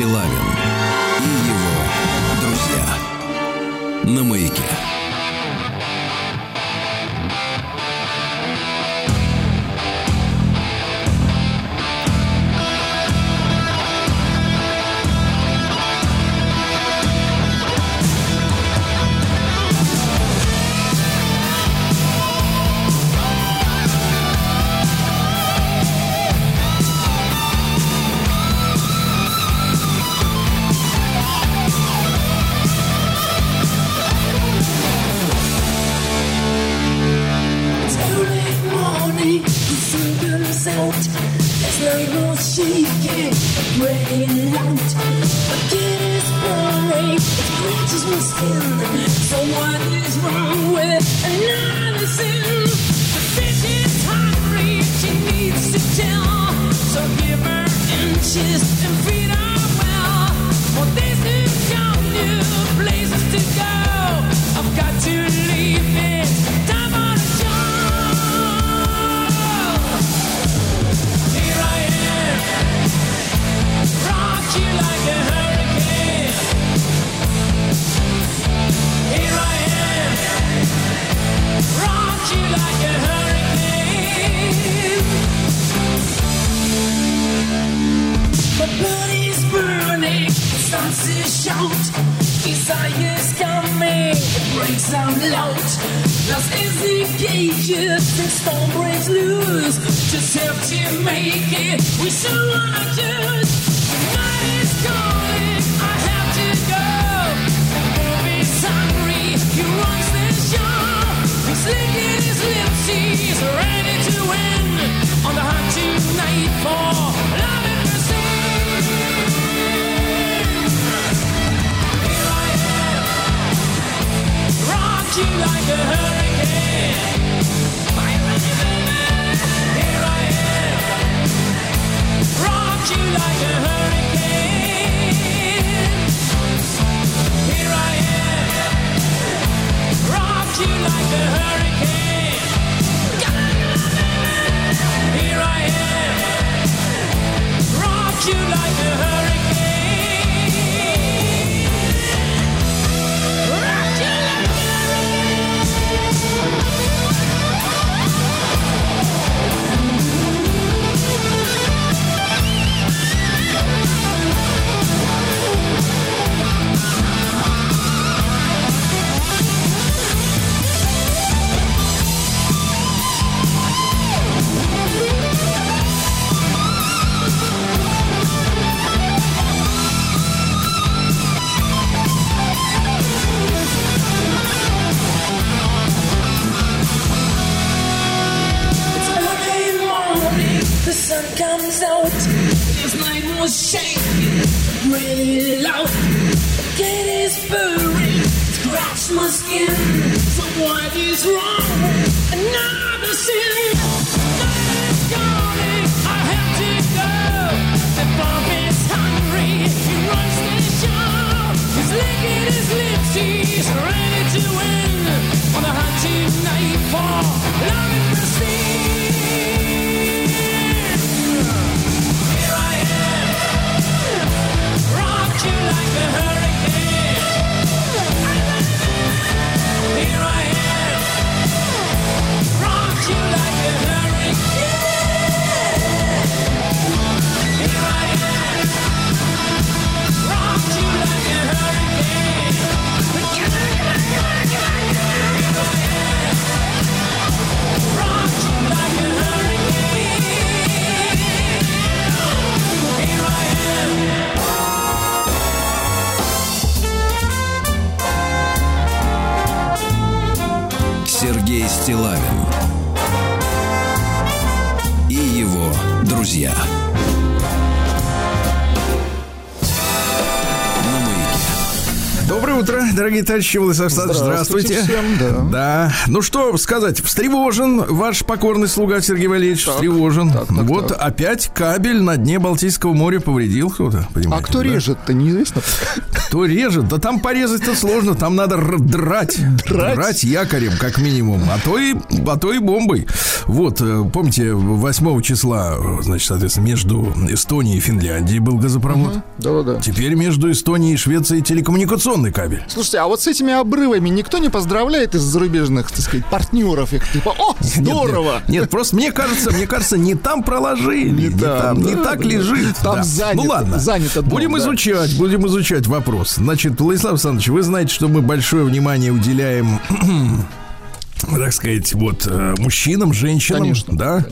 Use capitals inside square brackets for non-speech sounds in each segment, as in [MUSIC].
Стилавин и его друзья на маяке. Товарищи Владислав Александрович, здравствуйте. Здравствуйте всем, да. Ну что сказать, встревожен ваш покорный слуга Сергей Валерьевич, Так, встревожен. так, так, вот так. опять кабель на дне Балтийского моря повредил кто-то, А кто да? режет-то, неизвестно. Кто режет? Да там порезать-то сложно, там надо р- драть. Драть? якорем, как минимум, а то и, а то и бомбой. Вот, э, помните, 8 числа, значит, соответственно, между Эстонией и Финляндией был газопровод. Да-да-да. Теперь между Эстонией и Швецией телекоммуникационный кабель. Слушайте, а вот с этими обрывами никто не поздравляет из зарубежных, так сказать, партнеров их, типа, о, здорово! Нет, нет, просто мне кажется, мне кажется, не там проложили, не, Не там, там, не да, так да, лежит. Там да. занято, Ну ладно, занято будем да. изучать, будем изучать вопрос. Значит, Владислав Александрович, вы знаете, что мы большое внимание уделяем [CLEARS THROAT] [CLEARS THROAT] так сказать, вот э, мужчинам, женщинам, Конечно, да.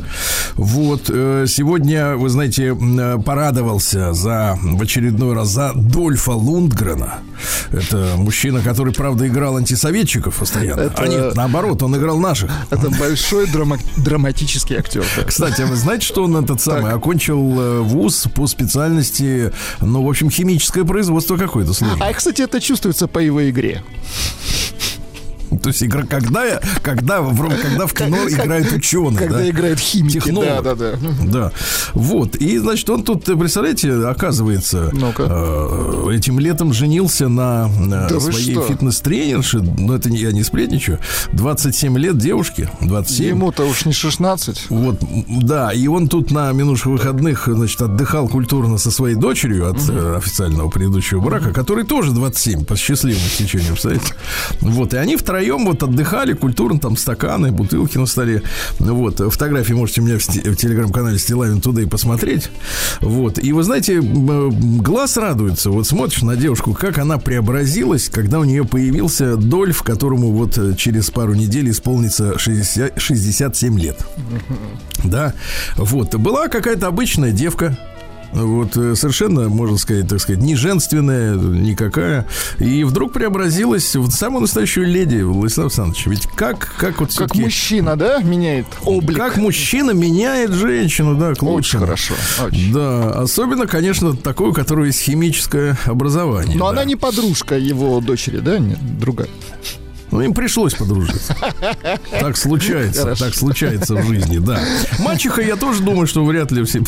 Вот э, сегодня, вы знаете, э, порадовался за в очередной раз за Дольфа Лундгрена. Это мужчина, который, правда, играл антисоветчиков постоянно. Это- А нет, наоборот, он играл наших. Это большой драма- драматический актер. да. Кстати, а вы знаете, что он этот самый окончил э, вуз по специальности, ну, в общем, химическое производство какое-то сложное. А, кстати, это чувствуется по его игре. [LAUGHS] То есть игра, когда, когда, в- когда в кино играет ученый, Когда да? играет химики. Технолог. Да, да, да. Да. Вот. И, значит, он тут, представляете, оказывается, э, этим летом женился на э, Да своей фитнес-тренерше. Ну, это не, я не сплетничаю. 27 лет девушке. 27. Ему-то уж не 16. Вот, да, и он тут на минувших выходных, значит, отдыхал культурно со своей дочерью от э, официального предыдущего брака, который тоже 27, по счастливому стечению обстоятельств. Вот, и они втроем вот отдыхали культурно, там стаканы, бутылки на столе. Вот, фотографии можете у меня в, в телеграм-канале Стилавин туда и посмотреть. Вот, и вы знаете, глаз радуется, вот смотришь на девушку, как она преобразилась, когда у нее появился Дольф, которому вот э, через пару недель исполнится 60 67 лет. Да, вот. Была какая-то обычная девка, вот э, совершенно, можно сказать, так сказать, не женственная никакая. И вдруг преобразилась в самую настоящую леди, Владислав Александрович. Ведь как, как вот Как мужчина, да, меняет облик. Как мужчина меняет женщину, да, к Очень лучшему. хорошо. очень. Да, особенно, конечно, такую, у которой есть химическое образование. Но да. она не подружка его дочери, да? Нет, другая. Ну, им пришлось подружиться. [LAUGHS] Так случается, Хорошо. так случается в жизни, да. Мачеха, я тоже думаю, что вряд ли все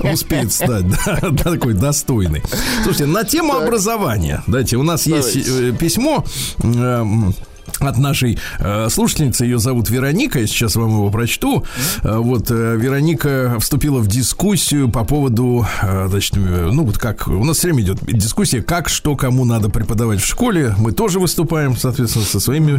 успеет стать да, такой достойный. Слушайте, на тему образования, дайте, у нас есть Давайте. э, письмо. эм, от нашей э, слушательницы, ее зовут Вероника, я сейчас вам его прочту. Э, вот э, Вероника вступила в дискуссию по поводу, э, значит, э, ну вот как у нас все время идет дискуссия, как что кому надо преподавать в школе. Мы тоже выступаем, соответственно, со своими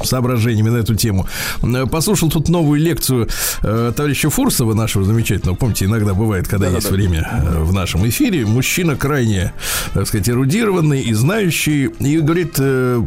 э, соображениями на эту тему. Э, Послушал тут новую лекцию э, товарища Фурсова, нашего замечательного. Помните, иногда бывает, когда есть время э, в нашем эфире, мужчина крайне, так сказать, эрудированный и знающий, и говорит, э,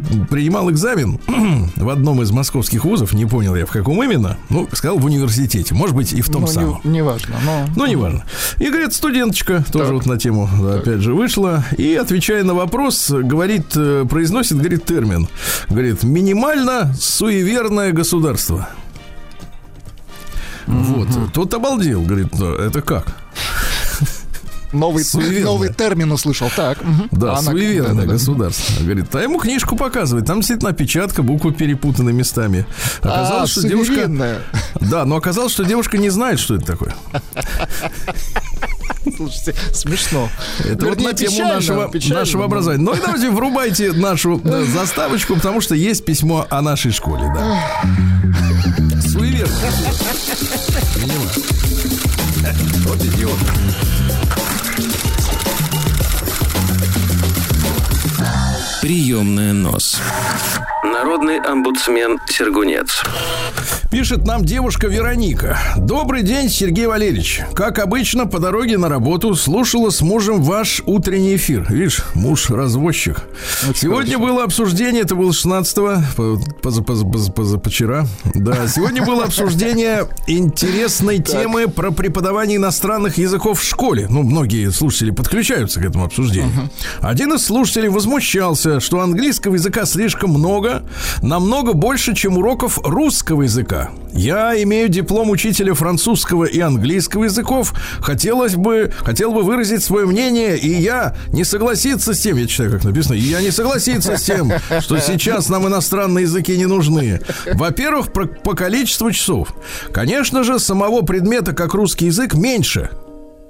принимал экзамен [CLEARS THROAT] в одном из московских вузов, не понял я в каком именно, ну, сказал в университете, может быть, и в том Ну, самом. не, неважно, но... Ну, неважно. И, говорит, студенточка тоже Так. вот на тему, да, опять же, вышла. И, отвечая на вопрос, говорит, э, произносит, говорит, термин. Говорит, минимально суеверное государство. Вот. Тот обалдел, говорит, «Да, это как? Новый, Суеверное. новый термин услышал. Так. Да, А она- суеверное да-да-да. государство. Говорит, а ему книжку показывает. Там действительно опечатка, буквы перепутаны местами. Оказалось, А, что девушка... Да, но оказалось, что девушка не знает, что это такое. Слушайте, смешно. Это вот Вернее, на тему печально, нашего, печально, нашего образования. Ну и давайте врубайте нашу э, заставочку, потому что есть письмо о нашей школе, да. Суеверно. [LAUGHS] Понимаю. Вот идиот. Приемная нос. Народный омбудсмен Сергунец. Пишет нам девушка Вероника. Добрый день, Сергей Валерьевич. Как обычно, по дороге на работу слушала с мужем ваш утренний эфир. Видишь, муж развозчик. сегодня было обсуждение, это было 16-го, по- поза- поза- поза- позапочера. Да, сегодня было обсуждение интересной темы про преподавание иностранных языков в школе. Ну, многие слушатели подключаются к этому обсуждению. Один из слушателей возмущался, что английского языка слишком много, намного больше, чем уроков русского языка. Вероника. Я имею диплом учителя французского и английского языков. Хотелось бы, хотел бы выразить свое мнение, и я не согласиться с тем, я читаю, как написано, и я не согласиться с тем, что сейчас нам иностранные языки не нужны. Во-первых, про- по количеству часов. Конечно же, самого предмета, как русский язык, меньше.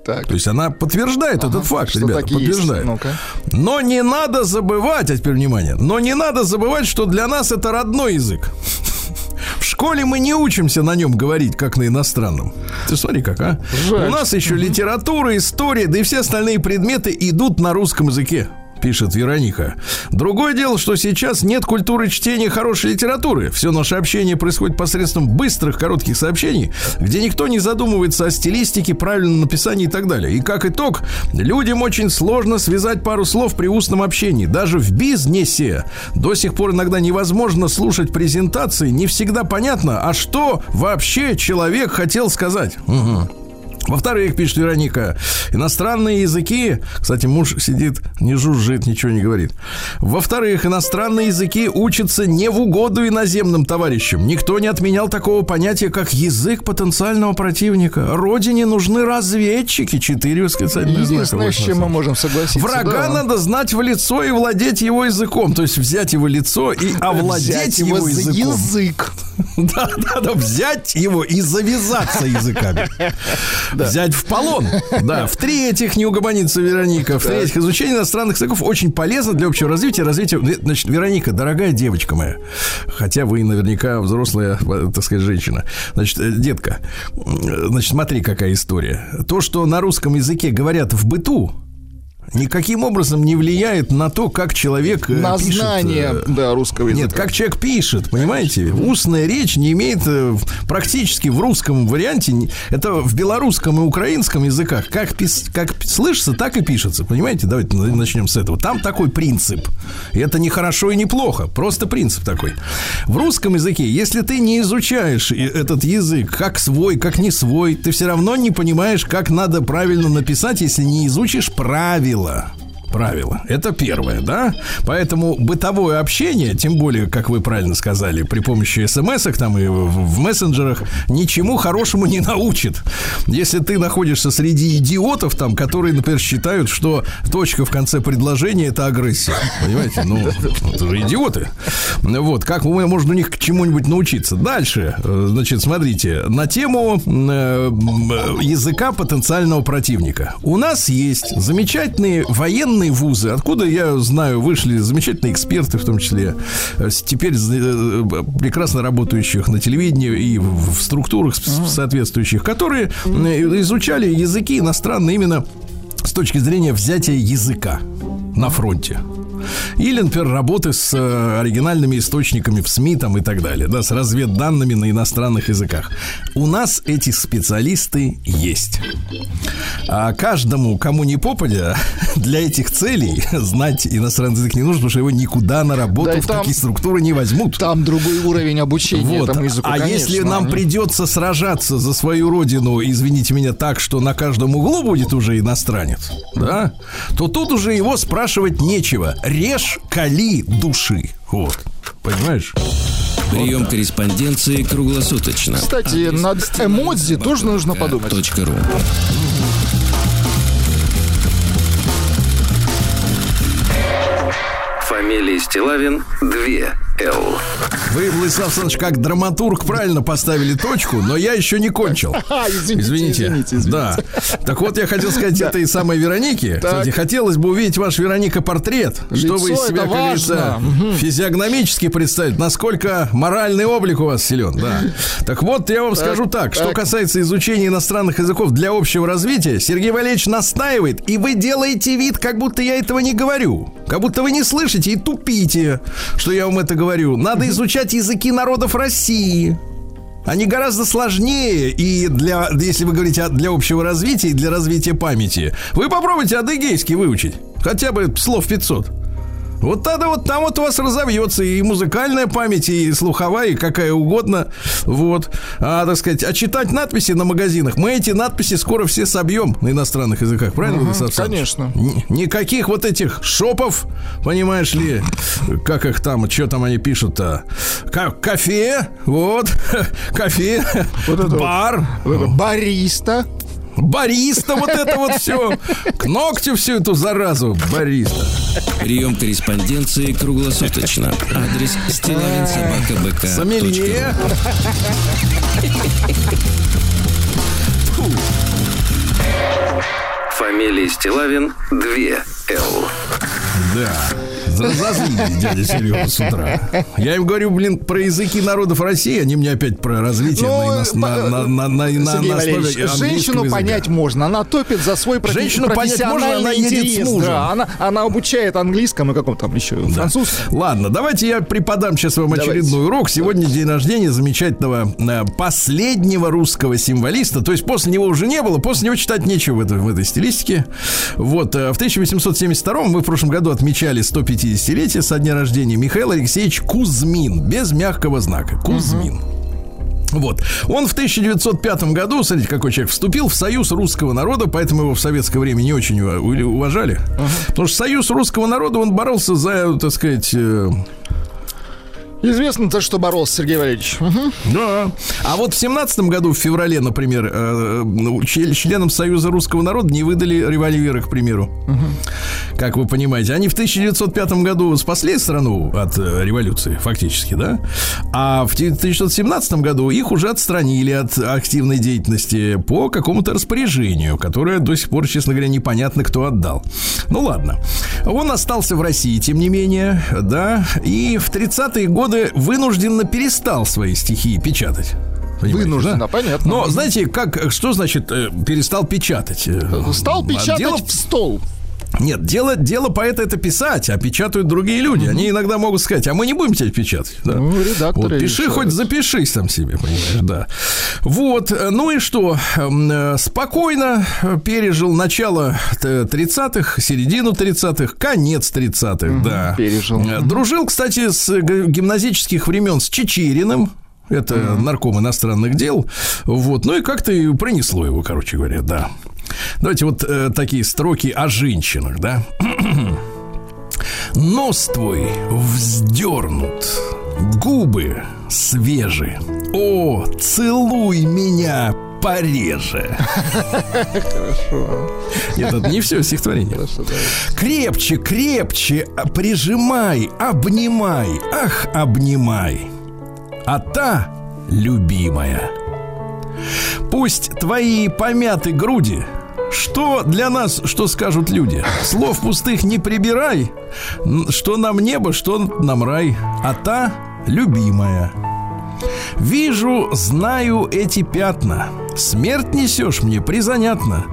Так. То есть она подтверждает Ага, этот факт, что ребята, подтверждает. Ну-ка. Но не надо забывать, а теперь внимание, но не надо забывать, что для нас это родной язык. В школе мы не учимся на нем говорить, как на иностранном. Ты смотри как, а? Жаль. У нас еще литература, история, да и все остальные предметы идут на русском языке. Пишет Вероника. Другое дело, что сейчас нет культуры чтения хорошей литературы. Все наше общение происходит посредством быстрых, коротких сообщений, где никто не задумывается о стилистике, правильном написании и так далее. И как итог, людям очень сложно связать пару слов при устном общении. Даже в бизнесе до сих пор иногда невозможно слушать презентации, не всегда понятно, а что вообще человек хотел сказать. Мгм. Во-вторых, пишет Вероника, иностранные языки, кстати, муж сидит, не жужжит, ничего не говорит. Во-вторых, иностранные языки учатся не в угоду иноземным товарищам. Никто не отменял такого понятия, как язык потенциального противника. Родине нужны разведчики. Четыре восклицательных знака. Единственное, с Вот чем мы можем согласиться. Врага да. надо знать в лицо и владеть его языком. То есть взять его лицо и овладеть его, его языком. язык. [LAUGHS] Да, да, взять его и завязаться языками. Взять в полон. Да, в-третьих, не угомонится Вероника. В-третьих, изучение иностранных языков очень полезно для общего развития. Развития, значит, Вероника, дорогая девочка моя, хотя вы наверняка взрослая, э, так сказать, женщина. Значит, э, детка, э, значит, смотри, какая история. То, что на русском языке говорят в быту, никаким образом не влияет на то, как человек э, На пишет, знание, э, да, русского языка. нет, как человек пишет, понимаете? Устная речь не имеет э, практически в русском варианте, это в белорусском и украинском языках, как, пис- как слышится, так и пишется, понимаете? Давайте на- начнем с этого. Там такой принцип. И это не хорошо и не плохо, просто принцип такой. В русском языке, если ты не изучаешь этот язык как свой, как не свой, ты все равно не понимаешь, как надо правильно написать, если не изучишь правила. Мила. Правила. Это первое, да? Поэтому бытовое общение, тем более, как вы правильно сказали, при помощи смс там и в, мессенджерах, ничему хорошему не научит. Если ты находишься среди идиотов, там, которые, например, считают, что точка в конце предложения это агрессия. Понимаете? Ну, это же идиоты. Вот, как можно у них к чему-нибудь научиться? Дальше, значит, смотрите, на тему э, э, языка потенциального противника. У нас есть замечательные военные вузы, откуда, я знаю, вышли замечательные эксперты, в том числе, э, теперь э, прекрасно работающих на телевидении и в структурах соответствующих, которые э, изучали языки иностранные именно с точки зрения взятия языка на фронте. Или, например, работы с э, оригинальными источниками в СМИ там и так далее, да, с разведданными на иностранных языках. У нас эти специалисты есть. А каждому, кому не попадя, [LAUGHS] для этих целей [LAUGHS] знать иностранный язык не нужно, потому что его никуда на работу Да в там- такие структуры не возьмут. Там другой уровень обучения Вот. этому языку, а конечно, если нам они- придется сражаться за свою родину, извините меня, так, что на каждом углу будет уже иностранец, да, то тут уже его спрашивать нечего. Режь, кали души. Вот. Понимаешь? Прием корреспонденции круглосуточно. Кстати, над эмодзи тоже нужно подумать. .ру. Фамилия Стилавин 2 Л. Вы, Владислав Александрович, как драматург правильно поставили точку, но я еще не кончил. [LAUGHS] А, извините, извините, извините. Да. Так вот, я хотел сказать этой самой Веронике. Кстати, хотелось бы увидеть ваш Вероника портрет, чтобы из Лицо себя, как говорится, физиогномически представить, насколько моральный облик у вас силен. Да. Так вот, я вам скажу так, что так. касается изучения иностранных языков для общего развития, Сергей Валерьевич настаивает, и вы делаете вид, как будто я этого не говорю. Как будто вы не слышите и тупите, что я вам это говорю. Надо изучать языки народов России. Они гораздо сложнее, и для, если вы говорите для общего развития и для развития памяти, вы попробуйте адыгейский выучить. Хотя бы слов 500. Вот тогда вот там вот у вас разовьется и музыкальная память, и слуховая, и какая угодно. Вот. А, так сказать, а читать надписи на магазинах, мы эти надписи скоро все собьем на иностранных языках, правильно, Владислав Александрович? конечно. Н- Никаких вот этих шопов, понимаешь ли, как их там, что там они пишут-то? Ка- кафе, вот, [LAUGHS] кафе, Вот это вот. бар, Вот это Бариста. Бариста, вот это вот все. К ногтю всю эту заразу, бариста. Прием корреспонденции круглосуточно. Адрес стилавинсобакабк. Сомелье. Фамилия Стилавин 2 Л. Да. Разозлились дядя Серега с утра. Я им говорю, блин, про языки народов России, они мне опять про развитие Ну, на, на, на, на, на, на, Сергей на Валерьевич, женщину языка. понять можно. Она топит за свой Женщину понять можно, она едет с интерес. мужем. Да, она, она обучает английскому и каком там еще Да. французскому. Ладно, давайте я преподам сейчас вам Давайте. очередной урок. Сегодня день рождения замечательного э, последнего русского символиста. То есть после него уже не было, после него читать нечего в этой, в этой стилистике. Вот, э, в 1872 мы в прошлом году отмечали 150-летие со дня рождения Михаил Алексеевич Кузьмин, без мягкого знака. Кузьмин. Вот. Он в 1905 году, смотрите, какой человек, вступил в Союз русского народа, поэтому его в советское время не очень уважали. Потому что Союз русского народа, он боролся за, так сказать, э, Известно то, что боролся Сергей Валерьевич. Да. А вот в семнадцатом году, в феврале, например, э, ну, членам Союза русского народа не выдали револьверы, к примеру. Как вы понимаете. Они в 1905 году спасли страну от э, революции, фактически, да? А в 1917 году их уже отстранили от активной деятельности по какому-то распоряжению, которое до сих пор, честно говоря, непонятно, кто отдал. Ну ладно. Он остался в России, тем не менее, да, и в 30-е годы вынужденно перестал свои стихи печатать. Понимаете, Вынужденно, да? понятно. Но знаете, как, что значит э, перестал печатать? Э, Стал а печатать дело- в стол. Нет, дело, дело поэта это писать, а печатают другие люди. Они иногда могут сказать, а мы не будем тебя печатать. Да. Ну, редакторы Вот, пиши решают. хоть запишись там себе, понимаешь, да. Вот, э, ну и что? Эм, э, Спокойно э, пережил начало т- 30-х, середину 30-х, конец 30-х, да. пережил. Дружил, кстати, с гимназических времен с Чечериным. Это нарком иностранных дел. Вот. Ну и как-то и пронесло его, короче говоря, да. Давайте вот э, такие строки о женщинах, да. [CLEARS THROAT] Нос твой вздернут, губы свежи. О, целуй меня пореже. Хорошо. Нет, это не все стихотворение. Крепче, крепче а, прижимай, обнимай, ах, обнимай. А та, любимая, пусть твои помяты груди, что для нас, что скажут люди? Слов пустых не прибирай, что нам небо, что нам рай, а та, любимая. Вижу, знаю эти пятна. Смерть несешь мне, призанятно.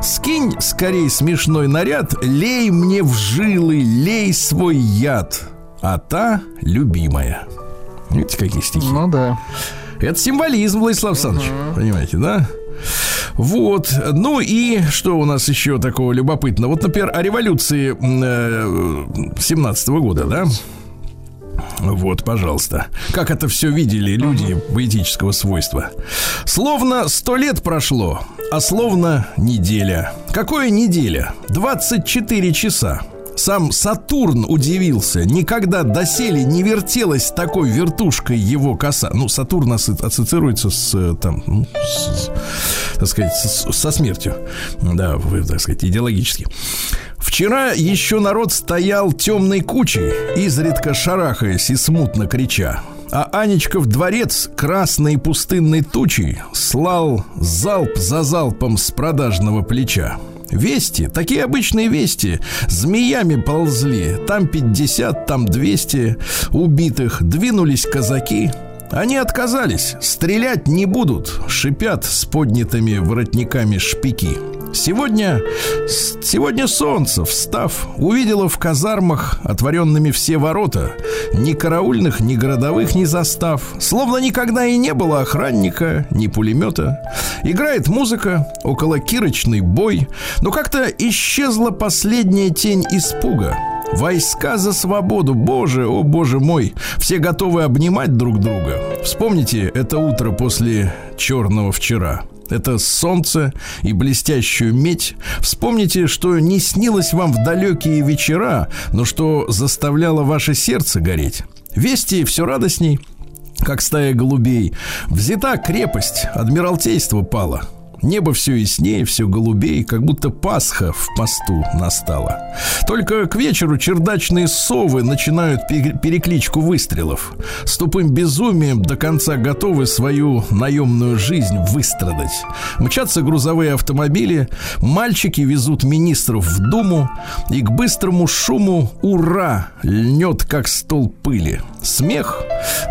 Скинь скорей смешной наряд, лей мне в жилы, лей свой яд. А та любимая. Видите, какие стихи? Ну да. Это символизм, Владислав Александрович. Понимаете, да? Вот. Ну и что у нас еще такого любопытного? Вот, например, о революции э, 17 года, да? Вот, пожалуйста. Как это все видели люди поэтического свойства? Словно сто лет прошло, а словно неделя. Какое неделя? 24 часа. Сам Сатурн удивился. Никогда доселе не вертелась такой вертушкой его коса. Ну, Сатурн ассоциируется с, э, там, ну, с- так сказать, со смертью. Да, вы, так сказать, идеологически. Вчера еще народ стоял темной кучей, изредка шарахаясь и смутно крича. А Анечков дворец красной пустынной тучей слал залп за залпом с продажного плеча. Вести, такие обычные вести, змеями ползли. Там 50, там 200 убитых. Двинулись казаки. Они отказались, стрелять не будут, шипят с поднятыми воротниками шпики. Сегодня, сегодня солнце, встав, увидело в казармах отворенными все ворота. Ни караульных, ни городовых не застав. Словно никогда и не было охранника, ни пулемета. Играет музыка, около кирочный бой. Но как-то исчезла последняя тень испуга. Войска за свободу. Боже, о боже мой. Все готовы обнимать друг друга. Вспомните это утро после черного вчера. Это солнце и блестящую медь. Вспомните, что не снилось вам в далекие вечера, но что заставляло ваше сердце гореть. Вести все радостней, как стая голубей. Взята крепость, адмиралтейство пало. Небо все яснее, все голубей, как будто Пасха в посту настала. Только к вечеру чердачные совы начинают пе- перекличку выстрелов. С тупым безумием до конца готовы свою наемную жизнь выстрадать. Мчатся грузовые автомобили, мальчики везут министров в Думу, и к быстрому шуму «Ура!» льнет, как стол пыли. Смех.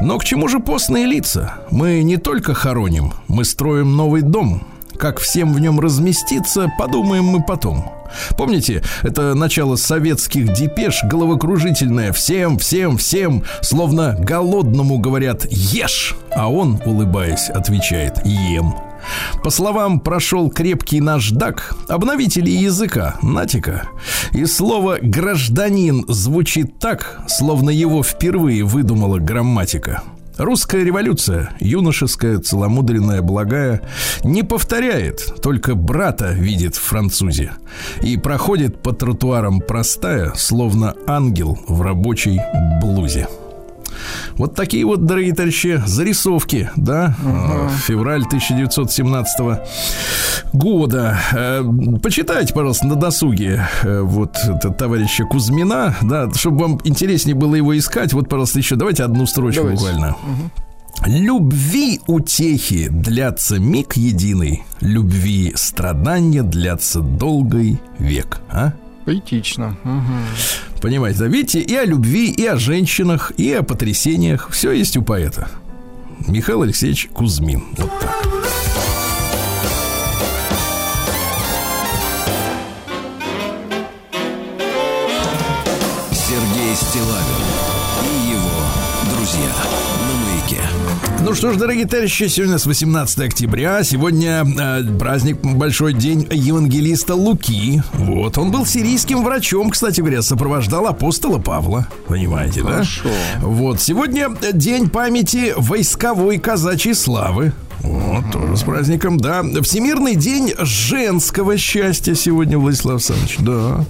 Но к чему же постные лица? Мы не только хороним, мы строим новый дом. Как всем в нем разместиться, подумаем мы потом. Помните, это начало советских депеш головокружительное «всем, всем, всем», словно голодному говорят «ешь», а он, улыбаясь, отвечает «ем». По словам прошел крепкий наждак, обновители языка, натика. И слово «гражданин» звучит так, словно его впервые выдумала грамматика. Русская революция, юношеская, целомудренная, благая, не повторяет, только брата видит в французе. И проходит по тротуарам простая, словно ангел в рабочей блузе. Вот такие вот, дорогие товарищи, зарисовки, да, э, февраль 1917 года. Э, Почитайте, пожалуйста, на досуге э, вот товарища Кузьмина, да, чтобы вам интереснее было его искать. Вот, пожалуйста, еще давайте одну строчку Давайте. буквально. Любви утехи длятся миг единый, любви страдания длятся долгий век. А? Поэтично. Мгм. Понимаете, да? Видите, и о любви, и о женщинах, и о потрясениях. Все есть у поэта. Михаил Алексеевич Кузьмин. Вот так. Сергей Стилавин Ну что ж, дорогие товарищи, сегодня с 18 октября. Сегодня э, праздник, большой день евангелиста Луки. Вот, он был сирийским врачом, кстати говоря, сопровождал апостола Павла. Понимаете, Хорошо. да? Вот, сегодня день памяти войсковой казачьей славы. Вот, тоже с праздником, да. Всемирный день женского счастья сегодня, Владислав Александрович, да.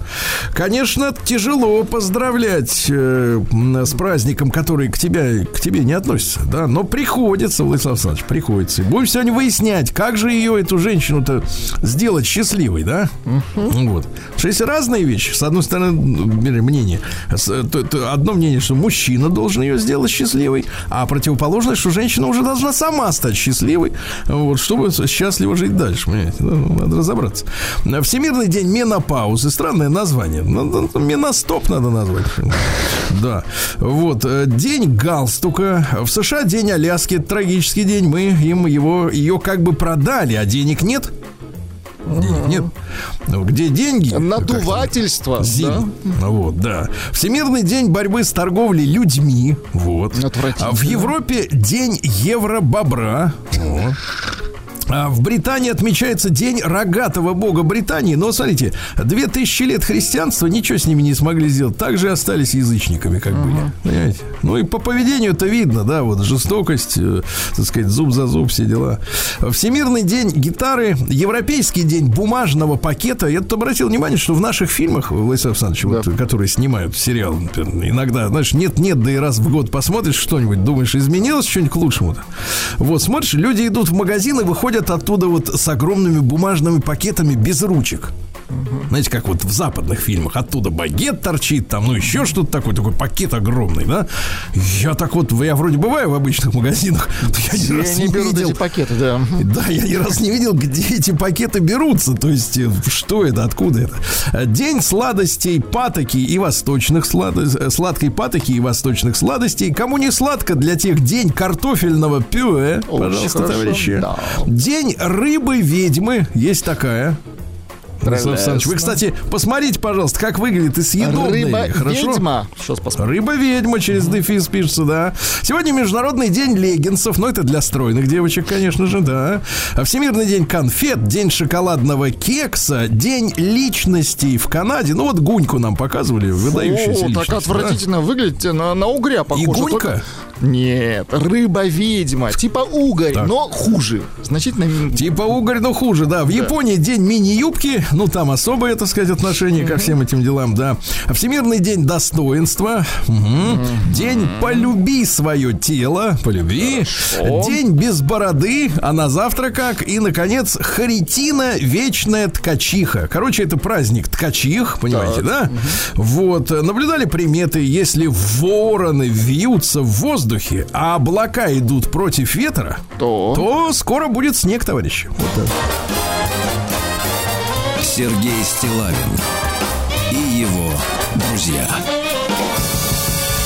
Конечно, тяжело поздравлять э, с праздником, который к, тебя, к тебе не относится, да, но приходится, Владислав Александрович, приходится. И будем сегодня выяснять, как же ее, эту женщину-то, сделать счастливой, да? Вот. Потому что есть разные вещи. С одной стороны, мнение. Одно мнение, что мужчина должен ее сделать счастливой, а противоположное, что женщина уже должна сама стать счастливой, вот, чтобы счастливо жить дальше, понимаете? Ну, Надо разобраться. Всемирный день менопаузы. Странное название. Надо- Меностоп надо назвать. Да. Вот. э, День галстука. В США день Аляски. Трагический день. Мы им его, ее как бы продали, а денег нет. Денег нет. Ну, Где деньги? Надувательство. Зим. Вот, да. Всемирный день борьбы с торговлей людьми. Вот. А в Европе день евробобра. Вот. А в Британии отмечается день рогатого бога Британии. Но смотрите, две тысячи лет христианства ничего с ними не смогли сделать. Так же и остались язычниками, как были. Понимаете? Ну и по поведению это видно, да, вот жестокость, э, так сказать, зуб за зуб, все дела. Всемирный день гитары, Европейский день бумажного пакета. Я тут обратил внимание, что в наших фильмах, Владислав Александрович, вот, которые снимают сериал, например, иногда, знаешь, нет-нет, да и раз в год посмотришь что-нибудь, думаешь, изменилось что-нибудь к лучшему-то. Вот, смотришь, люди идут в магазин и выходят оттуда вот с огромными бумажными пакетами без ручек. Знаете, как вот в западных фильмах оттуда багет торчит, там, ну, еще что-то такое, такой пакет огромный, да? Я так вот, я вроде бываю в обычных магазинах, но я ни раз не берут видел. эти пакеты, да. Да, я ни раз не видел, где эти пакеты берутся. То есть, э, что это, откуда это? День сладостей, патоки и восточных сладостей, сладкой патоки и восточных сладостей. Кому не сладко, для тех день картофельного пюре, Очень пожалуйста, хорошо, товарищи. да. День рыбы-ведьмы, есть такая. Станислав Александрович. Вы, кстати, посмотрите, пожалуйста, как выглядит и съедобный. Хорошо? Рыба-ведьма. Сейчас посмотрим. Рыба-ведьма через дефис пишется, да. Сегодня Международный день леггинсов. Ну, это для стройных девочек, конечно же, да. А Всемирный день конфет, день шоколадного кекса, день личностей в Канаде. Ну, вот Гуньку нам показывали, выдающаяся О, личность. так да. отвратительно выглядите, на, на угря похоже. И Гунька? только- Нет, рыба-ведьма. Типа угорь, Так. но хуже. Значительно... Типа угорь, но хуже, да. В Японии день мини-юбки, ну там особое, так сказать, отношение ко всем этим делам, да. Всемирный день достоинства, Мгм. день полюби свое тело, полюби, день без бороды, а на завтра как, и, наконец, Харитина вечная ткачиха. Короче, это праздник ткачих, понимаете, да? Вот, наблюдали приметы, если вороны вьются в воздухе, а облака идут против ветра, То. то скоро будет снег, товарищи. Вот так. Сергей Стилавин и его друзья.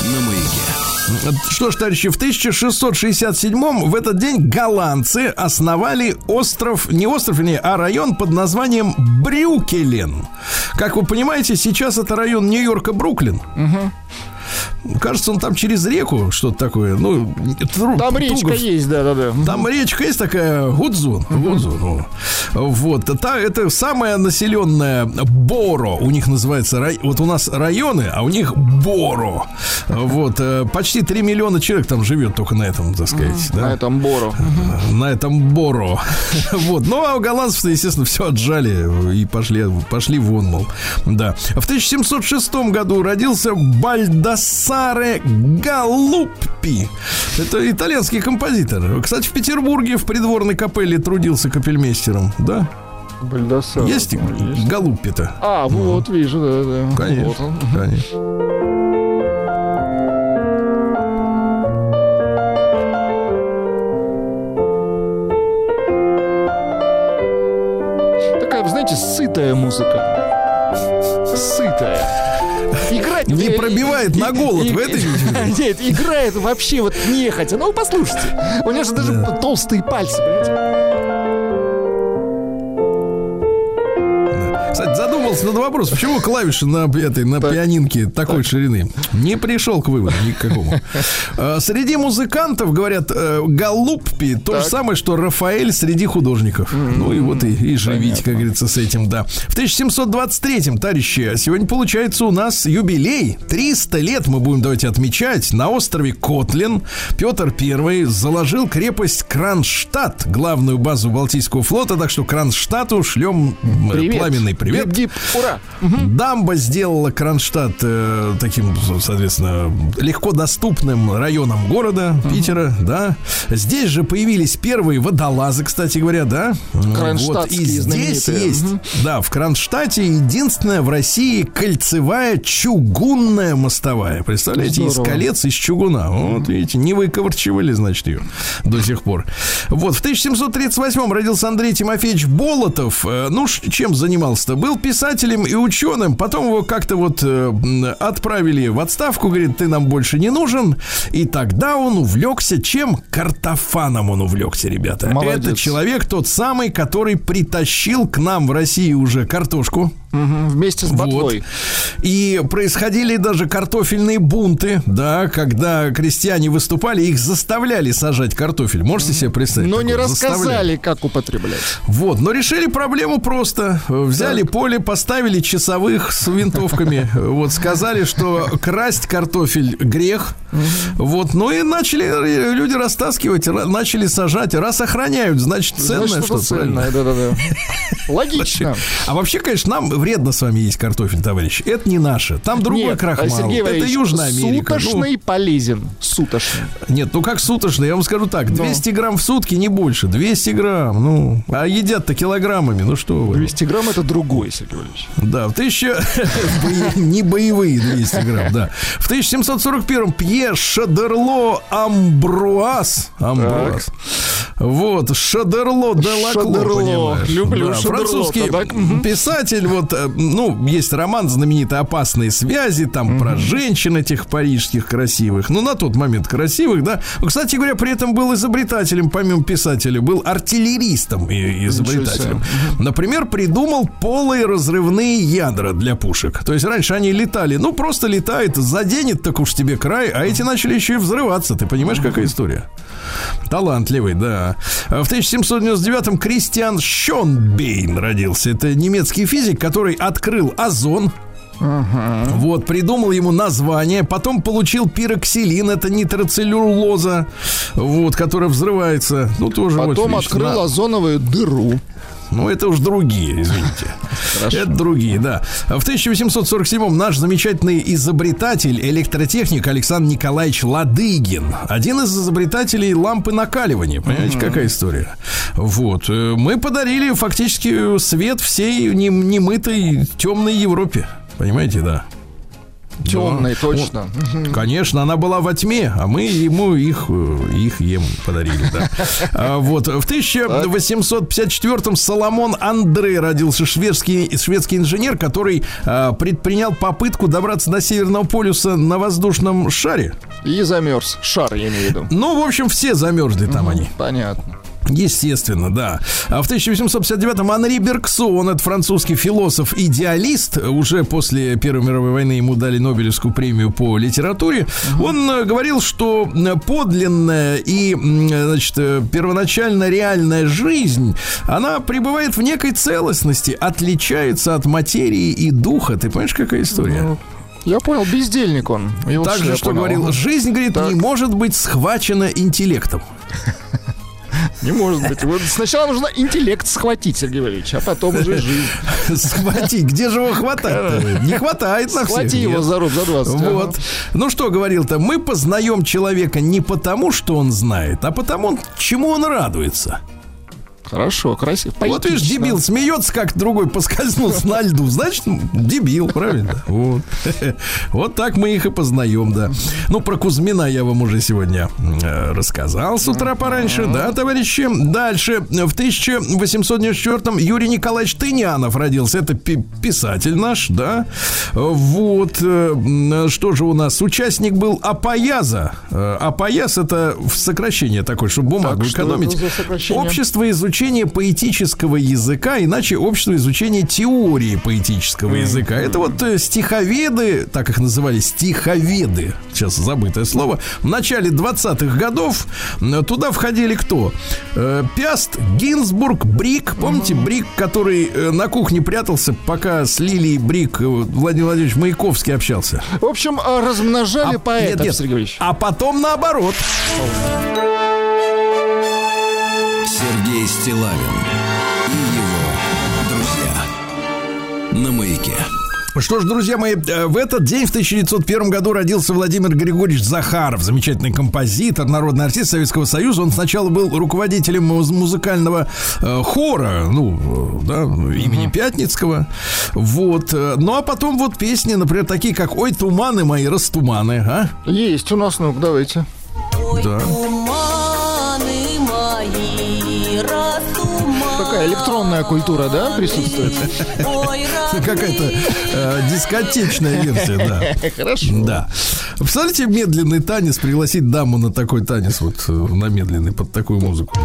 На маяке. Что ж, товарищи, в 1667 в этот день голландцы основали остров, не остров, не, а район под названием Брюкелен. Как вы понимаете, сейчас это район Нью-Йорка Бруклин. Кажется, он там через реку что-то такое. Ну, тру- Там речка туго- есть, да-да-да. Там речка есть такая Гудзон. Гудзон. ну. Вот. Та, это самая населенная Боро. У них называется... рай- Вот у нас районы, а у них Боро. Вот. э, Почти 3 миллиона человек там живет только на этом, так сказать. да? На этом Бору. на этом Боро. [LAUGHS] Вот. Ну, а у голландцев, естественно, все отжали и пошли, пошли вон, мол. Да. В 1706 году родился Бальдассаре Галуппи. Это итальянский композитор. Кстати, в Петербурге в придворной капелле трудился капельмейстером. Да? Бальдасар. Есть Галуппи-то? А, вот, вижу, да-да. Конечно. Вот он. Конечно. Знаете, сытая музыка. Сытая. Играть... Не пробивает на голод, в этой [LAUGHS] Нет, играет вообще вот нехотя. Ну, послушайте. У него же даже толстые пальцы, понимаете? Задумался над вопросом, почему клавиши на этой на пианинке такой ширины? Не пришел к выводу никакому. А, [LAUGHS] Среди музыкантов, говорят, э, Галуппи то же самое, что Рафаэль среди художников. Ну и вот и, и живите, как говорится, с этим, да. В 1723-м, товарищи, сегодня получается у нас юбилей. 300 лет мы будем, давайте, отмечать. На острове Котлин Петр I заложил крепость Кронштадт, главную базу Балтийского флота, так что Кронштадту шлем м, Привет. пламенный привет. Гип-гип, ура. Дамба сделала Кронштадт э, таким, соответственно, легко доступным районом города Питера, да. Здесь же появились первые водолазы, кстати говоря, да. Вот. И здесь знаменитые. есть, да, в Кронштадте единственная в России кольцевая чугунная мостовая. Представляете, из Здорово. колец из чугуна. Вот видите, не выковырчивали, значит, ее до сих пор. Вот, в 1738 родился Андрей Тимофеевич Болотов. Э, Ну, чем занимался-то? Был писателем и ученым. Потом его как-то вот э, отправили в отставку. Говорит, ты нам больше не нужен. И тогда он увлекся чем? Картофаном он увлекся, ребята. Молодец. Это человек тот самый, который притащил к нам в Россию уже картошку. Вместе с ботвой. И происходили даже картофельные бунты, да, когда крестьяне выступали, их заставляли сажать картофель. Можете себе представить? Но не рассказали, Заставляли. как употреблять. Вот, но решили проблему просто. Взяли поле, поставили часовых с винтовками. [LAUGHS] Вот, сказали, что красть картофель грех. Вот, ну и начали люди растаскивать, ра- начали сажать. Раз охраняют, значит, ценное что-то. ценное, да-да-да. [LAUGHS] Логично. А вообще, конечно, нам вредно с вами есть картофель, товарищи. Это не наше. Там другой Нет, крахмал. Сергей Это Валерьевич, Южная Америка. Ну, Сутошный полезен. Сутошный. нет, ну как суточный, я вам скажу так, 200 грамм в сутки, не больше. 200 грамм, ну, а едят-то килограммами, ну что вы. 200 грамм это другой, Сергей Валерьевич. Да, в тысяча... [LAUGHS] бои- Не боевые 200 грамм, да. В 1741-м Пьер Шадерло Амбруаз, Амбруаз Вот, Шадерло де Лакло, понимаешь? Люблю Да, Шадерло, Французский писатель, вот, э, ну, есть роман знаменитый «Опасные связи», там про женщин этих парижских красивых, ну, на тот момент красивых, да. Кстати говоря, при этом был изобретателем, помимо писателя, был артиллеристом и изобретателем. Например, придумал полые разрывные ядра для пушек. То есть раньше они летали, ну, просто летает, заденет так уж тебе край, а эти начали еще и взрываться. Ты понимаешь, какая история? Талантливый, да. В 1799-м Кристиан Шонбейн родился. Это немецкий физик, который открыл озон. Вот, придумал ему название, потом получил пироксилин, это нитроцеллюлоза, вот, которая взрывается. Ну, тоже вот, Потом видишь, открыл на- озоновую дыру. Ну, это уж другие, извините. Это другие, да. В 1847-м наш замечательный изобретатель, электротехник Александр Николаевич Ладыгин. Один из изобретателей лампы накаливания. Понимаете, какая история? Вот. э, Мы подарили фактически свет всей нем- немытой темной Европе. Понимаете, да. Темный, Да. точно. Вот. [LAUGHS] Конечно, она была во тьме, а мы ему их, э, их ем подарили, да. А Вот, в 1854-м Соломон Андре родился шведский, шведский инженер, который а, предпринял попытку добраться до Северного полюса на воздушном шаре. И замерз. Шар, я имею в виду. Ну, в общем, все замерзли там они. Понятно. Естественно, да. А в 1859-м Анри Бергсон, это французский философ-идеалист, уже после Первой мировой войны ему дали Нобелевскую премию по литературе. Он э, говорил, что э, подлинная и, м, значит, э, первоначально реальная жизнь, она пребывает в некой целостности, отличается от материи и духа. Ты понимаешь, какая история? Я понял, бездельник он. Также, что понял. говорил, жизнь, говорит, Так. не может быть схвачена интеллектом. [LAUGHS] Не может быть. Вот сначала нужно интеллект схватить, Сергей Валерьевич, а потом уже жизнь. Схватить. Где же его хватать? Не хватает на всех. Схвати его за рот, за 20. Вот. Ну что говорил-то, мы познаем человека не потому, что он знает, а потому, чему он радуется. Хорошо, красиво. Вот видишь, дебил смеется, как другой поскользнулся на льду. [LAUGHS] Значит, дебил, правильно? Вот. [LAUGHS] Вот так мы их и познаем, да. Ну, про Кузьмина я вам уже сегодня э, рассказал с утра пораньше, да, товарищи. Дальше. В 1894-м Юрий Николаевич Тынянов родился. Это пи- писатель наш, да. Вот. э, Что же у нас? Участник был Апояза. Э, Апояз это в сокращение такое, чтобы бумагу Так, что экономить. это за изучения поэтического языка, иначе общество изучения теории поэтического языка. Это вот э, стиховеды, так их называли, стиховеды, сейчас забытое слово, в начале 20-х годов туда входили кто? Э, Пяст, Гинзбург, Брик. Помните, Брик, который э, на кухне прятался, пока с Лилией Брик Владимир Владимирович Маяковский общался? В общем, размножали А- поэтов, нет, нет. Сергей Валерьевич. А потом наоборот. Сергей Стилавин и его друзья на маяке. Что ж, друзья мои, э, в этот день, в 1901 году, родился Владимир Григорьевич Захаров, замечательный композитор, народный артист Советского Союза. Он сначала был руководителем муз- музыкального э, хора, ну, да, имени Пятницкого. Вот. э, Ну, а потом вот песни, например, такие, как «Ой, туманы мои, растуманы», а? Есть у нас, ну давайте. Да. Туманы мои, растуманы. Такая электронная культура, да, присутствует? [LAUGHS] Какая-то э, дискотечная версия, да. [LAUGHS] Хорошо. Да. Представляете, медленный танец, пригласить даму на такой танец, вот э, на медленный, под такую музыку.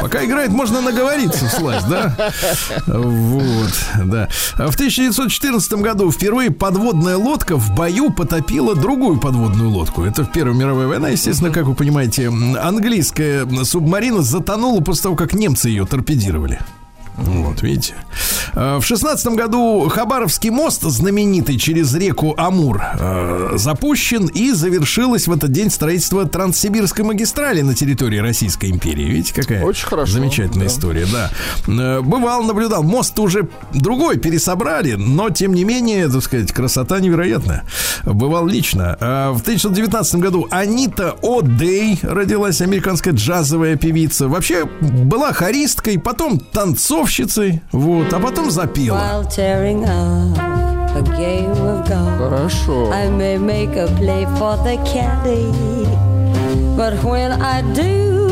Пока играет, можно наговориться вслась, да? Вот, да. В 1914 году впервые подводная лодка в бою потопила другую подводную лодку. Это в Первой мировой войне, естественно, как вы понимаете, английская субмарина затонула после того, как немцы ее торпедировали. Вот, видите. Э, В шестнадцатом году Хабаровский мост, знаменитый через реку Амур, э, запущен и завершилось в этот день строительство Транссибирской магистрали на территории Российской империи. Видите, какая Очень хорошо, замечательная да. история, да. Э, Бывал, наблюдал. Мост уже другой пересобрали, но тем не менее, так сказать, красота невероятная. Бывал лично. В 1919 году Анита О'Дей родилась, американская джазовая певица. Вообще была хористкой, потом танцовщицей, вот, а потом запела. While tearing up a game of golf. Хорошо. I may make a play for the caddy, but when I do,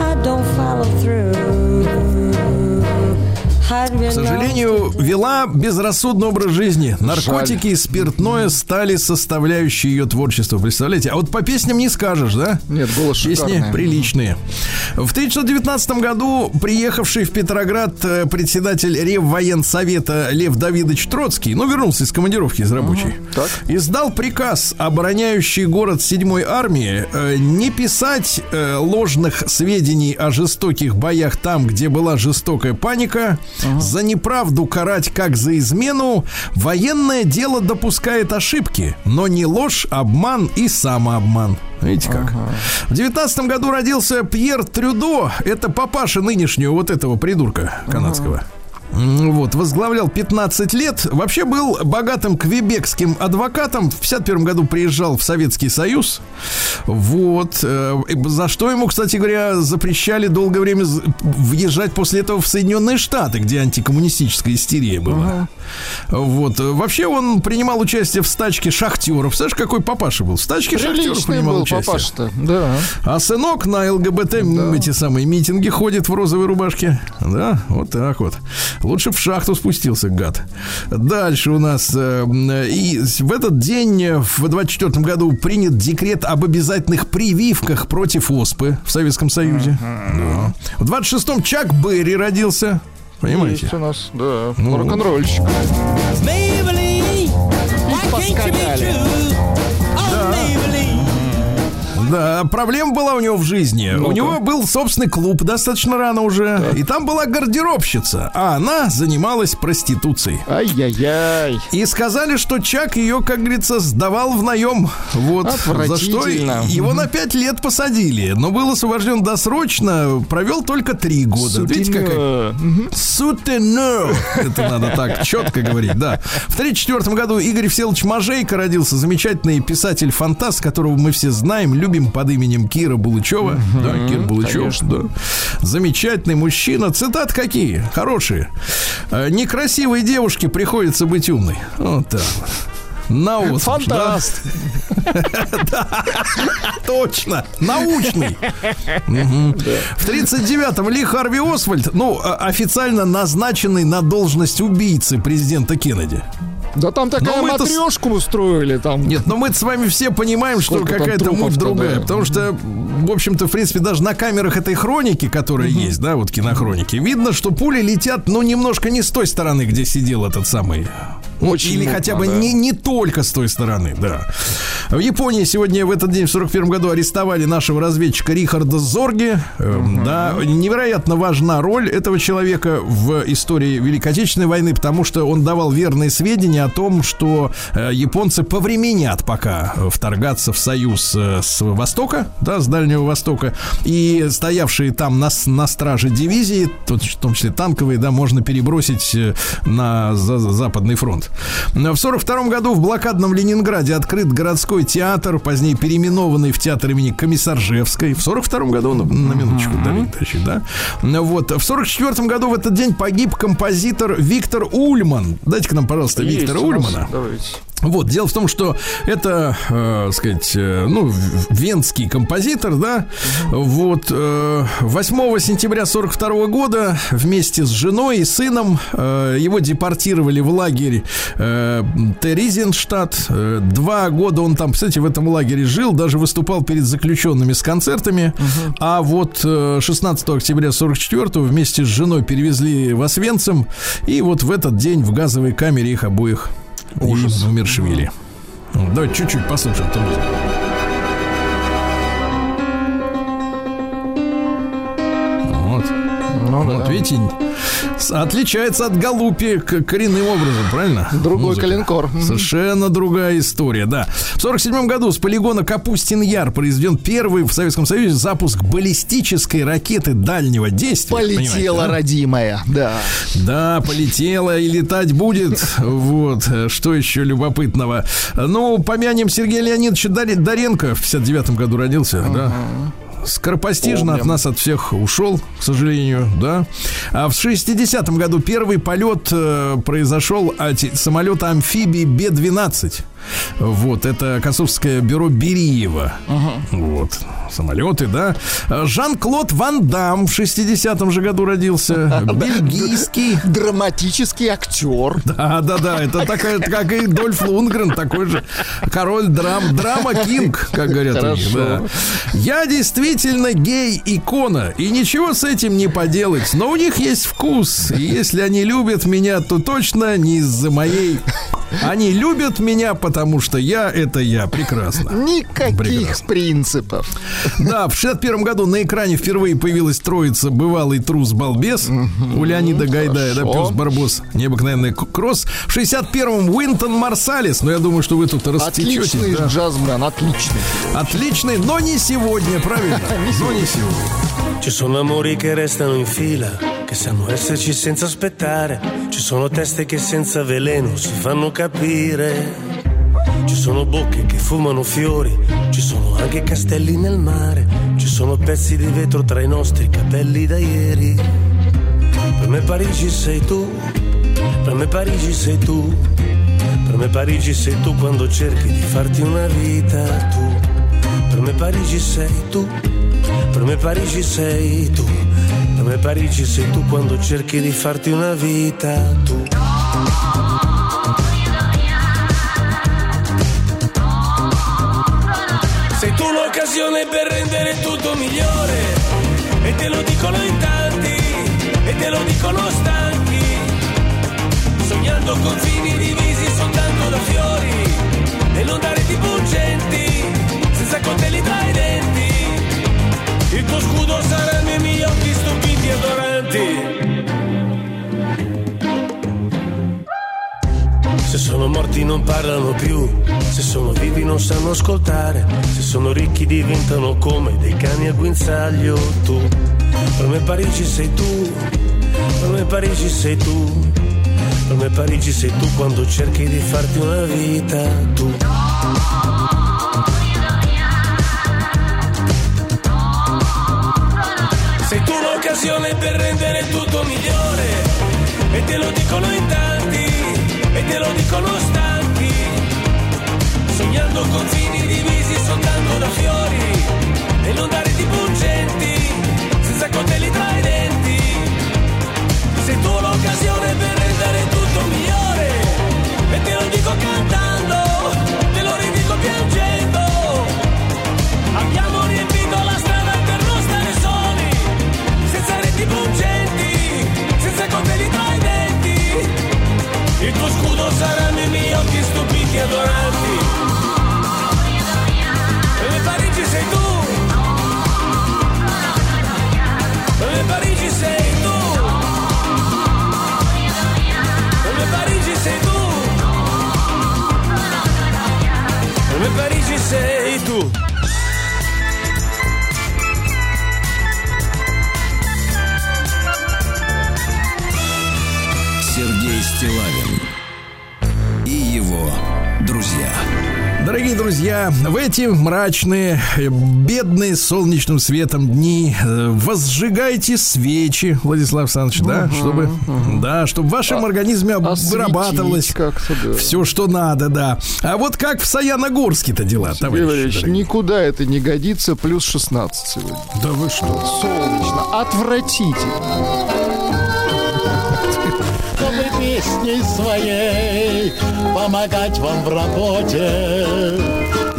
I don't follow through. К сожалению, вела безрассудный образ жизни. Наркотики и спиртное стали составляющей ее творчества. Представляете? А вот по песням не скажешь, да? Нет, голос Песни шикарный. приличные. В 1919 году приехавший в Петроград э, председатель Реввоенсовета Лев Давидович Троцкий, ну, вернулся из командировки из рабочей, так. издал приказ, обороняющий город 7 армии, э, не писать э, ложных сведений о жестоких боях там, где была жестокая паника, за неправду карать как за измену. Военное дело допускает ошибки, но не ложь, обман и самообман. Видите как? В девятнадцатом году родился Пьер Трюдо. Это папаша нынешнего вот этого придурка канадского. М, Вот, возглавлял 15 лет. Вообще был богатым квебекским адвокатом. В 51 году приезжал в Советский Союз. Вот. э, За что ему, кстати говоря, запрещали долгое время въезжать после этого в Соединенные Штаты, где антикоммунистическая истерия была. Вот. э, Вообще он принимал участие в стачке шахтеров. Знаешь, какой папаша был? В стачке шахтеров Приличный принимал был участие. папаша-то. Да. А сынок на ЛГБТ м, эти самые митинги ходит в розовой рубашке. Да, вот так вот. Лучше в шахту спустился, гад. Дальше у нас... э, м, и в этот день, э, в 24 году, принят декрет об обязательных прививках против оспы в Советском Союзе. Да. В 26-м Чак Берри родился. Понимаете? Есть у нас, да, Ну. рок-н-ролльщик. Maybelline, why can't you be поскакали. Да, проблема была у него в жизни. У него был собственный клуб достаточно рано уже. И там была гардеробщица, а она занималась проституцией. Ай-яй-яй. И сказали, что Чак ее, как говорится, сдавал в наем. Вот. За что его на пять лет посадили. Но был освобожден досрочно, провел только три года. Видите, какая Сутенер. Сутенер. Это надо так четко говорить, да. В 1934 году Игорь Всеволодович Мажейко родился. Замечательный писатель-фантаст, которого мы все знаем, любим под именем Кира Булычева. Да, Кир Булычев, да. Замечательный мужчина. Цитат какие? Хорошие. «Э, Некрасивой девушке приходится быть умной. Вот так вот. На отпуск, да? Фантаст. [LAUGHS] Точно, научный. В 39-м Ли Харви Освальд, ну, а- официально назначенный на должность убийцы президента Кеннеди. Да там такая Но матрешку устроили там. Нет, но мы с вами все понимаем, что какая-то муть другая. да. Потому что, в общем-то, в принципе, даже на камерах этой хроники, которая есть, да, вот кинохроники, видно, что пули летят, ну, немножко не с той стороны, где сидел этот самый. Очень или мутно, хотя бы да. не, не только с той стороны, да. В Японии сегодня в этот день, в 41 году, арестовали нашего разведчика Рихарда Зорги. Эм, Да, невероятно важна роль этого человека в истории Великой Отечественной войны, потому что он давал верные сведения о том, что э, японцы повременят пока э, вторгаться в союз э, с Востока, да, с Дальнего Востока, и стоявшие там на, на страже дивизии, в том числе танковые, да, можно перебросить на за- за- Западный фронт. В 42 году в блокадном Ленинграде открыт городской театр, позднее переименованный в театр имени Комиссаржевской. В 42 году, на, на минуточку, дорогие товарищи, да. Вот. В 44 году в этот день погиб композитор Виктор Ульман. Дайте к нам, пожалуйста, Есть Виктора. Ульмана. Давайте. Вот, дело в том, что это, э, сказать, э, ну, венский композитор, да, вот, э, 8 сентября 42 года вместе с женой и сыном э, его депортировали в лагерь э, Терезинштадт. Э, Два года он там, кстати, в этом лагере жил, даже выступал перед заключенными с концертами, а вот э, 16 октября 44 вместе с женой перевезли в Освенцим, и вот в этот день в газовой камере их обоих Ужас. умершвили. Давайте чуть-чуть послушаем эту музыку. Вот. Ну Вот, да. видите, отличается от Галупи коренным образом, правильно? Другой Музыка. коленкор. Мгм. Совершенно другая история, да. В 47 году с полигона Капустин-Яр произведен первый в Советском Союзе запуск баллистической ракеты дальнего действия. Полетела, да? родимая. Да. Да, полетела и летать будет. [LAUGHS] Вот, что еще любопытного. Ну, помянем Сергея Леонидовича Доренко. В 59 году родился, да. Скоропостижно от Помним. нас от всех ушел, к сожалению, да. А в 60-м году первый полет э, произошел от самолета амфибии Б-12. Вот, это Косовское бюро Бериева. Вот, самолеты, да. Жан-Клод Ван Дам в 60-м же году родился. [LAUGHS] Бельгийский. Драматический актер. [LAUGHS] Да, да, да, это такая, как и Дольф Лунгрен, такой же король драм, драма кинг, как говорят у них, да. Я действительно гей-икона, и ничего с этим не поделать, но у них есть вкус, и если они любят меня, то точно не из-за моей... Они любят меня, потому что я — это я, прекрасно. Никаких Прекрасно. принципов. Да, в 61 году на экране впервые появилась троица «Бывалый трус-балбес» у Леонида Гайдая, да. Пес Барбос, необыкновенный кросс. В 61-м Уинтон Марсалис, но я думаю, что вы тут растечетесь. Отличный да. джазмен, отличный. Отличный, но не сегодня, правильно? [LAUGHS] Но не сегодня. Ci sono amori che restano in fila, che sanno esserci senza aspettare. Ci sono teste che senza veleno si fanno capire. Ci sono bocche che fumano fiori, ci sono anche castelli nel mare. Ci sono pezzi di vetro tra i nostri capelli da ieri. Per me Parigi sei tu, per me Parigi sei tu. Per me Parigi sei tu quando cerchi di farti una vita tu. Per me Parigi sei tu. Per me Parigi sei tu, per me Parigi sei tu quando cerchi di farti una vita tu. Sei tu l'occasione per rendere tutto migliore e te lo dicono in tanti e te lo dicono stanchi. Sognando confini divisi soltanto da fiori e non dare di pungenti senza coltelli tra i denti. Adoranti. Se sono morti non parlano più, se sono vivi non sanno ascoltare, se sono ricchi diventano come dei cani a guinzaglio tu. Per me Parigi sei tu, per me Parigi sei tu, per me Parigi sei tu quando cerchi di farti una vita tu. Tu l'occasione per rendere tutto migliore e te lo dicono in tanti e te lo dicono stanchi. Sognando confini divisi soltanto da fiori e non dare di pungenti senza coltelli tra i denti. Sei tu l'occasione per rendere tutto migliore e te lo dico cantando, reti pungenti, senza coltelli tra i denti. Il tuo scudo saranno i miei occhi stupiti e adoranti. Me Parigi sei tu. Me Parigi sei tu. Me Parigi sei tu. Me Parigi sei tu. Сергей Стилавин и его друзья. Дорогие друзья, в эти мрачные, э, бедные солнечным светом дни э, возжигайте свечи, Владислав Александрович, да, чтобы, да, чтобы в вашем организме вырабатывалось да. все, что надо, да. А вот как в Саяногорске-то дела, Сергей товарищи? Никуда это не годится. Плюс 16 сегодня. Да вы что? Солнечно. Отвратительно. Песней своей помогать вам в работе,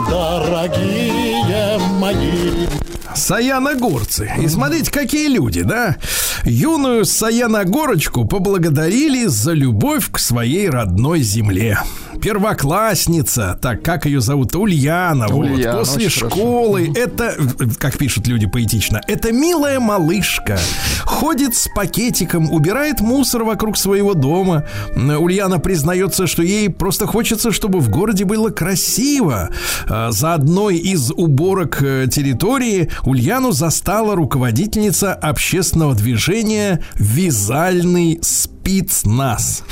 дорогие мои. Саяногорцы. И смотрите, какие люди, да? Юную Саяногорочку поблагодарили за любовь к своей родной земле. Первоклассница, так как ее зовут Ульяна, вот, Ульяна, после очень хорошо. школы, это, как пишут люди поэтично, это милая малышка, ходит с пакетиком, убирает мусор вокруг своего дома. Ульяна признается, что ей просто хочется, чтобы в городе было красиво. А За одной из уборок э, территории Ульяну застала руководительница общественного движения «Вязальный спецназ».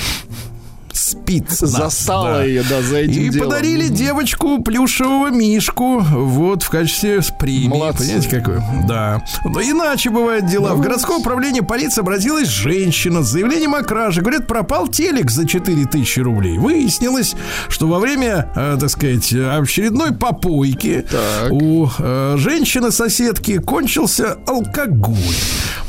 Спецназ. Застала да. ее, да, за этим И делом. подарили девочку плюшевого мишку вот в качестве премии. Молодцы. Понимаете, какое? Да. Но иначе бывают дела. В городское управление полиции обратилась женщина с заявлением о краже. Говорят, пропал телек за 4000 рублей. Выяснилось, что во время, э, так сказать, очередной попойки Так. у э, женщины-соседки кончился алкоголь.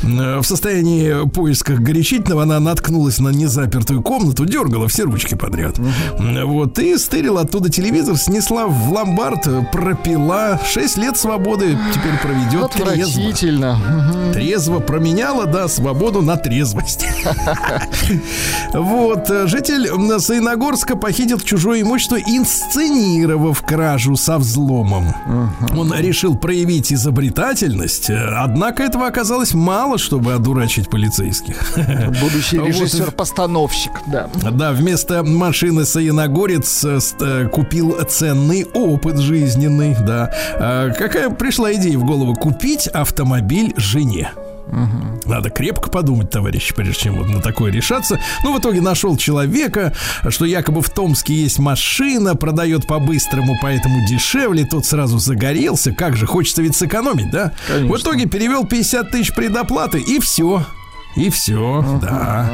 Э, В состоянии поиска горячительного она наткнулась на незапертую комнату, дергала все ручки подряд. М, Вот, и стырила оттуда телевизор, снесла в ломбард, пропила. 6 лет свободы теперь проведет трезво. Мгм. Трезво променяла, да, свободу на трезвость. [LAUGHS] Вот, э, житель Саиногорска похитил чужое имущество, инсценировав кражу со взломом. Он решил проявить изобретательность, э, однако этого оказалось мало, чтобы одурачить полицейских. Будущий [LAUGHS] режиссер-постановщик, да. Да, вместо машины Саяногорец э, э, купил ценный опыт жизненный, да. А Какая пришла идея в голову? Купить автомобиль жене. Надо крепко подумать, товарищи, прежде чем вот на такое решаться. Ну, в итоге нашел человека, что якобы в Томске есть машина, продает по-быстрому, поэтому дешевле. Тот сразу загорелся. Как же, хочется ведь сэкономить, да? Конечно. В итоге перевел 50 тысяч предоплаты, и все. И все, да.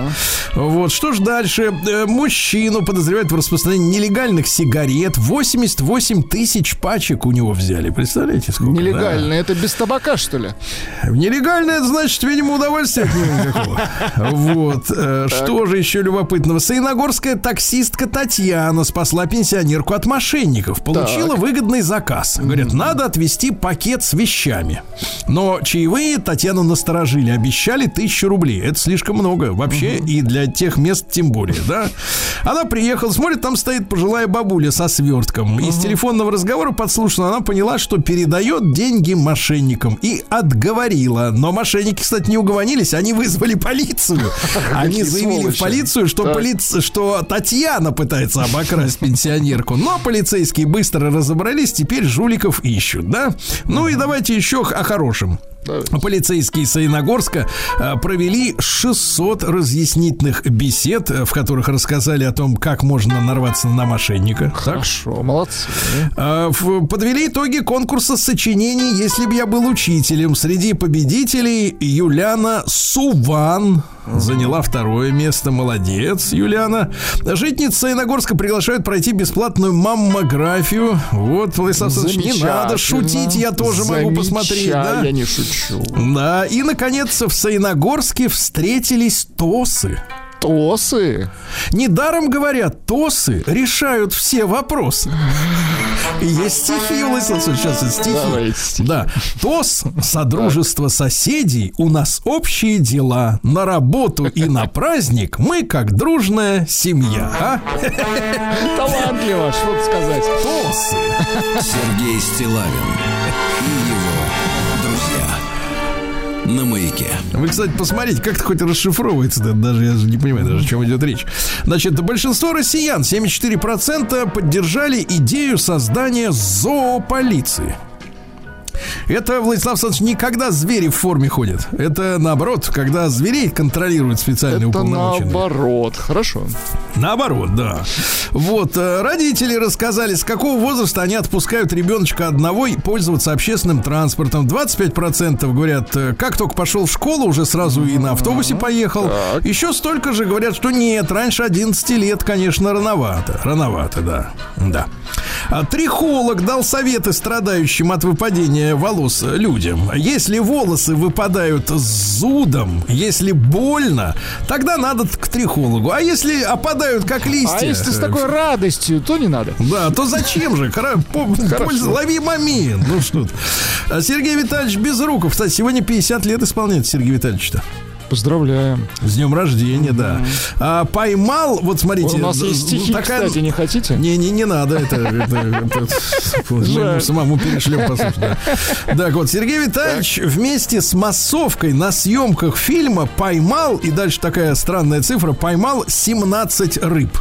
Вот, что ж дальше? Э, Мужчину подозревают в распространении нелегальных сигарет. 88 тысяч пачек у него взяли. Представляете, сколько? да? Нелегально. Это без табака, что ли? Нелегально, это значит, видимо, удовольствия от него никакого. Вот. э, Что же еще любопытного? Саиногорская таксистка Татьяна спасла пенсионерку от мошенников. Получила выгодный заказ. Говорят, надо отвезти пакет с вещами. Но чаевые Татьяну насторожили. Обещали тысячу рублей. Это слишком много. Вообще и для тех мест тем более, да? Она приехала, смотрит, там стоит пожилая бабуля со свертком. Из телефонного разговора подслушано, она поняла, что передает деньги мошенникам и отговорила. Но мошенники, кстати, не угомонились, они вызвали полицию. Они заявили в полицию, что, Так. полиц- что Татьяна пытается обокрасть пенсионерку. Но полицейские быстро разобрались, теперь жуликов ищут, да? Ну и давайте еще о хорошем. Полицейские Саиногорска э, провели 600 разъяснительных бесед, э, в которых рассказали о том, как можно нарваться на мошенника. Так? Хорошо, молодцы. А, в- Подвели итоги конкурса сочинений «Если бы я был учителем». Среди победителей Юлиана Суван заняла второе место. Молодец, Юлиана. Житница Иногорска приглашают пройти бесплатную маммографию. Вот, Владислав Александрович, не надо шутить, я тоже могу посмотреть. Да? Я не шучу. Да, и, наконец, в Саиногорске встретились тосы. Тосы. Недаром говорят, тосы решают все вопросы. Есть стихи, Владислав сейчас это стихи. Давайте стихи. Да. ТОС, Содружество соседей, у нас общие дела. На работу и на праздник мы как дружная семья. А? Талантливо, что сказать. ТОСы. Сергей Стилавин на маяке. Вы, кстати, посмотрите, как это хоть расшифровывается, да, даже я не понимаю, даже о чем идет речь. Значит, большинство россиян, 74%, поддержали идею создания зоополиции. Это, Владислав Александрович, не когда звери в форме ходят. Это наоборот, когда зверей контролируют специальные Это наоборот. Хорошо. Наоборот, да. Вот, э, родители рассказали, с какого возраста они отпускают ребеночка одного и пользоваться общественным транспортом. 25% говорят, э, как только пошел в школу, уже сразу и на автобусе поехал. Еще столько же говорят, что нет, раньше 11 лет, конечно, рановато. Рановато, да. Да. А трихолог дал советы страдающим от выпадения волос людям. Если волосы выпадают с зудом, если больно, тогда надо к трихологу. А если опадают как листья... А если с такой радостью, то не надо. да, то зачем же? Кора- [LAUGHS] по- польза- лови момент. Ну что. А Сергей Витальевич Безруков. Кстати, сегодня 50 лет исполняется Сергей Витальевич-то. Поздравляем. С днем рождения, да. А, поймал, вот смотрите. У нас д- есть стихи, такая- кстати, не хотите? Не, не, не надо, это, это- самому перешлем послушать. Да. Так вот, Сергей Витальевич вместе с массовкой на съемках фильма поймал, и дальше такая странная цифра, поймал 17 рыб.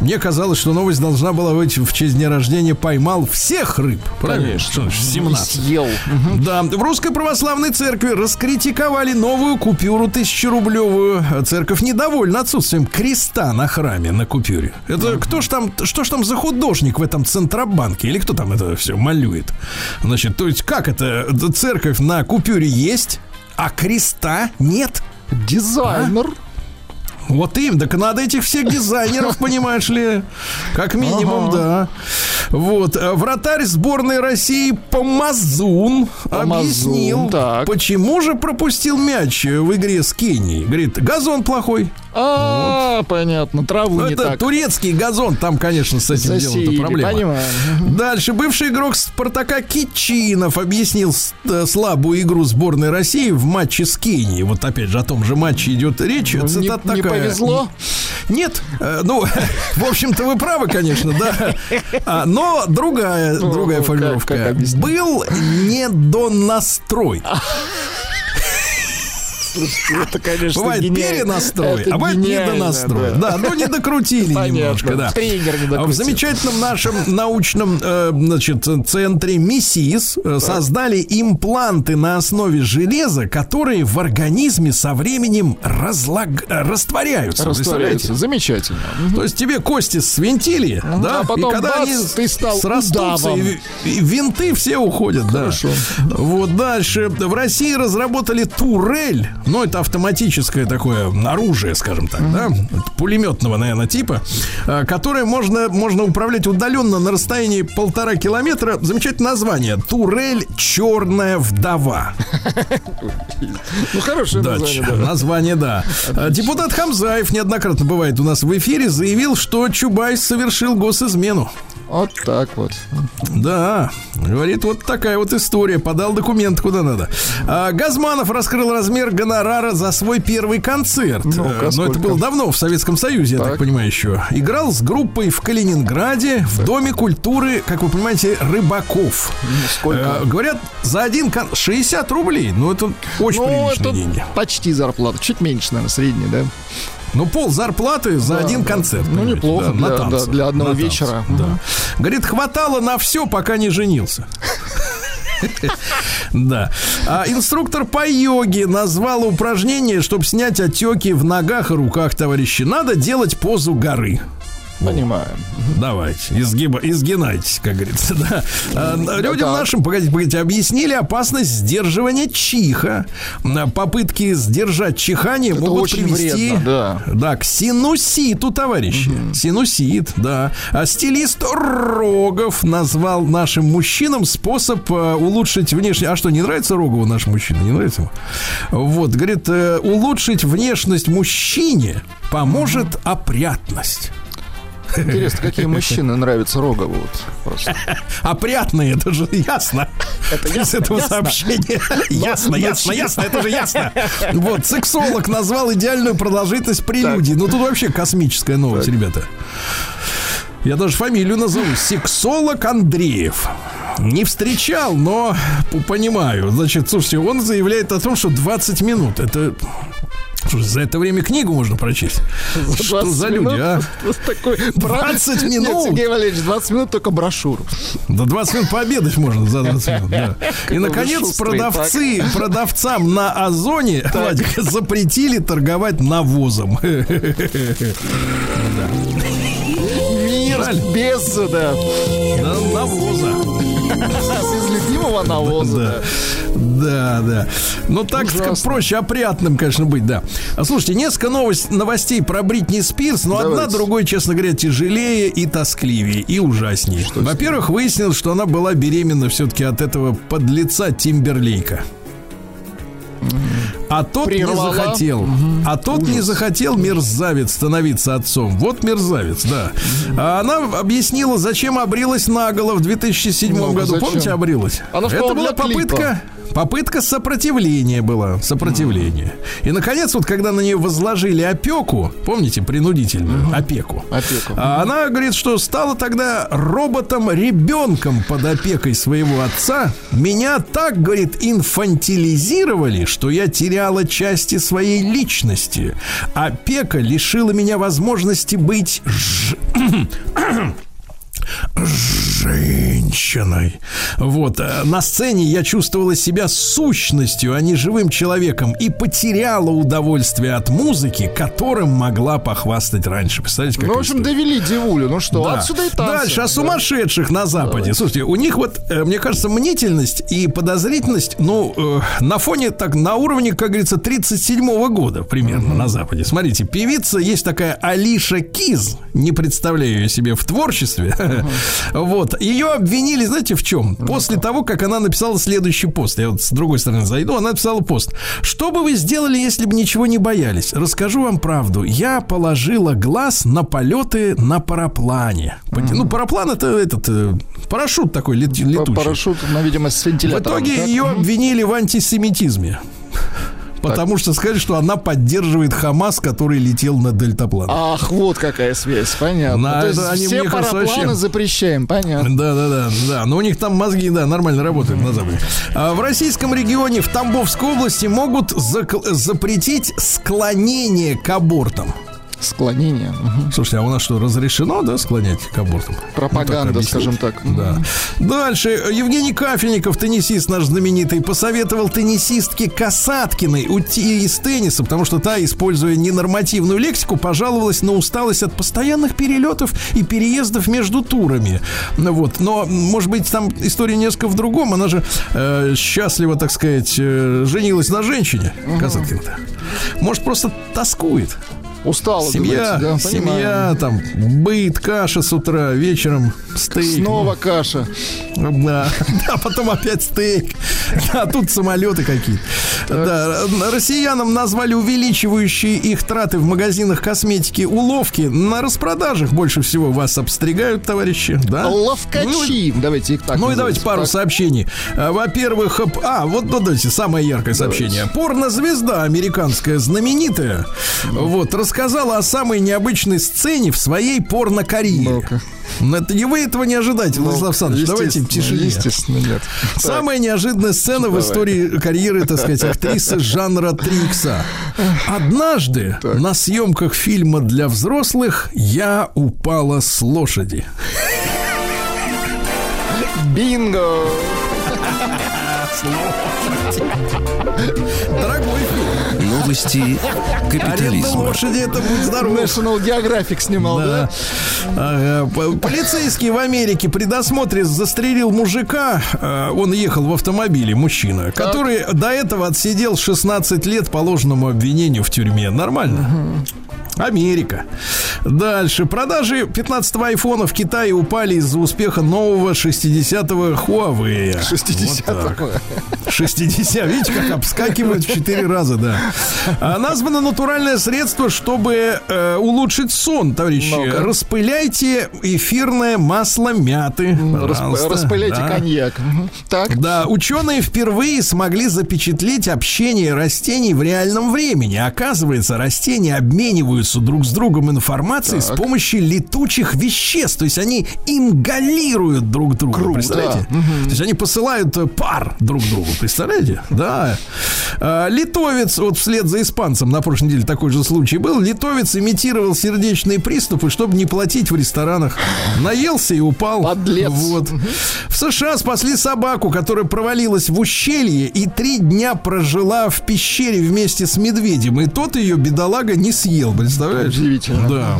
Мне казалось, что новость должна была быть в честь дня рождения поймал всех рыб. Правильно? Что значит 17? Съел. Да, в Русской Православной Церкви раскритиковали новую купюру тысячерублевую. Церковь недовольна отсутствием креста на храме на купюре. Это кто ж там, что ж там за художник в этом Центробанке? Или кто там это все малюет? Значит, то есть как это? Церковь на купюре есть, а креста нет? Дизайнер. Вот им, так надо этих всех дизайнеров, [LAUGHS] понимаешь ли? Как минимум, да. Вот. э, Вратарь сборной России Помазун Помазун, объяснил, так. почему же пропустил мяч в игре с Кенией. Говорит, газон плохой. А, понятно, траву Ну, не это так. турецкий газон, там, конечно, с этим Засеяли, делом проблема. понимаю. Дальше бывший игрок Спартака Кичинов объяснил э, слабую игру сборной России в матче с Кенией. Вот опять же о том же матче идет речь. Ну, Цитата не такая. Повезло? Нет, э, ну, [LAUGHS] в общем-то, вы правы, конечно, да. А, но другая, Ну, другая как- формулировка. как объяснить? Был недонастрой. Это, конечно, Бывает гениально. перенастрой, Это а бывает недонастрой. да. Да, ну не докрутили Понятно. немножко, да. Триггер не А В замечательном нашем научном э, значит, центре МИСИС э, создали импланты на основе железа, которые в организме со временем разлаг... э, растворяются. Представляете? Замечательно. То есть тебе кости свинтили, да, а потом и когда бац, они ты стал срастутся, и, и винты все уходят, Хорошо. да. Вот дальше. В России разработали турель, ну, это автоматическое такое оружие, скажем так, да, пулеметного, наверное, типа, а, которое можно, можно управлять удаленно на расстоянии полтора километра. Замечательное название. Турель «Черная вдова». Ну, хорошее название, да. название, да. А, Депутат Хамзаев неоднократно бывает у нас в эфире, заявил, что Чубайс совершил госизмену. Вот так вот. Да, говорит, вот такая вот история. Подал документ куда надо. А, Газманов раскрыл размер гонорара за свой первый концерт. Э, Но это было давно, в Советском Союзе, я так Так. понимаю, еще. Играл с группой в Калининграде в Доме культуры, как вы понимаете, рыбаков. сколько? Э, говорят, за один кон... 60 рублей. Ну, это очень Ну, приличные это деньги. почти зарплата. Чуть меньше, наверное, средняя, да? Ну, пол зарплаты за Да, один да. концерт. Ну, неплохо на для- танцы, да, для одного на танцы, вечера. Да. Мгм. Говорит, хватало на все, пока не женился. [LAUGHS] Да. А инструктор по йоге назвал упражнение, чтобы снять отеки в ногах и руках, товарищи. Надо делать позу горы. Понимаю. Давайте, изгиба, изгинайтесь, как говорится, [LAUGHS] да. А, людям так. нашим, погодите, погодите, объяснили опасность сдерживания чиха. А, Попытки сдержать чихание Это могут привести вредно, да. да, к синуситу, товарищи. Синусит, да. А стилист Рогов назвал нашим мужчинам способ э, улучшить внешне... А что, не нравится Рогову наш мужчина? Не нравится ему? Вот, говорит, э, улучшить внешность мужчине поможет опрятность. Интересно, какие [LAUGHS] мужчины нравятся Рогову? Вот, просто. [LAUGHS] Опрятные, это же ясно. Это Из ясно, этого ясно. сообщения. [LAUGHS] Ясно, ясно, ясно, это же ясно. Вот, сексолог назвал идеальную продолжительность прелюдии. Ну, тут вообще космическая новость, ребята. Я даже фамилию назову. Сексолог Андреев. Не встречал, но понимаю. Значит, слушайте, он заявляет о том, что 20 минут. Это... Слушай, за это время книгу можно прочесть. Что 20 за люди, минут? а? [LAUGHS] Такой бра- 20 Нет, минут? Сергей Валерьевич, 20 минут только брошюру. Да 20 минут пообедать можно за 20 [LAUGHS] минут, да. И, наконец, продавцы, продавцам на Озоне, Владик, [LAUGHS] запретили торговать навозом. Мир без, да, Да, навоза. без любимого навоза. Да, да. Ну, так Ужасно. проще опрятным, конечно, быть, да. А слушайте, несколько новость, новостей про Бритни Спирс, но одна Давайте. другой, честно говоря, тяжелее и тоскливее, и ужаснее. Во-первых, выяснилось, что она была беременна все-таки от этого подлеца Тимберлейка. А тот Прервала. не захотел. А тот не захотел мерзавец становиться отцом. Вот мерзавец, да. А она объяснила, зачем обрилась наголо в 2007 Ну, году. зачем? Помните, обрилась? Она Это была для клипа. попытка. Попытка сопротивления была. Сопротивление. И, наконец, вот когда на нее возложили опеку, помните, принудительную опеку, Опеку. а она говорит, что стала тогда роботом-ребенком под опекой своего отца. Меня так, говорит, инфантилизировали, что я теряла части своей личности. Опека лишила меня возможности быть ж- [CLEARS THROAT] женщиной. Вот. э, На сцене я чувствовала себя сущностью, а не живым человеком, и потеряла удовольствие от музыки, которым могла похвастать раньше. Представляете, Ну, какая в общем, история? довели девулю. Ну что, Да. отсюда и танцы. Дальше о Да. сумасшедших на Западе. Слушайте, у них вот, э, мне кажется, мнительность и подозрительность, ну, э, на фоне, так, на уровне, как говорится, 37-го года примерно на Западе. Смотрите, певица есть такая Алиша Киз, не представляю ее себе в творчестве. [LAUGHS] Вот, ее обвинили, знаете, в чем? После того, как она написала следующий пост, я вот с другой стороны зайду, она написала пост. Что бы вы сделали, если бы ничего не боялись? Расскажу вам правду. Я положила глаз на полеты на параплане. Ну, параплан это этот э, парашют такой летучий. Парашют, на, видимо, с В вентилятором. итоге так? ее обвинили в антисемитизме. Потому что сказали, что она поддерживает Хамас, который летел на дельтаплан. Ах, вот какая связь, понятно. На То есть они, все парапланы вообще- запрещаем, понятно. Да, да, да, да. Но у них там мозги, да, нормально работают на Западе. А в российском регионе, в Тамбовской области, могут зак- запретить склонение к абортам. Склонение. мгм. Слушайте, а у нас что, разрешено, да, склонять к абортам? Пропаганда, Ну, так скажем так. Да. Дальше. Евгений Кафельников, теннисист наш знаменитый, посоветовал теннисистке Касаткиной уйти из тенниса, потому что та, используя ненормативную лексику, пожаловалась на усталость от постоянных перелетов и переездов между турами. Ну Вот. Но, может быть, там история несколько в другом. Она же э, счастливо, так сказать, э, женилась на женщине, Касаткина. Может, просто тоскует. Устала, Семья, думаете, да? семья, там, быт, каша с утра, вечером стейк. Снова каша. Да, [LAUGHS] да, потом опять стейк. А тут самолеты какие-то. Да, россиянам назвали увеличивающие их траты в магазинах косметики уловки. На распродажах больше всего вас обстригают, товарищи. Да? Ловкачи. давайте их так Ну и давайте пару Так. сообщений. А, Во-первых, оп- а, вот ну, давайте самое яркое сообщение. Порнозвезда американская знаменитая, вот, рассказала о самой необычной сцене в своей порнокарьере. Ну, Это не вы этого не ожидаете, Владислав Александрович. Давайте тишине. Естественно, нет. Самая неожиданная сцена в истории карьеры, так сказать, актрисы жанра Трикса. Однажды на съемках фильма для взрослых я упала с лошади. Бинго! Дорогой Аренда капитализма. лошади, это будет здорово. National Geographic снимал, да? Да. Ага. Полицейский в Америке при досмотре застрелил мужика. э, Он ехал в автомобиле, мужчина, который до этого отсидел 16 лет по ложному обвинению в тюрьме. Нормально? Америка. Дальше. Продажи 15-го айфона в Китае упали из-за успеха нового 60-го Huawei. 60-го. 60. Видите, как обскакивают в 4 раза, да. А, названо натуральное средство, чтобы э, улучшить сон, товарищи. Ну-ка. Распыляйте эфирное масло мяты. Расп-. Распыляйте Да. коньяк. Так. Да, ученые впервые смогли запечатлеть общение растений в реальном времени. Оказывается, растения обмениваются друг с другом информацией с помощью летучих веществ. То есть они ингалируют друг друга. Круто. Представляете? То есть они посылают э, пар друг другу. Представляете? Да. А, Литовец, вот вслед за испанцем, на прошлой неделе такой же случай был. Литовец имитировал сердечные приступы, чтобы не платить в ресторанах. Наелся и упал. Подлец. Вот. В США спасли собаку, которая провалилась в ущелье и три дня прожила в пещере вместе с медведем. И тот ее, бедолага, не съел, представляешь? Удивительно. Да.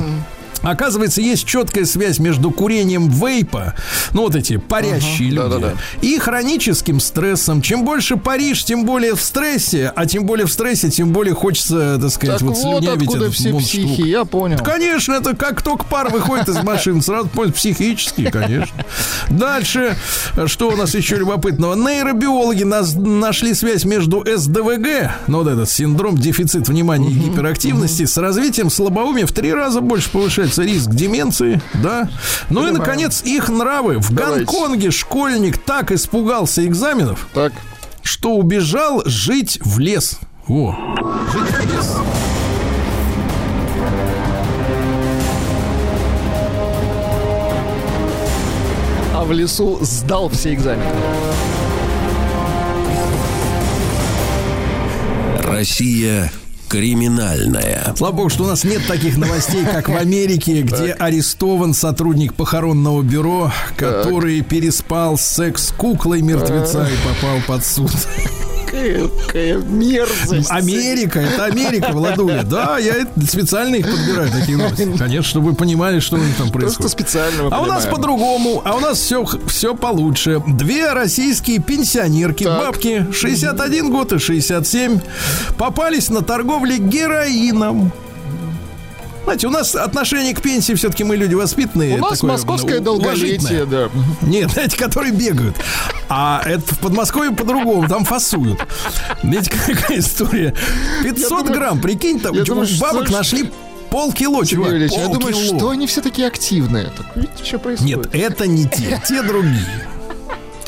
Оказывается, есть четкая связь между курением вейпа, ну вот эти парящие люди, да-да-да. и хроническим стрессом. Чем больше паришь, тем более в стрессе, а тем более в стрессе, тем более хочется, так сказать, Так вот, вот слюнявить откуда этот все психи, я понял. Конечно, это как только пар выходит из машины, сразу понял, психические, конечно. Дальше, что у нас еще любопытного? Нейробиологи нас, нашли связь между СДВГ, ну вот этот синдром дефицит внимания и гиперактивности, с развитием слабоумия в три раза больше повышается риск деменции, да? Ну и, наконец, их нравы. В Давайте. Гонконге школьник так испугался экзаменов, Так. что убежал жить в лес. Во, жить в лес. А в лесу сдал все экзамены. Россия криминальная. Слава богу, что у нас нет таких новостей, как в Америке, [LAUGHS] где арестован сотрудник похоронного бюро, который переспал с секс-куклой мертвеца и попал под суд. Какая, какая мерзость. Америка, это Америка, Владуля. Да, я это специально их подбираю, такие новости. Конечно, чтобы вы понимали, что у них там Просто происходит. специально мы А у нас по-другому, а у нас все, все получше. Две российские пенсионерки, Так. бабки, 61 год и 67, попались на торговле героином. Знаете, у нас отношение к пенсии все-таки мы люди воспитанные. У нас такое, московское ну, долголетие, да. [LAUGHS] Нет, эти, которые бегают. А это в Подмосковье по-другому, там фасуют. Видите, какая история. 500 думаю- грамм, прикинь, там думаю, что- бабок нашли полкило, чувак, Ильич, я думаю, что они все такие активные. Так видите, что происходит? Нет, это не те, те другие.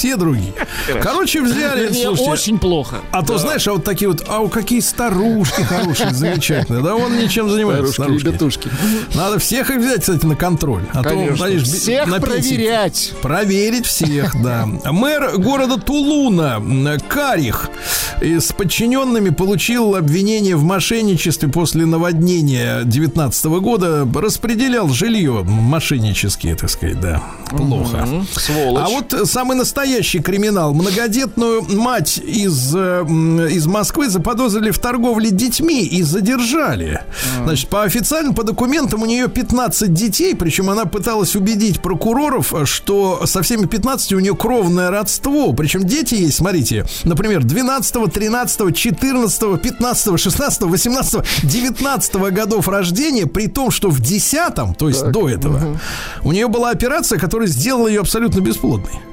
Те другие. Короче, взяли, слушайте, очень плохо. а то, знаешь, а вот такие вот, а у какие старушки хорошие, замечательные. Да он ничем занимается, Старушки, старушки. ребятушки. Надо всех их взять, кстати, на контроль. А Конечно. то, знаешь, Всех проверять. Проверить всех, да. Мэр города Тулуна Карих с подчиненными получил обвинение в мошенничестве после наводнения 19 года. Распределял жилье мошеннически, так сказать, да. Плохо. Сволочь. А вот самый настоящий криминал. Многодетную мать из, э, из Москвы заподозрили в торговле детьми и задержали. Значит, по официальным, по документам у нее 15 детей, причем она пыталась убедить прокуроров, э, что со всеми 15 у нее кровное родство. Причем дети есть, смотрите, например, 12, 13, 14, 15, 16, 18, 19 годов рождения, при том, что в 10, то есть до этого, у нее была операция, которая сделала ее абсолютно бесплодной.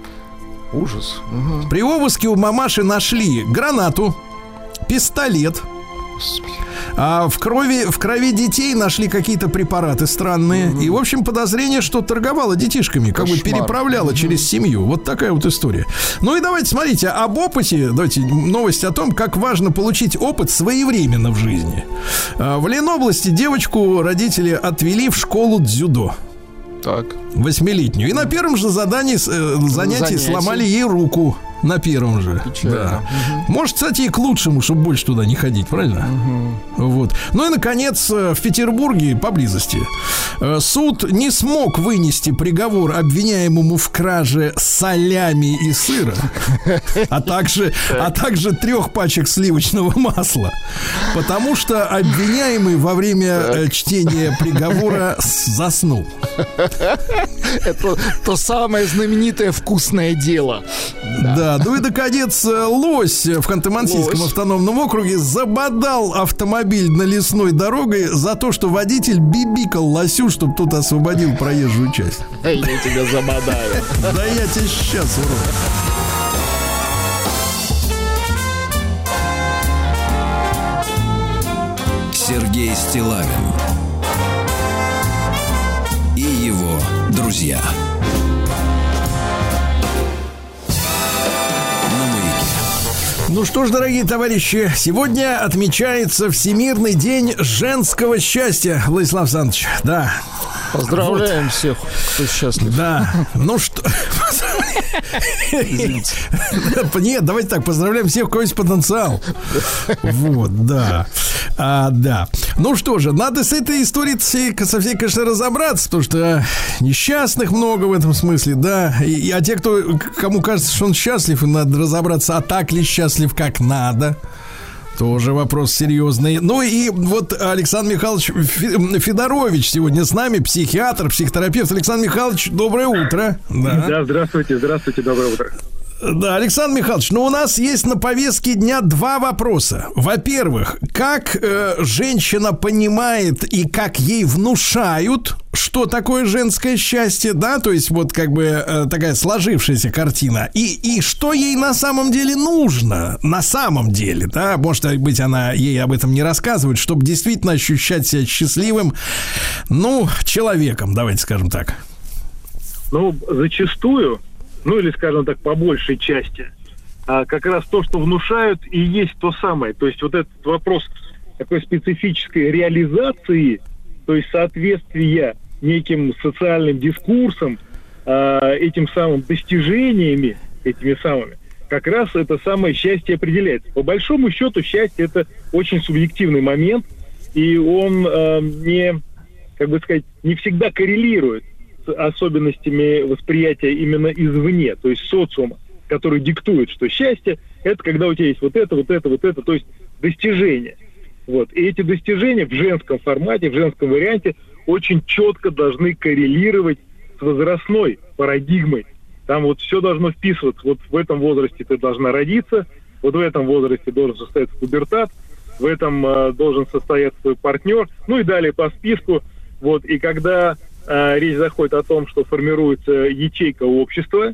Ужас. Мгм. При обыске у мамаши нашли гранату, пистолет. А в крови, в крови детей нашли какие-то препараты странные. И, в общем, подозрение, что торговала детишками, как бы Кошмар. переправляла через семью. Вот такая вот история. Ну и давайте, смотрите, об опыте, давайте новость о том, как важно получить опыт своевременно в жизни. А, В Ленобласти девочку родители отвели в школу дзюдо. Так. Восьмилетнюю. И на первом же задании, э, занятии Занятии. сломали ей руку. На первом же. Печально. Да. Может, кстати, и к лучшему, чтобы больше туда не ходить, правильно? Вот. Ну и, наконец, э, в Петербурге, поблизости, э, суд не смог вынести приговор обвиняемому в краже солями и сыра, а также, а также трех пачек сливочного масла, потому что обвиняемый во время э, чтения приговора заснул. Это то самое знаменитое вкусное дело. Да, ну и наконец э, лось в Ханты-Мансийском автономном округе забодал автомобиль на лесной дороге за то, что водитель бибикал лосю, чтобы тот освободил проезжую часть. Эй, я тебя забодаю. Да я тебе сейчас, урод. Сергей Стилавин и его друзья. Ну что ж, дорогие товарищи, сегодня отмечается Всемирный день женского счастья, Владислав Александрович. Да, Поздравляем всех, кто счастлив. да. Ну что... Нет, давайте так, поздравляем всех, у кого есть потенциал. Вот, да. А, да. Ну что же, надо с этой историей со всей, конечно, разобраться, потому что несчастных много в этом смысле, да. И, и- а те, кто, кому кажется, что он счастлив, надо разобраться, а так ли счастлив, как надо. Тоже вопрос серьезный. Ну и вот Александр Михайлович Фе- Федорович сегодня с нами, психиатр, психотерапевт. Александр Михайлович, доброе утро. Да. Да, здравствуйте, здравствуйте, доброе утро. Да, Александр Михайлович, ну у нас есть на повестке дня два вопроса. Во-первых, как э, женщина понимает и как ей внушают, что такое женское счастье, да, то есть вот как бы э, такая сложившаяся картина, и, и что ей на самом деле нужно, на самом деле, да, может быть, она ей об этом не рассказывает, чтобы действительно ощущать себя счастливым, ну, человеком, давайте скажем так. Ну, зачастую, ну или, скажем так, по большей части, а, как раз то, что внушают, и есть то самое. То есть вот этот вопрос такой специфической реализации, то есть соответствия неким социальным дискурсам, а, этим самым достижениями, этими самыми, как раз это самое счастье определяется. По большому счету счастье это очень субъективный момент, и он э, не, как бы сказать, не всегда коррелирует особенностями восприятия именно извне, то есть социума, который диктует, что счастье это когда у тебя есть вот это, вот это, вот это, то есть достижение. Вот. И эти достижения в женском формате, в женском варианте очень четко должны коррелировать с возрастной парадигмой. Там вот все должно вписываться. Вот в этом возрасте ты должна родиться, вот в этом возрасте должен состояться пубертат, в этом э, должен состояться твой партнер, ну и далее по списку. Вот. И когда речь заходит о том, что формируется ячейка общества,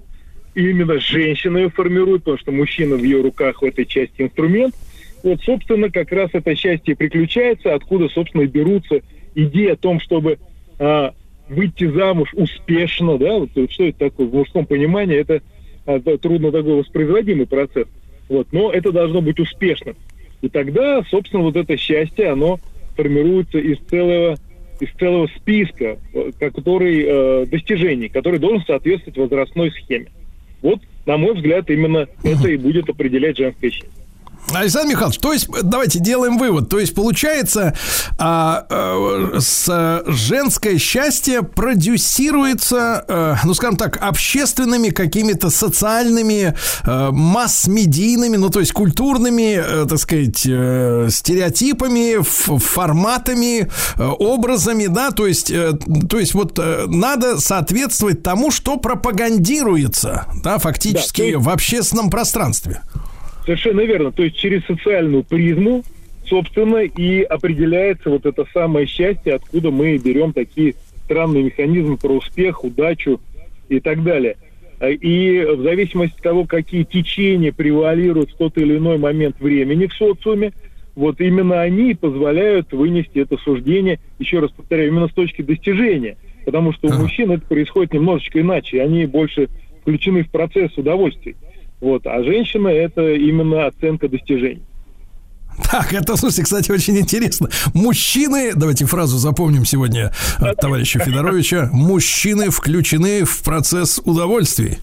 именно женщина ее формирует, потому что мужчина в ее руках в этой части инструмент, вот, собственно, как раз это счастье приключается, откуда, собственно, и берутся идеи о том, чтобы а, выйти замуж успешно, да, вот, что это такое? В мужском понимании, это а, трудно такой воспроизводимый процесс, вот, но это должно быть успешным. И тогда, собственно, вот это счастье, оно формируется из целого из целого списка, э, который э, достижений, который должен соответствовать возрастной схеме. Вот, на мой взгляд, именно это и будет определять женское счастье. Александр Михайлович, то есть давайте делаем вывод. То есть получается, а, а, с женское счастье продюсируется, а, ну скажем так, общественными какими-то социальными а, масс-медийными, ну то есть культурными, а, так сказать, а, стереотипами, форматами, а, образами, да, то есть, а, то есть вот а, надо соответствовать тому, что пропагандируется, да, фактически Да, есть- в общественном пространстве. Совершенно верно. То есть через социальную призму, собственно, и определяется вот это самое счастье, откуда мы берем такие странные механизмы про успех, удачу и так далее. А, И в зависимости от того, какие течения превалируют в тот или иной момент времени в социуме, вот именно они позволяют вынести это суждение, еще раз повторяю, именно с точки достижения. Потому что у мужчин это происходит немножечко иначе. Они больше включены в процесс удовольствий. Вот. А женщина – это именно оценка достижений. [LAUGHS] Так, это, слушайте, кстати, очень интересно. Мужчины, давайте фразу запомним сегодня от товарища Федоровича, мужчины включены в процесс удовольствий.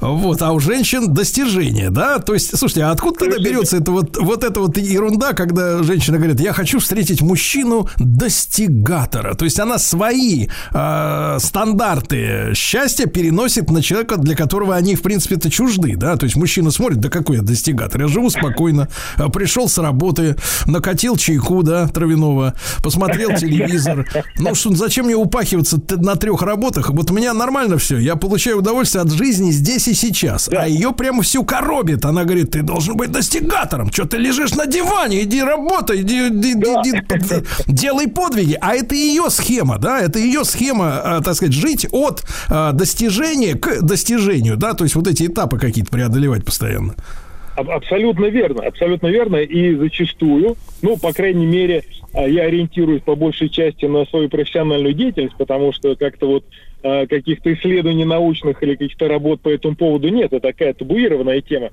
Вот, а у женщин достижения, да? То есть, слушайте, а откуда тогда берется это вот, вот эта вот ерунда, когда женщина говорит, я хочу встретить мужчину достигатора. То есть она свои э, стандарты счастья переносит на человека, для которого они, в принципе-то, чужды, да? То есть мужчина смотрит, да какой я достигатор, я живу спокойно, а, пришел с работы, накатил чайку, да, травяного, посмотрел [LAUGHS] телевизор. Ну что, зачем мне упахиваться на трех работах? Вот у меня нормально все, я получаю удовольствие от жизни здесь и сейчас. А ее прямо всю коробит. Она говорит, ты должен быть достигатором. Что ты лежишь на диване? Иди работай, иди, иди- иди под- делай подвиги. А это ее схема, да, это ее схема, а, так сказать, жить от а, достижения к достижению, да, то есть вот эти этапы какие-то преодолевать постоянно. Аб- Абсолютно верно, абсолютно верно. И зачастую, ну, по крайней мере, а, я ориентируюсь по большей части на свою профессиональную деятельность, потому что как-то вот а, каких-то исследований научных или каких-то работ по этому поводу нет. Это такая табуированная тема.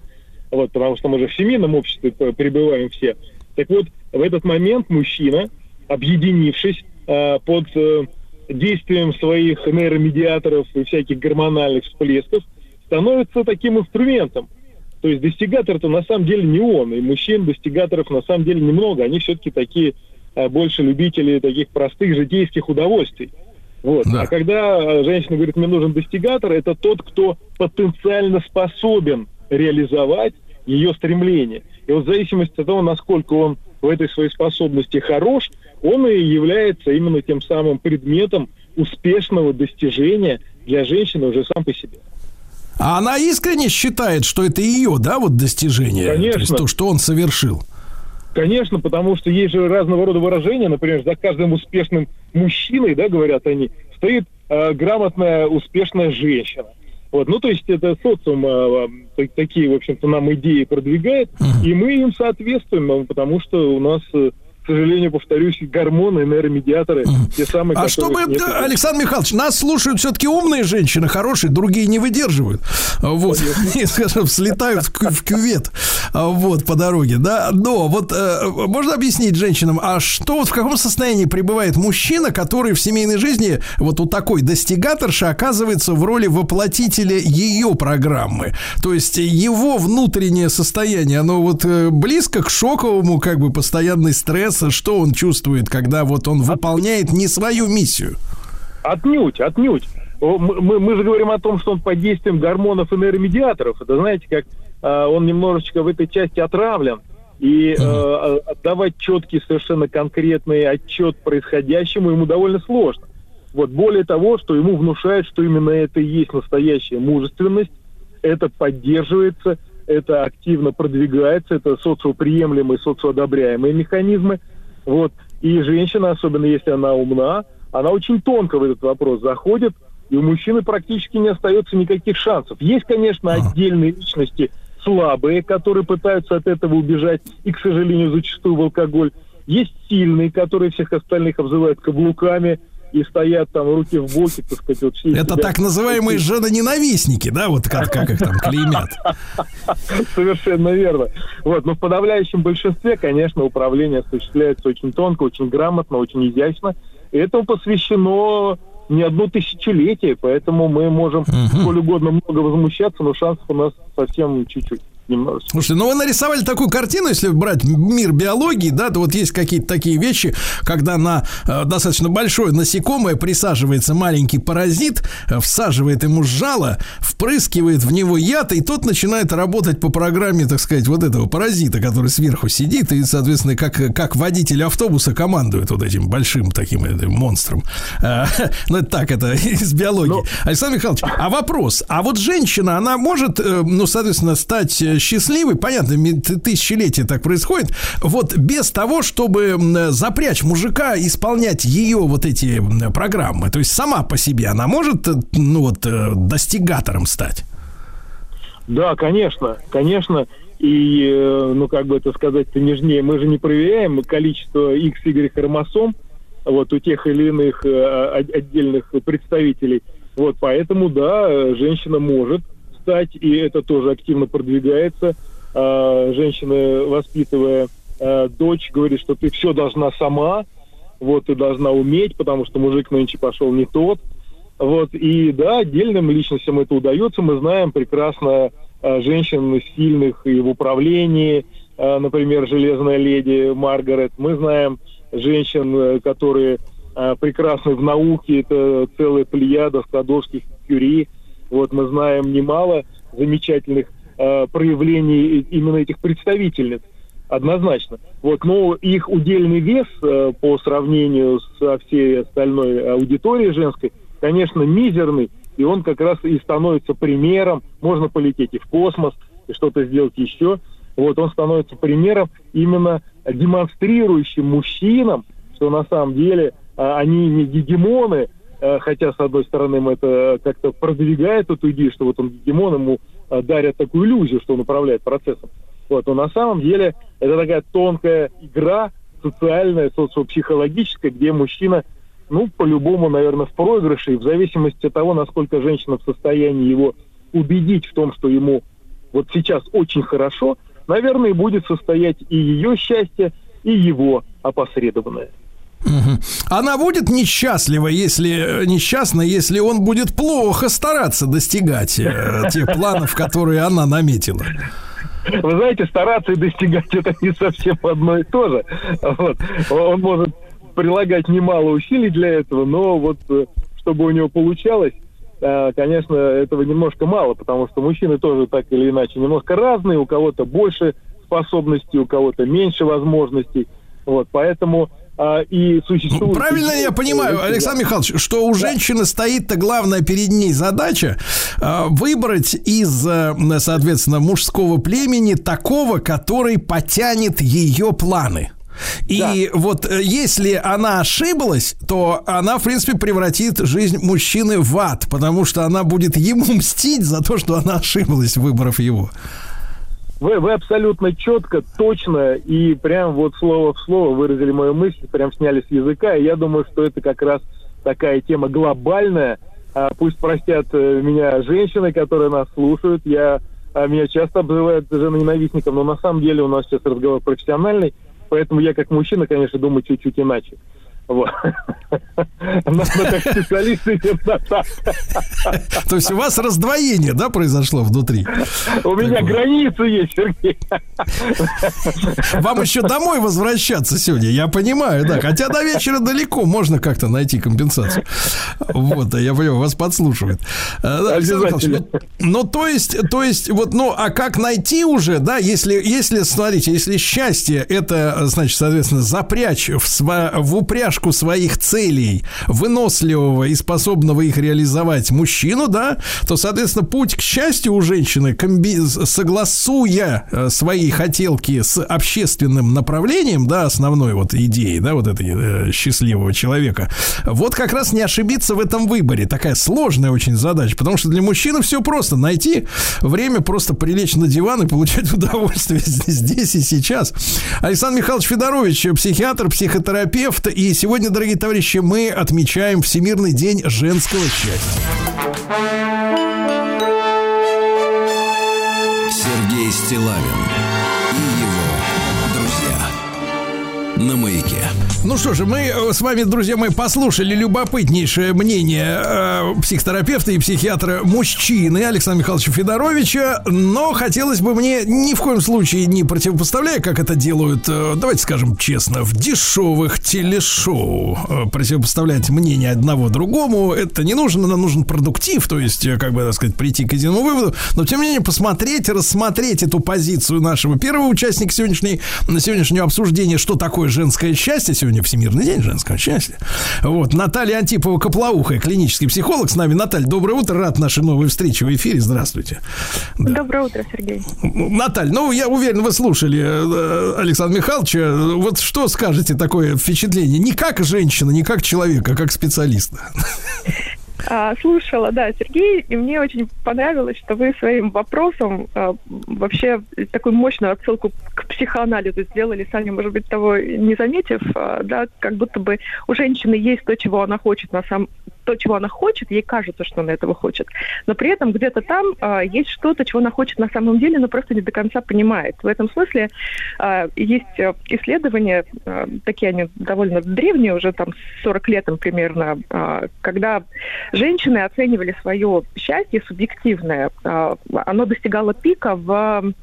Вот, потому что мы же в семейном обществе пребываем все. Так вот, в этот момент мужчина, объединившись а, под э, действием своих нейромедиаторов и всяких гормональных всплесков, становится таким инструментом. То есть достигатор-то на самом деле не он, и мужчин достигаторов на самом деле немного. Они все-таки такие а, больше любители таких простых житейских удовольствий. Вот. Да. А когда а, женщина говорит, мне нужен достигатор, это тот, кто потенциально способен реализовать ее стремление. И вот в зависимости от того, насколько он в этой своей способности хорош, он и является именно тем самым предметом успешного достижения для женщины уже сам по себе. А она искренне считает, что это ее, да, вот достижение. Конечно. То есть то, что он совершил. Конечно, потому что есть же разного рода выражения, например, за каждым успешным мужчиной, да, говорят они, стоит э, грамотная, успешная женщина. Вот, ну, то есть это социум э, э, такие, в общем-то, нам идеи продвигает, и мы им соответствуем, потому что у нас э, к сожалению, повторюсь, гормоны, нейромедиаторы, те самые, А чтобы, нет. Александр Михайлович, нас слушают все-таки умные женщины, хорошие, другие не выдерживают. Вот. [LAUGHS] И, скажем, слетают в кювет. а, Вот, по дороге, да. Но вот э, можно объяснить женщинам, а что вот в каком состоянии пребывает мужчина, который в семейной жизни вот у такой достигаторши оказывается в роли воплотителя ее программы? То есть его внутреннее состояние, оно вот э, близко к шоковому, как бы постоянный стресс, что он чувствует, когда вот он выполняет не свою миссию? Отнюдь, отнюдь. Мы, мы- мы же говорим о том, что он под действием гормонов и нейромедиаторов. Это знаете, как а, он немножечко в этой части отравлен. И э, отдавать четкий, совершенно конкретный отчет происходящему ему довольно сложно. Вот более того, что ему внушают, что именно это и есть настоящая мужественность, это поддерживается, это активно продвигается, это социоприемлемые, социоодобряемые механизмы. Вот. И женщина, особенно если она умна, она очень тонко в этот вопрос заходит, и у мужчины практически не остается никаких шансов. Есть, конечно, отдельные личности слабые, которые пытаются от этого убежать, и, к сожалению, зачастую в алкоголь. Есть сильные, которые всех остальных обзывают каблуками и стоят там руки в боки, так сказать, вот все Это себя- так называемые женоненавистники, да, вот как, как их там клеймят. Совершенно верно. Вот, но в подавляющем большинстве, конечно, управление осуществляется очень тонко, очень грамотно, очень изящно. И этому посвящено не одно тысячелетие, поэтому мы можем сколь угодно много возмущаться, но шансов у нас совсем чуть-чуть. Немножечко. Слушайте, ну вы нарисовали такую картину, если брать мир биологии, да, то вот есть какие-то такие вещи, когда на э, достаточно большое насекомое присаживается маленький паразит, э, всаживает ему жало, впрыскивает в него яд, и тот начинает работать по программе, так сказать, вот этого паразита, который сверху сидит, и, соответственно, как, как водитель автобуса командует вот этим большим таким э, монстром. Э, [LAUGHS] Ну, это так, это [LAUGHS] из биологии. Александр Михайлович, а вопрос, а вот женщина, она может, э, ну, соответственно, стать счастливой, понятно, ми- т- тысячелетия так происходит, вот без того, чтобы запрячь мужика исполнять ее вот эти программы, то есть сама по себе она может, э, ну, вот, э, достигатором стать? Да, конечно, конечно. И, э, ну, как бы это сказать-то нежнее, мы же не проверяем количество X, Y хромосом вот у тех или иных отдельных представителей. Вот, поэтому, да, женщина может стать, и это тоже активно продвигается. А, Женщина, воспитывая э, дочь, говорит, что ты все должна сама, вот, ты должна уметь, потому что мужик нынче пошел не тот. Вот, и да, отдельным личностям это удается. Мы знаем прекрасно э, женщин сильных и в управлении, например, железная леди Маргарет. Мы знаем женщин, э, которые прекрасны в науке, это целая плеяда Складовских, Кюри. Вот мы знаем немало замечательных э, проявлений именно этих представительниц. Однозначно. Вот, но их удельный вес э, по сравнению со всей остальной аудиторией женской, конечно, мизерный, и он как раз и становится примером. Можно полететь и в космос, и что-то сделать еще. Вот он становится примером именно демонстрирующим мужчинам, что на самом деле а, они не гегемоны, хотя, с одной стороны, это как-то продвигает эту идею, что вот он гегемон, ему э, дарят такую иллюзию, что он управляет процессом. Вот, но на самом деле это такая тонкая игра социальная, социопсихологическая, где мужчина, ну, по-любому, наверное, в проигрыше, и в зависимости от того, насколько женщина в состоянии его убедить в том, что ему вот сейчас очень хорошо, наверное, будет состоять и ее счастье, и его опосредованное. Она будет несчастлива, если э, несчастна, если он будет плохо стараться достигать э, [LAUGHS] тех планов, которые она наметила. Вы знаете, стараться и достигать это не совсем одно и то же. Вот. Он может прилагать немало усилий для этого, но вот э, чтобы у него получалось, э, конечно, этого немножко мало, потому что мужчины тоже так или иначе немножко разные, у кого-то больше способностей, у кого-то меньше возможностей. Вот, поэтому и существует... Правильно я понимаю, Александр Михайлович, что у женщины стоит-то главная перед ней задача э, выбрать из, э, соответственно, мужского племени такого, который потянет ее планы. И вот э, если она ошиблась, то она, в принципе, превратит жизнь мужчины в ад, потому что она будет ему [LAUGHS] мстить за то, что она ошиблась, выбрав его. Вы, вы абсолютно четко, точно и прям вот слово в слово выразили мою мысль, прям сняли с языка. И я думаю, что это как раз такая тема глобальная. А, пусть простят э, меня женщины, которые нас слушают. Я, а, меня часто обзывают женоненавистником, но на самом деле у нас сейчас разговор профессиональный. Поэтому я как мужчина, конечно, думаю чуть-чуть иначе. Вот. [LAUGHS] Но как специалисты. [LAUGHS] То есть у вас раздвоение, да, произошло внутри? У меня границы есть, Сергей. Вам еще домой возвращаться сегодня, я понимаю, да. Хотя до вечера далеко, можно как-то найти компенсацию. Вот, я понимаю, вас подслушивает. Да, Александр Михайлович, ну, ну, то есть, то есть, вот, ну, а как найти уже, да, если, если, смотрите, если счастье, это, значит, соответственно, запрячь в, в упряжку своих целей выносливого и способного их реализовать мужчину, да, то, соответственно, путь к счастью у женщины, комби- согласуя э, свои хотелки с общественным направлением, да, основной вот идеей, да, вот этой э, счастливого человека, вот как раз не ошибиться в этом выборе. Такая сложная очень задача, потому что для мужчины все просто. Найти время просто прилечь на диван и получать [LAUGHS] удовольствие здесь и сейчас. Александр Михайлович Федорович, психиатр, психотерапевт. И сегодня, дорогие товарищи, мы отмечаем Всемирный день женского счастья. Сергей Стилавин и его друзья на маяке. Ну что же, мы э, с вами, друзья мои, послушали любопытнейшее мнение э, психотерапевта и психиатра мужчины Александра Михайловича Федоровича, но хотелось бы мне ни в коем случае не противопоставляя, как это делают, э, давайте скажем честно, в дешевых телешоу, э, противопоставлять мнение одного другому, это не нужно, нам нужен продуктив, то есть, э, как бы, так сказать, прийти к единому выводу, но тем не менее посмотреть, рассмотреть эту позицию нашего первого участника сегодняшней, сегодняшнего обсуждения, что такое женское счастье, сегодня Всемирный день женского счастья. Вот, Наталья Антипова Коплоухая, клинический психолог с нами. Наталья, доброе утро, рад нашей новой встрече в эфире. Здравствуйте. Да. Доброе утро, Сергей. Наталья, ну, я уверен, вы слушали э, Александра Михайловича. Вот что скажете такое впечатление? Не как женщина, не как человека, а как специалиста. А, слушала, да, Сергей, и мне очень понравилось, что вы своим вопросом а, вообще такую мощную отсылку к психоанализу сделали, сами, может быть, того не заметив, а, да, как будто бы у женщины есть то, чего она хочет на самом то, чего она хочет, ей кажется, что она этого хочет. Но при этом где-то там а, есть что-то, чего она хочет на самом деле, но просто не до конца понимает. В этом смысле а, есть а, исследования, а, такие они довольно древние, уже там 40 лет им примерно, а, когда женщины оценивали свое счастье субъективное. А, оно достигало пика в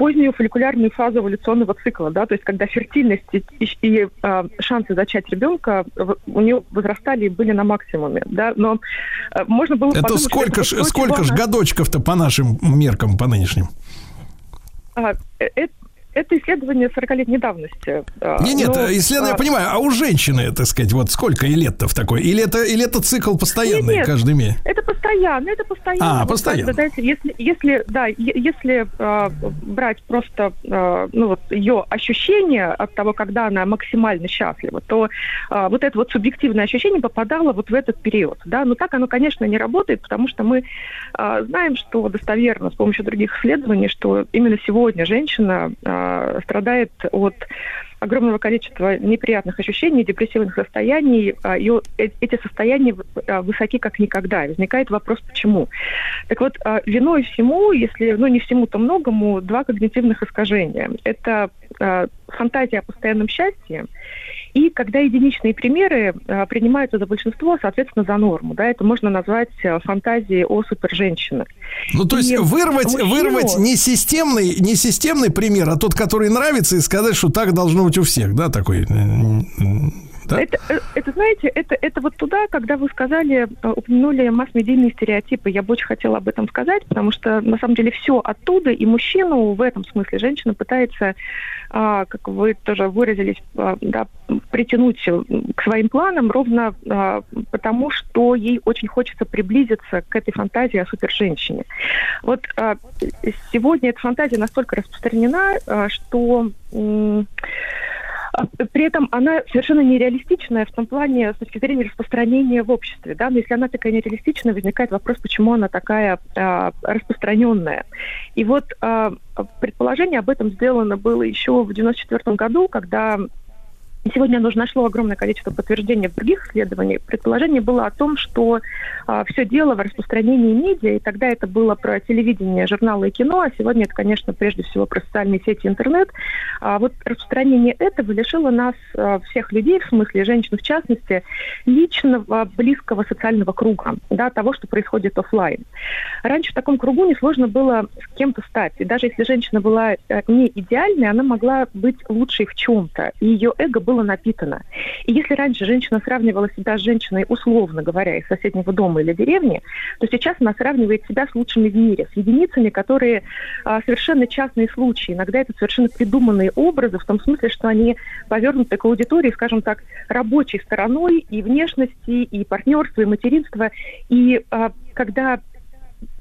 позднюю фолликулярную фазу эволюционного цикла, да, то есть когда фертильность и, и, э, шансы зачать ребенка у нее возрастали и были на максимуме, да, но э, можно было Это подумать, сколько ж, это сколько ж годочков-то по нашим меркам, по нынешним? А, э, э- это исследование 40-летней давности. а, Не, нет, но, исследование, я а, понимаю, а у женщины, так сказать, вот сколько и лет-то в такой? Или это, или это цикл постоянный, Нет, каждый месяц? Это постоянно, это постоянно. А, Вот постоянно. бы, знаете, если, если, да, если э, брать просто, э, ну вот ее ощущение от того, когда она максимально счастлива, то э, вот это вот субъективное ощущение попадало вот в этот период, да. Но так оно, конечно, не работает, потому что мы э, знаем, что достоверно с помощью других исследований, что именно сегодня женщина э, страдает от огромного количества неприятных ощущений, депрессивных состояний, а, и э- эти состояния а, высоки как никогда. Возникает вопрос, почему. Так вот, а, виной всему, если, ну не всему, то многому, два когнитивных искажения. Это фантазия о постоянном счастье, и когда единичные примеры а, принимаются за большинство, соответственно, за норму. Да, это можно назвать а, фантазией о суперженщине. Ну, то есть И вырвать, мужчину- вырвать не системный, не системный пример, а тот, который нравится, и сказать, что так должно быть у всех, да, такой. Да? Это, э, это, знаете, это, это вот туда, когда вы сказали, э, упомянули масс-медийные стереотипы. Я бы очень хотела об этом сказать, потому что, на самом деле, все оттуда, и мужчину в этом смысле женщина пытается, а, как вы тоже выразились, а, да, притянуть э, к своим планам ровно а, потому, что ей очень хочется приблизиться к этой фантазии о суперженщине. Вот сегодня эта фантазия настолько распространена, что При этом она совершенно нереалистичная в том плане с точки зрения распространения в обществе. Да? Но если она такая нереалистичная, возникает вопрос, почему она такая а, распространенная. И вот а, предположение об этом сделано было еще в 1994 году, когда Сегодня оно уже нашло огромное количество подтверждений в других исследованиях. Предположение было о том, что все дело в распространении медиа, и тогда это было про телевидение, журналы и кино, а сегодня это, конечно, прежде всего про социальные сети интернет. А вот распространение этого лишило нас, а, всех людей, в смысле женщин в частности, личного близкого социального круга, да, того, что происходит оффлайн. Раньше в таком кругу несложно было с кем-то стать. И даже если женщина была э, не идеальной, она могла быть лучшей в чем-то. И ее эго было напитано. И если раньше женщина сравнивала себя с женщиной, условно говоря, из соседнего дома или деревни, то сейчас она сравнивает себя с лучшими в мире, с единицами, которые а, совершенно частные случаи. Иногда это совершенно придуманные образы, в том смысле, что они повернуты к аудитории, скажем так, рабочей стороной и внешности, и партнерства, и материнства. И а, когда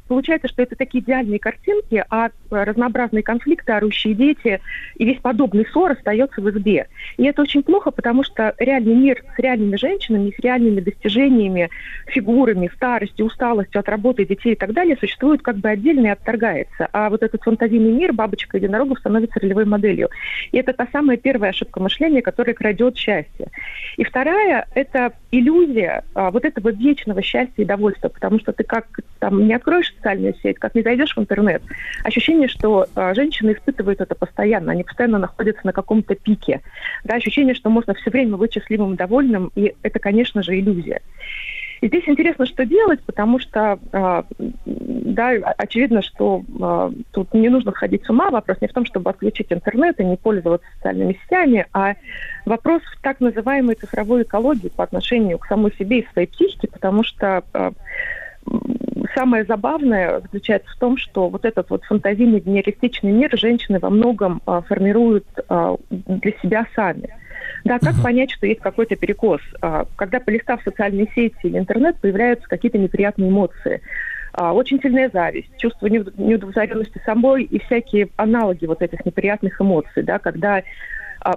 получается, что это такие идеальные картинки, а разнообразные конфликты, орущие дети и весь подобный ссор остается в избе. И это очень плохо, потому что реальный мир с реальными женщинами, с реальными достижениями, фигурами, старостью, усталостью от работы детей и так далее существует как бы отдельно и отторгается. А вот этот фантазийный мир бабочка единорогов становится ролевой моделью. И это та самая первая ошибка мышления, которая крадет счастье. И вторая – это иллюзия а, вот этого вечного счастья и довольства, потому что ты как там не откроешь социальную сеть, как не зайдешь в интернет, ощущение, что э, женщины испытывают это постоянно, они постоянно находятся на каком-то пике. Да, ощущение, что можно все время быть счастливым и довольным, и это, конечно же, иллюзия. И здесь интересно, что делать, потому что, э, да, очевидно, что э, тут не нужно сходить с ума. Вопрос не в том, чтобы отключить интернет и не пользоваться социальными сетями, а вопрос в так называемой цифровой экологии по отношению к самой себе и своей психике, потому что э, самое забавное заключается в том, что вот этот вот фантазийный нереалистичный мир женщины во многом а, формируют а, для себя сами. Да, как uh-huh. понять, что есть какой-то перекос? А, когда полистав социальные сети или интернет, появляются какие-то неприятные эмоции. А, очень сильная зависть, чувство неуд- неудовлетворенности собой и всякие аналоги вот этих неприятных эмоций, да, когда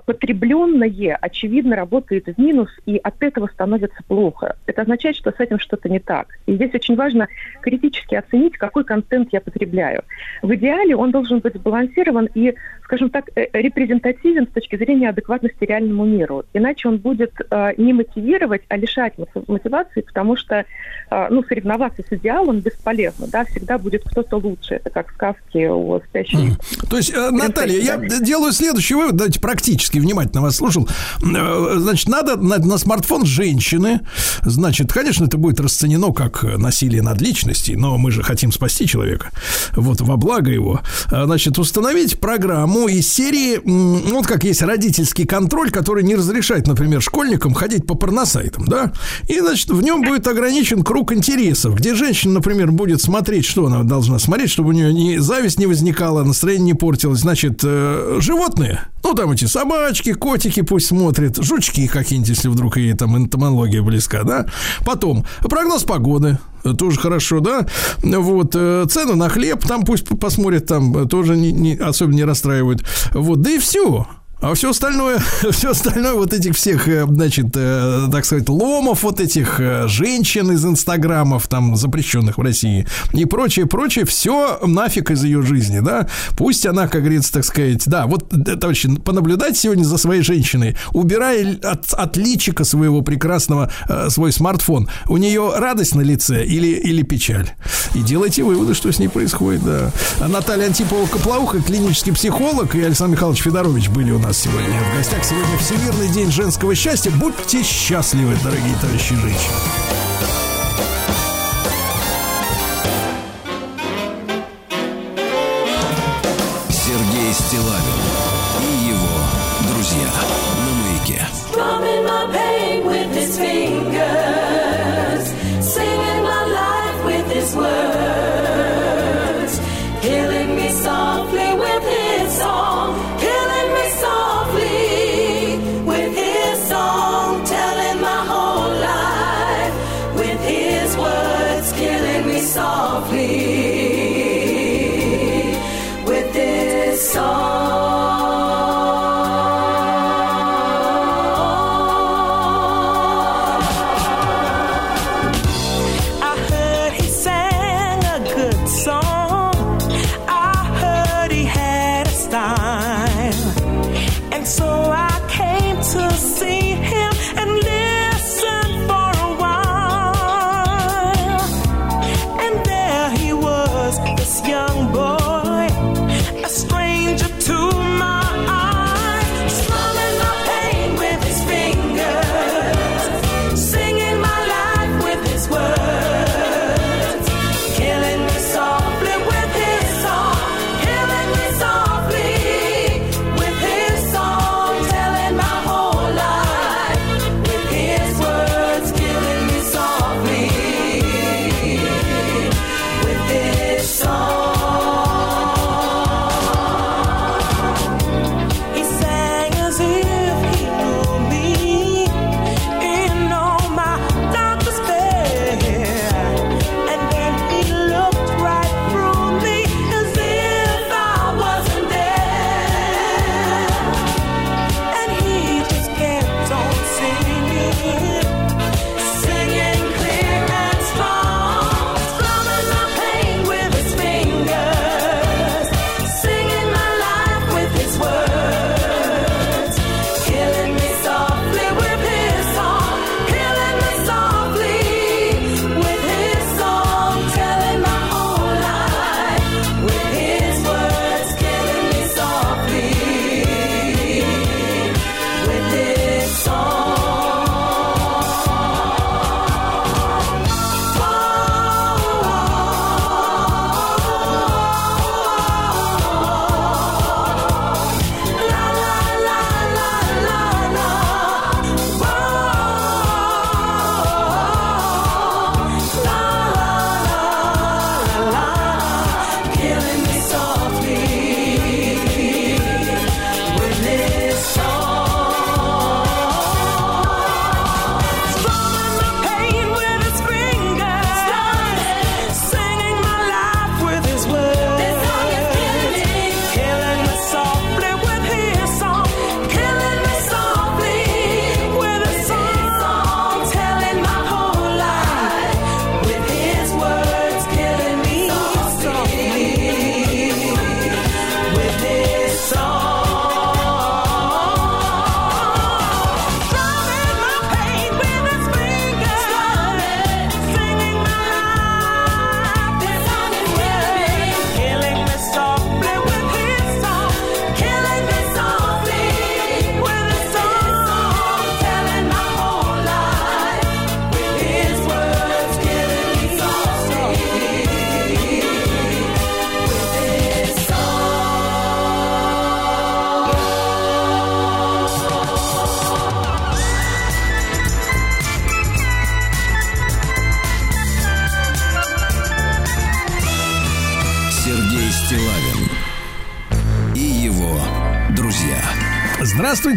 потребленное, очевидно, работает в минус, и от этого становится плохо. Это означает, что с этим что-то не так. И здесь очень важно критически оценить, какой контент я потребляю. В идеале он должен быть сбалансирован и, скажем так, э, репрезентативен с точки зрения адекватности реальному миру. Иначе он будет э, не мотивировать, а лишать мотивации, потому что э, ну, соревноваться с идеалом бесполезно. Да? Всегда будет кто-то лучше. Это как сказки о спящей... То есть, э, Наталья, я делаю следующий вывод, давайте практически внимательно вас слушал. Э, Значит, надо на, на смартфон женщины, значит, конечно, это будет расценено как насилие над личностью, но мы же хотим спасти человека, вот, во благо его. Значит, установить программу из серии, ну, вот как есть родительский контроль, который не разрешает, например, школьникам ходить по порносайтам, да, и, значит, в нем будет ограничен круг интересов, где женщина, например, будет смотреть, что она должна смотреть, чтобы у нее ни зависть не возникала, настроение не портилось, значит, э, животные, ну, там эти собачки, котики пусть смотрят, жучки какие-нибудь, если вдруг ей там энтомология близка, да. Потом прогноз погоды, тоже хорошо, да. Вот, э, цену на хлеб, там пусть посмотрят, там тоже не, не- особенно не расстраивают. Вот, да и все. А все остальное, [LAUGHS] все остальное вот этих всех, э, значит, э, так сказать, ломов, вот этих э, женщин из инстаграмов, там, запрещенных в России, и прочее, прочее, все нафиг из ее жизни, да. Пусть она, как говорится, так сказать, да, вот, товарищи, понаблюдать сегодня за своей женщиной, убирая от, от личика своего прекрасного свой смартфон, у нее радость на лице или, или печаль. И делайте выводы, что с ней происходит, да. А Наталья Антипова-Коплауха, клинический психолог, и Александр Михайлович Федорович были у нас сегодня в гостях. Сегодня Всемирный день женского счастья. Будьте счастливы, дорогие товарищи женщины. Сергей Стилавин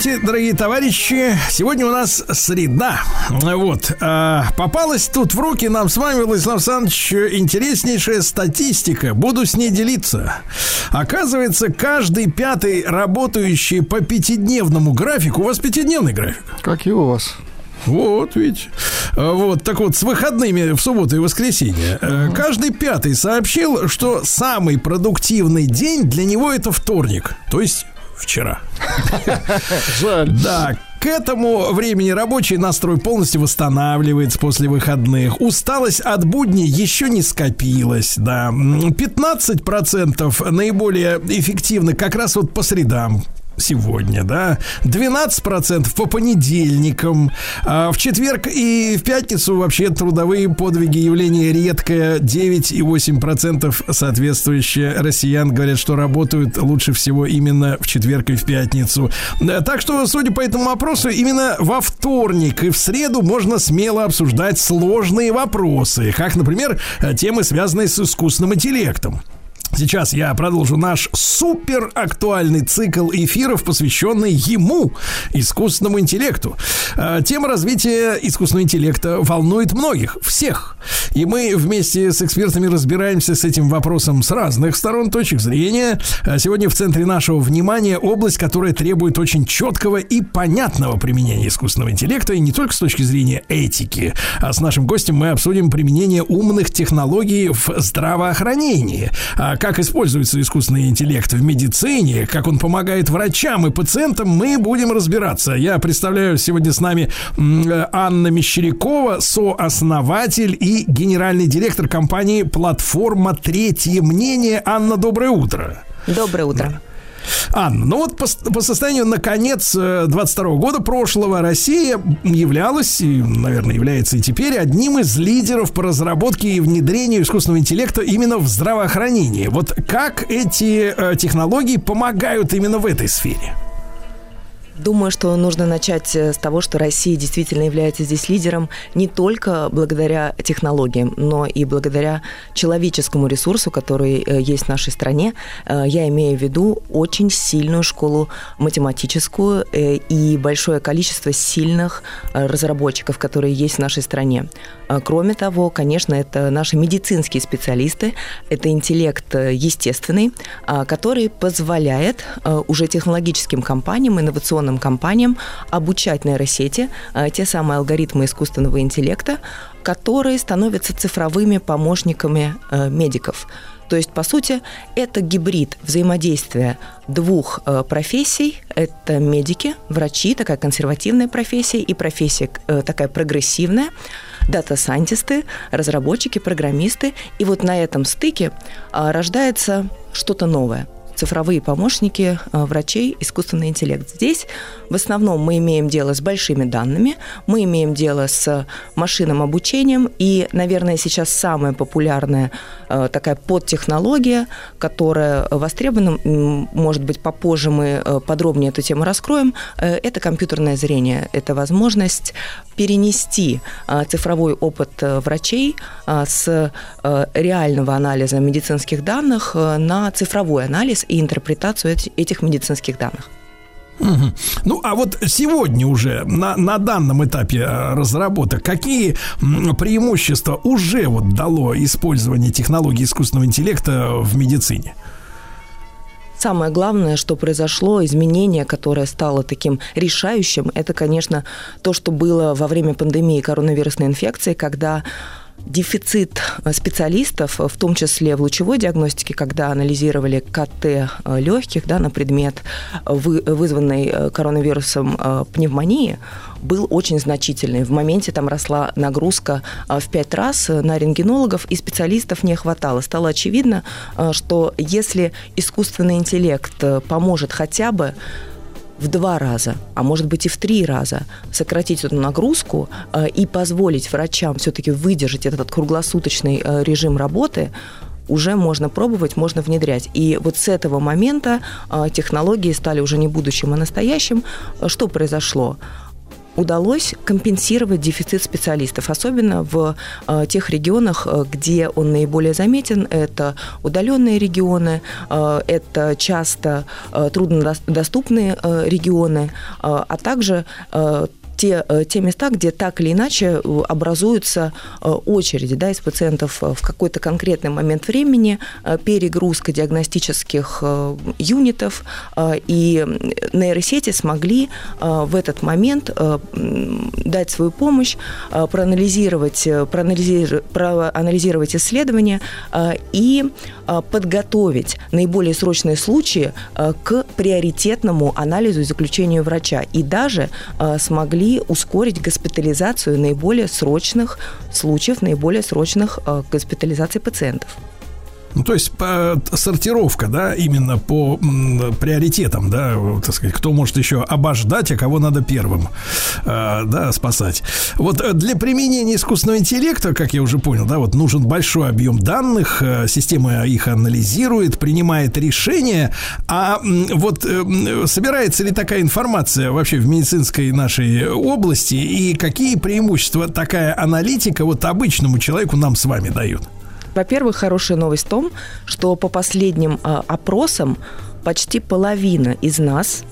Здравствуйте, дорогие товарищи. Сегодня у нас среда. Вот. а, попалась тут в руки нам с вами, Владислав Александрович, интереснейшая статистика. Буду с ней делиться. Оказывается, каждый пятый работающий по пятидневному графику. У вас пятидневный график? Как и у вас. Вот, видите. А, Вот, так вот, с выходными в субботу и воскресенье. э, Каждый пятый сообщил, что самый продуктивный день для него это вторник. То есть вчера. [LAUGHS] Жаль. Да, к этому времени рабочий настрой полностью восстанавливается после выходных. Усталость от будней еще не скопилась, да. М, 15% наиболее эффективны как раз вот по средам сегодня, да, 12% по понедельникам, а в четверг и в пятницу вообще трудовые подвиги явление редкое, 9,8% соответствующие россиян говорят, что работают лучше всего именно в четверг и в пятницу. Да, Так что, судя по этому опросу, именно во вторник и в среду можно смело обсуждать сложные вопросы, как, например, темы, связанные с искусственным интеллектом. Сейчас я продолжу наш супер актуальный цикл эфиров, посвященный ему, искусственному интеллекту. Э, Тема развития искусственного интеллекта волнует многих, всех. И мы вместе с экспертами разбираемся с этим вопросом с разных сторон, точек зрения. А Сегодня в центре нашего внимания область, которая требует очень четкого и понятного применения искусственного интеллекта, и не только с точки зрения этики. А с нашим гостем мы обсудим применение умных технологий в здравоохранении. Как используется искусственный интеллект в медицине, как он помогает врачам и пациентам, мы будем разбираться. Я представляю сегодня с нами э, Анна Мещерякова, сооснователь и генеральный директор компании «Платформа Третье мнение». Анна, доброе утро. Доброе утро. Анна, ну вот по, по состоянию на конец 22 года прошлого Россия являлась, и, наверное, является и теперь одним из лидеров по разработке и внедрению искусственного интеллекта именно в здравоохранении. Вот как эти э, технологии помогают именно в этой сфере? Думаю, что нужно начать э, с того, что Россия действительно является здесь лидером не только благодаря технологиям, но и благодаря человеческому ресурсу, который э, есть в нашей стране. Э, Я имею в виду очень сильную школу математическую и большое количество сильных разработчиков, которые есть в нашей стране. Кроме того, конечно, это наши медицинские специалисты, это интеллект естественный, а, который позволяет уже технологическим компаниям, инновационным компаниям обучать нейросети, э, те самые алгоритмы искусственного интеллекта, которые становятся цифровыми помощниками э, медиков. То есть, по сути, это гибрид взаимодействия двух э, профессий. Это медики, врачи, такая консервативная профессия, и профессия такая прогрессивная, дата-сайентисты, разработчики, программисты. И вот на этом стыке рождается что-то новое цифровые помощники э, врачей, искусственный интеллект. Здесь в основном мы имеем дело с большими данными, мы имеем дело с машинным обучением, и, наверное, сейчас самая популярная э, такая подтехнология, которая востребована, может быть, попозже мы э, подробнее эту тему раскроем, это компьютерное зрение, это возможность перенести э, цифровой опыт э, врачей э, с э, реального анализа медицинских данных э, на цифровой анализ и интерпретацию эти- этих медицинских данных. Мгм. Ну, а вот сегодня уже на, на данном этапе разработок какие преимущества уже вот дало использование технологий искусственного интеллекта в медицине? Самое главное, что произошло, изменение, которое стало таким решающим, это, конечно, то, что было во время пандемии коронавирусной инфекции, когда дефицит э, специалистов, в том числе в лучевой диагностике, когда анализировали КТ легких да, на предмет вы- вызванной э, коронавирусом э, пневмонии, был очень значительный. В моменте там росла нагрузка э, в пять раз э, на рентгенологов, и специалистов не хватало. Стало очевидно, э, что если искусственный интеллект э, поможет хотя бы в два раза, а может быть и в три раза сократить эту нагрузку э, и позволить врачам все-таки выдержать этот круглосуточный э, режим работы, уже можно пробовать, можно внедрять. И вот с этого момента э, технологии стали уже не будущим, а настоящим. Что произошло? Удалось компенсировать дефицит специалистов, особенно в э, тех регионах, э, где он наиболее заметен. Это удаленные регионы, э, это часто труднодоступные регионы, а также те, э, те места, где так или иначе э, образуются э, очереди да, из пациентов в какой-то конкретный момент времени, перегрузка диагностических юнитов, и нейросети смогли в этот момент дать свою помощь, проанализировать, проанализировать, проанализировать исследования и подготовить наиболее срочные случаи к приоритетному анализу и заключению врача. И даже смогли могли ускорить госпитализацию наиболее срочных случаев, наиболее срочных э, госпитализаций пациентов. Ну, то есть по, сортировка, да, именно по м, приоритетам, да, так сказать, кто может еще обождать, а кого надо первым, э, да, спасать. Вот э, для применения искусственного интеллекта, как я уже понял, да, вот нужен большой объем данных, э, система их анализирует, принимает решения, а м, вот э, собирается ли такая информация вообще в медицинской нашей области и какие преимущества такая аналитика вот обычному человеку нам с вами дает? Во-первых, хорошая новость в том, что по последним э, опросам почти половина из нас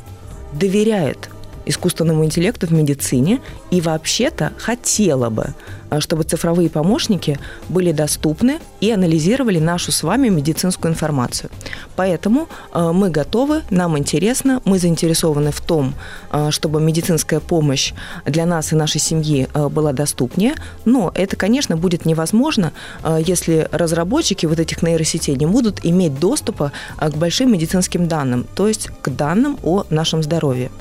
доверяет искусственному интеллекту в медицине и вообще-то хотела бы а, чтобы цифровые помощники были доступны и анализировали нашу с вами медицинскую информацию. Поэтому а, мы готовы, нам интересно, мы заинтересованы в том, а, чтобы медицинская помощь для нас и нашей семьи была доступнее, но это, конечно, будет невозможно, если разработчики вот этих нейросетей не будут иметь доступа к большим медицинским данным, то есть к данным о нашем здоровье.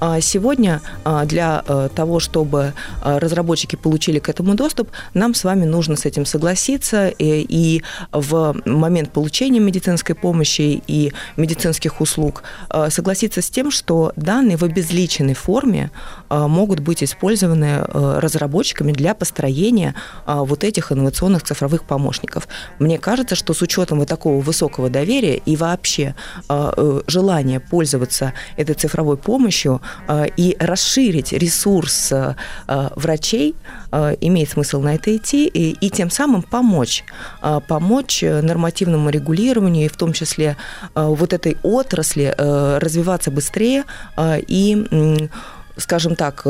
А сегодня а, для э, того, чтобы а, разработчики получили к этому доступ, нам с вами нужно с этим согласиться и в момент получения медицинской помощи и медицинских услуг согласиться с тем, что данные в обезличенной форме могут быть использованы э, разработчиками для построения вот этих инновационных цифровых помощников. Мне кажется, что с учетом вот такого высокого доверия и вообще э, желания пользоваться этой цифровой помощью, Э, и расширить ресурс э, врачей, э, имеет смысл на это идти, и, и тем самым помочь, помочь нормативному регулированию, и в том числе вот этой отрасли развиваться быстрее и скажем так,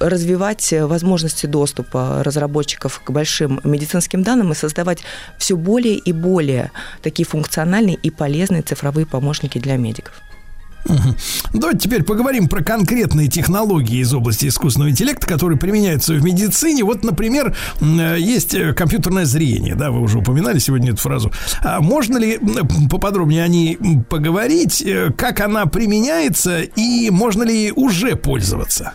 развивать возможности доступа разработчиков к большим медицинским данным и создавать все более и более такие функциональные и полезные цифровые помощники для медиков. Давайте теперь поговорим про конкретные технологии из области искусственного интеллекта, которые применяются в медицине. Вот, например, есть э, компьютерное зрение, да, вы уже упоминали сегодня эту фразу. А можно ли поподробнее о ней поговорить, э, как она применяется и можно ли уже пользоваться?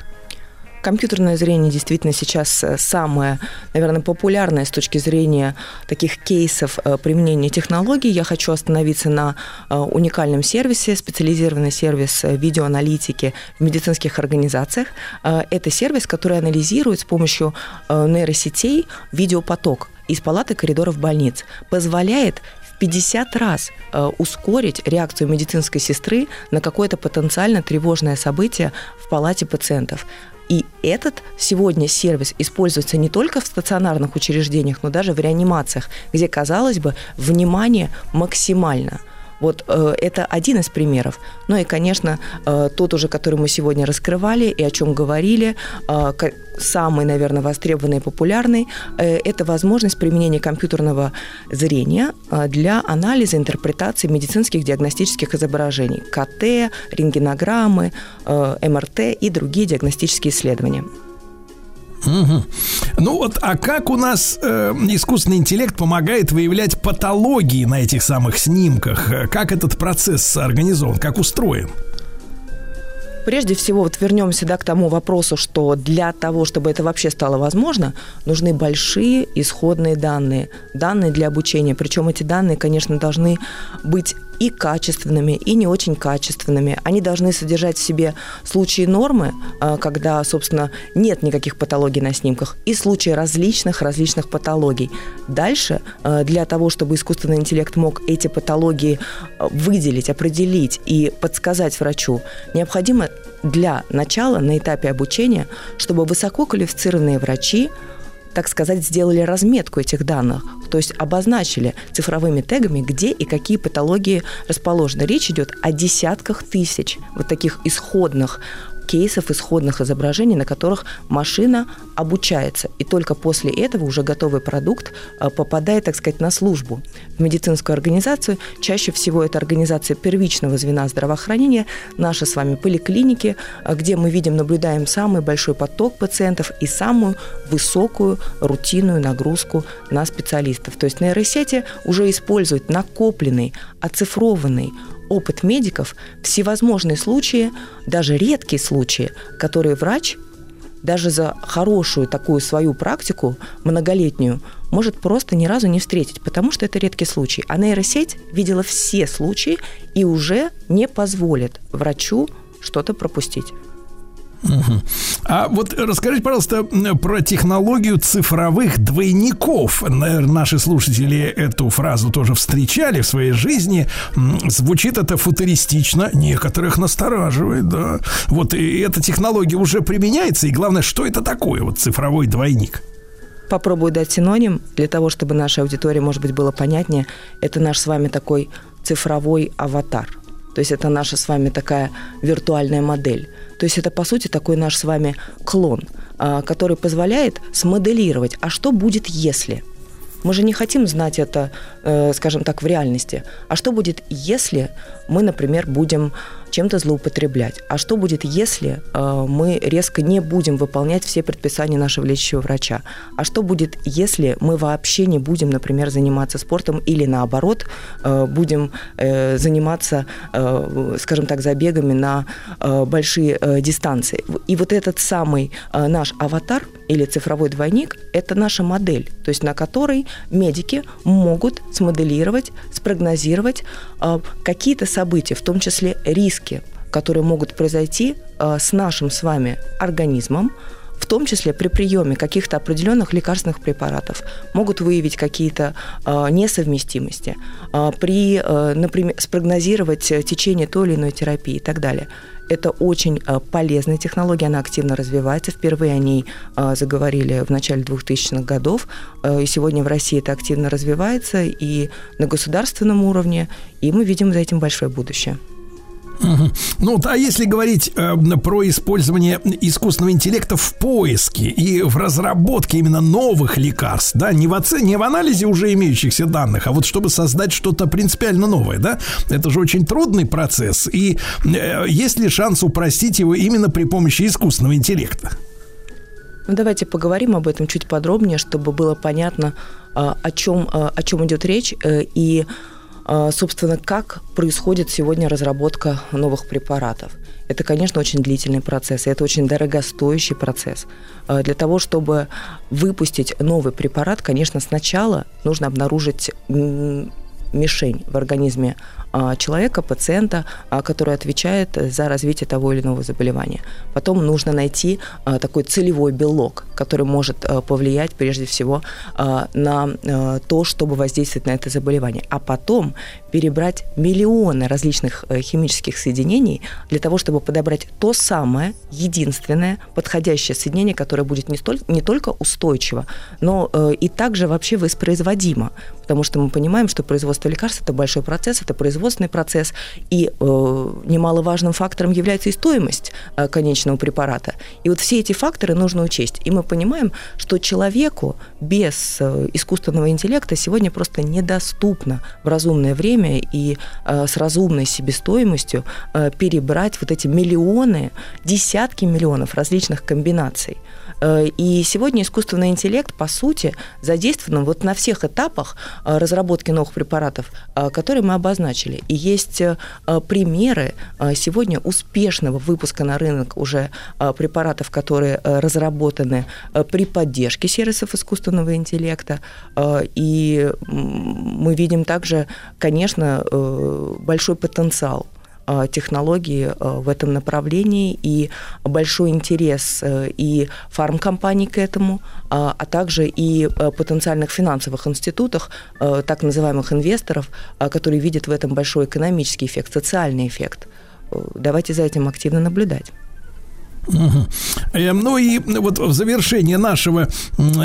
Компьютерное зрение действительно сейчас э, самое, наверное, популярное с точки зрения таких кейсов э, применения технологий. Я хочу остановиться на э, уникальном сервисе, специализированный сервис видеоаналитики в медицинских организациях. Это сервис, который анализирует с помощью нейросетей видеопоток из палаты коридоров больниц, позволяет 50 раз э, ускорить реакцию медицинской сестры на какое-то потенциально тревожное событие в палате пациентов. И этот сегодня сервис используется не только в стационарных учреждениях, но даже в реанимациях, где, казалось бы, внимание максимально – вот э, это один из примеров. Ну и, конечно, э, тот уже, который мы сегодня раскрывали и о чем говорили, э, самый, наверное, востребованный и популярный, это возможность применения компьютерного зрения для анализа, интерпретации медицинских диагностических изображений, КТ, рентгенограммы, МРТ и другие диагностические исследования. Угу. Ну вот, а как у нас э, искусственный интеллект помогает выявлять патологии на этих самых снимках? Как этот процесс организован, как устроен? Прежде всего, вот вернемся да, к тому вопросу, что для того, чтобы это вообще стало возможно, нужны большие исходные данные, данные для обучения. Причем эти данные, конечно, должны быть и качественными, и не очень качественными. Они должны содержать в себе случаи нормы, э, когда, собственно, нет никаких патологий на снимках, и случаи различных-различных патологий. Дальше, э, для того, чтобы искусственный интеллект мог эти патологии э, выделить, определить и подсказать врачу, необходимо для начала на этапе обучения, чтобы высококвалифицированные врачи так сказать, сделали разметку этих данных, то есть обозначили цифровыми тегами, где и какие патологии расположены. Речь идет о десятках тысяч вот таких исходных кейсов исходных изображений, на которых машина обучается. И только после этого уже готовый продукт э, попадает, так сказать, на службу в медицинскую организацию. Чаще всего это организация первичного звена здравоохранения, наши с вами поликлиники, э, где мы видим, наблюдаем самый большой поток пациентов и самую высокую рутинную нагрузку на специалистов. То есть нейросети уже используют накопленный, оцифрованный опыт медиков, всевозможные случаи, даже редкие случаи, которые врач даже за хорошую такую свою практику, многолетнюю, может просто ни разу не встретить, потому что это редкий случай. А нейросеть видела все случаи и уже не позволит врачу что-то пропустить. Мгм. А вот расскажите, пожалуйста, про технологию цифровых двойников. Наверное, наши слушатели эту фразу тоже встречали в своей жизни. Звучит это футуристично, некоторых настораживает, да. Вот и эта технология уже применяется, и главное, что это такое, вот цифровой двойник? Попробую дать синоним для того, чтобы нашей аудитории, может быть, было понятнее. Это наш с вами такой цифровой аватар. То есть это наша с вами такая виртуальная модель. То есть это, по сути, такой наш с вами клон, а, который позволяет смоделировать, а что будет, если? Мы же не хотим знать это, э, скажем так, в реальности. А что будет, если мы, например, будем чем-то злоупотреблять? А что будет, если э, мы резко не будем выполнять все предписания нашего лечащего врача? А что будет, если мы вообще не будем, например, заниматься спортом или наоборот э, будем э, заниматься, э, скажем так, забегами на э, большие э, дистанции? И вот этот самый э, наш аватар или цифровой двойник – это наша модель, то есть на которой медики могут смоделировать, спрогнозировать какие-то события, в том числе риски, которые могут произойти э, с нашим с вами организмом, в том числе при приеме каких-то определенных лекарственных препаратов, могут выявить какие-то э, несовместимости, при, например, спрогнозировать э, течение той или иной терапии и так далее. Это очень э, полезная технология, она активно развивается. Впервые о ней э, заговорили в начале 2000-х годов, э, и сегодня в России это активно развивается и на государственном уровне, и мы видим за этим большое будущее. Ну, а если говорить э, про использование искусственного интеллекта в поиске и в разработке именно новых лекарств, да, не в, оце- не в анализе уже имеющихся данных, а вот чтобы создать что-то принципиально новое, да, это же очень трудный процесс, и э, есть ли шанс упростить его именно при помощи искусственного интеллекта? Ну, давайте поговорим об этом чуть подробнее, чтобы было понятно, а, о чем, а, о чем идет речь э, и, собственно, как происходит сегодня разработка новых препаратов. Это, конечно, очень длительный процесс, и это очень дорогостоящий процесс. А, Для того, чтобы выпустить новый препарат, конечно, сначала нужно обнаружить мишень в организме а, человека, пациента, а, который отвечает за развитие того или иного заболевания. Потом нужно найти а, такой целевой белок, который может а, повлиять прежде всего а, на а, то, чтобы воздействовать на это заболевание. А потом перебрать миллионы различных э, химических соединений для того, чтобы подобрать то самое, единственное, подходящее соединение, которое будет не, столь, не только устойчиво, но э, и также вообще воспроизводимо. Потому что мы понимаем, что производство лекарств – это большой процесс, это производственный процесс, и э, немаловажным фактором является и стоимость конечного препарата. И вот все эти факторы нужно учесть. И мы понимаем, что человеку без искусственного интеллекта сегодня просто недоступно в разумное время и э, с разумной себестоимостью э, перебрать вот эти миллионы, десятки миллионов различных комбинаций. Э, И сегодня искусственный интеллект, по сути, задействован вот на всех этапах э, разработки новых препаратов, э, которые мы обозначили. И есть примеры сегодня успешного выпуска на рынок уже препаратов, которые разработаны при поддержке сервисов искусственного интеллекта. И мы видим также, конечно, большой потенциал технологии э, в этом направлении и большой интерес э, и фармкомпаний к этому, а а также и э, потенциальных финансовых институтов, э, так называемых инвесторов, э, которые видят в этом большой экономический эффект, социальный эффект. Э, Давайте за этим активно наблюдать. Э, Ну и вот в завершение нашего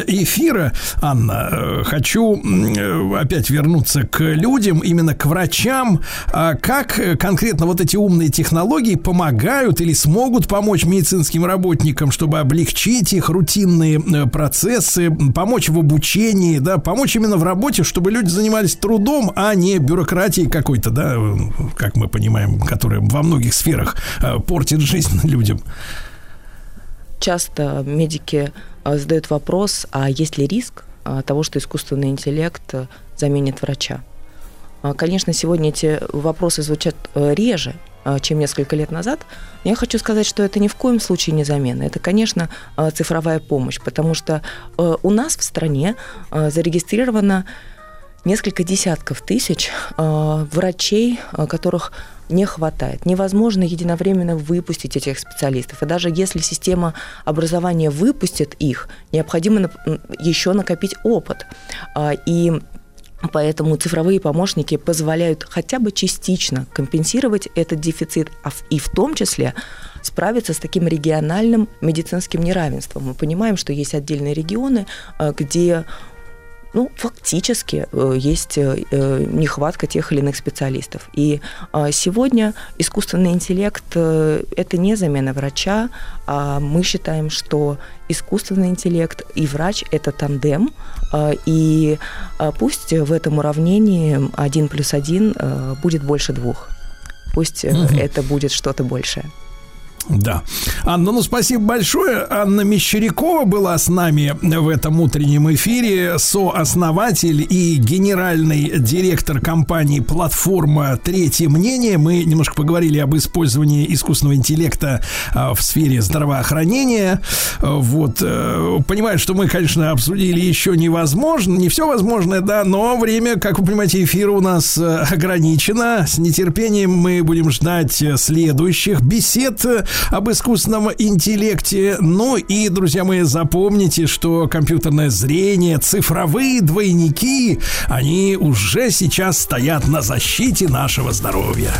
эфира, Анна, э, хочу э, опять вернуться к людям, именно к врачам. А Как конкретно вот эти умные технологии помогают или смогут помочь медицинским работникам, чтобы облегчить их рутинные процессы, помочь в обучении, да, помочь именно в работе, чтобы люди занимались трудом, а не бюрократией какой-то, да, как мы понимаем, которая во многих сферах портит жизнь [LAUGHS] людям. Часто медики э, задают вопрос, а есть ли риск э, того, что искусственный интеллект э, заменит врача? А, Конечно, сегодня эти вопросы звучат э, реже, чем несколько лет назад. Я хочу сказать, что это ни в коем случае не замена. Это, конечно, цифровая помощь, потому что э, у нас в стране зарегистрировано несколько десятков тысяч врачей, которых не хватает. Невозможно единовременно выпустить этих специалистов. И даже если система образования выпустит их, необходимо еще накопить опыт. А, И Поэтому цифровые помощники позволяют хотя бы частично компенсировать этот дефицит, а в- и в том числе справиться с таким региональным медицинским неравенством. Мы понимаем, что есть отдельные регионы, э, где ну, фактически э, есть э, э, нехватка тех или иных специалистов. И э, сегодня искусственный интеллект это не замена врача, а мы считаем, что искусственный интеллект и врач это тандем, э, и э, пусть в этом уравнении один плюс один будет больше двух. Пусть Мгм. это будет что-то большее. Да. Анна, ну спасибо большое. Анна Мещерякова была с нами в этом утреннем эфире, сооснователь и генеральный директор компании «Платформа. Третье мнение». Мы немножко поговорили об использовании искусственного интеллекта а, в сфере здравоохранения. Вот. э, Понимаю, что мы, конечно, обсудили еще невозможно, не все возможное, да, но время, как вы понимаете, эфира у нас э, ограничено. С нетерпением мы будем ждать э, следующих бесед об искусственном интеллекте. Ну и, друзья мои, запомните, что компьютерное зрение, цифровые двойники, они уже сейчас стоят на защите нашего здоровья.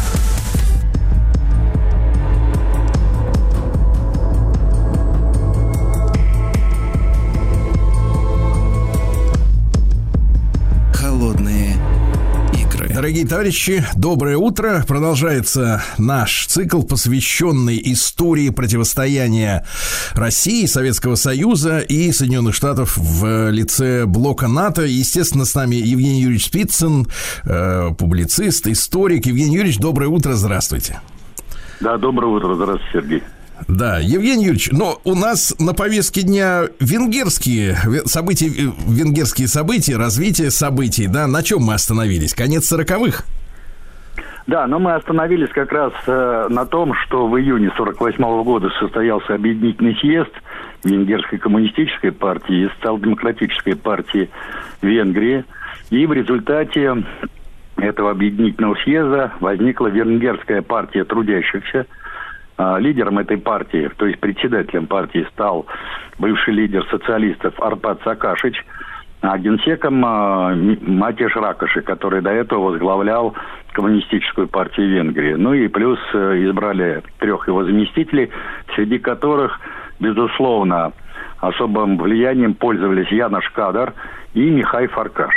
Дорогие товарищи, доброе утро. Продолжается наш цикл, посвященный истории противостояния России, Советского Союза и Соединенных Штатов в лице блока НАТО. Естественно, с нами Евгений Юрьевич Спицын, э, публицист, историк. Евгений Юрьевич, доброе утро, здравствуйте. Да, доброе утро, здравствуйте, Сергей. Да, Евгений Юрьевич, но у нас на повестке дня венгерские ве- события, э, венгерские события, развитие событий, да, на чем мы остановились? Конец сороковых? Да, но мы остановились как раз э, на том, что в июне 48 года состоялся объединительный съезд Венгерской коммунистической партии и социал-демократической партии Венгрии. И в результате этого объединительного съезда возникла Венгерская партия трудящихся. А, Лидером этой партии, то есть председателем партии стал бывший лидер социалистов Арпад Сакашич, а генсеком а, Матиш Ракоши, который до этого возглавлял коммунистическую партию Венгрии. Ну и плюс э, избрали трех его заместителей, среди которых, безусловно, особым влиянием пользовались Янош Кадар и Михай Фаркаш.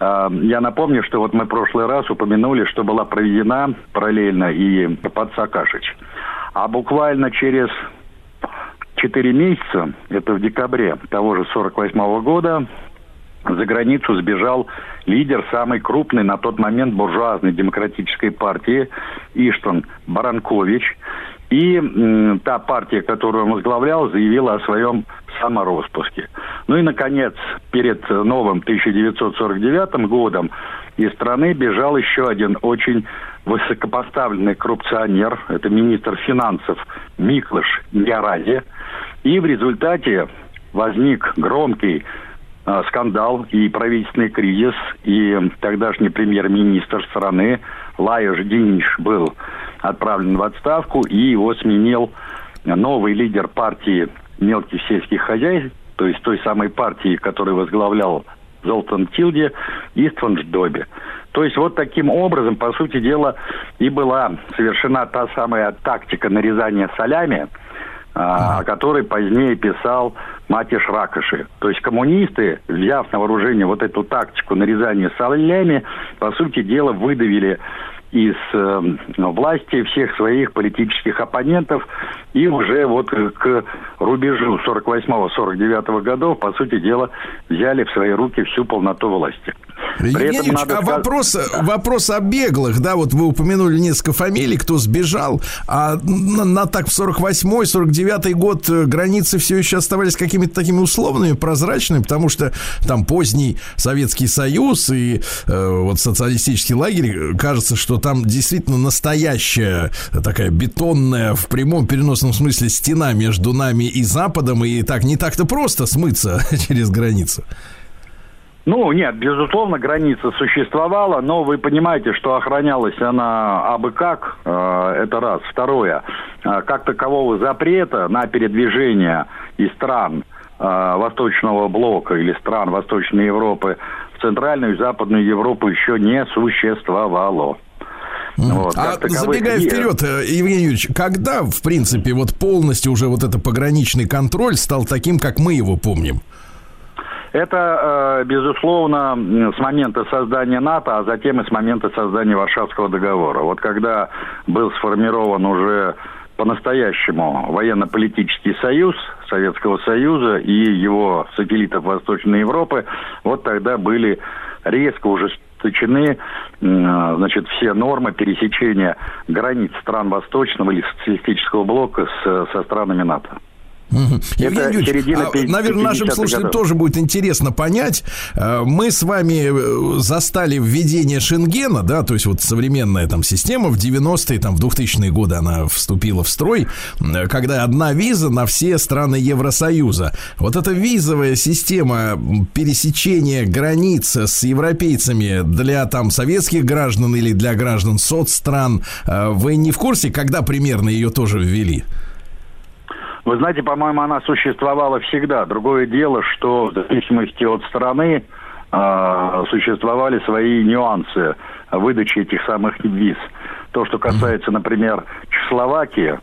А, Я напомню, что вот мы в прошлый раз упомянули, что была проведена параллельно и под Саакашич. А буквально через 4 месяца, это в декабре того же 48 года, за границу сбежал лидер самой крупной на тот момент буржуазной демократической партии Иштван Баранкович. И м, та партия, которую он возглавлял, заявила о своем самороспуске. Ну и, наконец, перед новым 1949 годом из страны бежал еще один очень высокопоставленный коррупционер, это министр финансов Миклыш Ярази. И в результате возник громкий э, скандал и правительственный кризис, и тогдашний премьер-министр страны Лаеш Диниш был отправлен в отставку, и его сменил новый лидер партии мелких сельских хозяйств, то есть той самой партии, которую возглавлял Золтан Тилди, Истван Ждоби. То есть вот таким образом, по сути дела, и была совершена та самая тактика нарезания солями, а, о которой позднее писал Матиш Ракоши. То есть коммунисты, взяв на вооружение вот эту тактику нарезания солями, по сути дела выдавили из э, власти всех своих политических оппонентов и уже вот к рубежу 48-49 годов, по сути дела, взяли в свои руки всю полноту власти. Евгений Ильич, а вопрос, вопрос о беглых, да, вот вы упомянули несколько фамилий, кто сбежал, а на, на так в 48-й, 49-й год э, границы все еще оставались какими-то такими условными, прозрачными, потому что там поздний Советский Союз и э, вот социалистический лагерь, кажется, что там действительно настоящая такая бетонная в прямом переносном смысле стена между нами и Западом, и так не так-то просто смыться [LAUGHS] через границу. Ну, нет, безусловно, граница существовала, но вы понимаете, что охранялась она абы как, э, это раз. Второе, э, как такового запрета на передвижение из стран э, Восточного блока или стран Восточной Европы в Центральную и Западную Европу еще не существовало. Вот, А забегая нет. вперед, э, Евгений Юрьевич, когда, в принципе, вот полностью уже вот это пограничный контроль стал таким, как мы его помним? Это, э, безусловно, с момента создания НАТО, а затем и с момента создания Варшавского договора. Вот когда был сформирован уже по-настоящему военно-политический союз Советского Союза и его сателлитов Восточной Европы, вот тогда были резко ужесточены значит, все нормы пересечения границ стран Восточного или социалистического блока с, со странами НАТО. Это Евгений середина а, наверное, нашим 50-х слушателям годов. тоже будет интересно понять. э, Мы с вами э, застали введение Шенгена, да, то есть вот современная там система в 90-е, там в 2000-е годы она вступила в строй, э, когда одна виза на все страны Евросоюза. Вот эта визовая система пересечения границ с европейцами для там советских граждан или для граждан соцстран, вы не в курсе, когда примерно ее тоже ввели? Вы знаете, по-моему, она существовала всегда. Другое дело, что в зависимости от страны а, существовали свои нюансы выдачи этих самых виз. То, что касается, например, Чехословакии,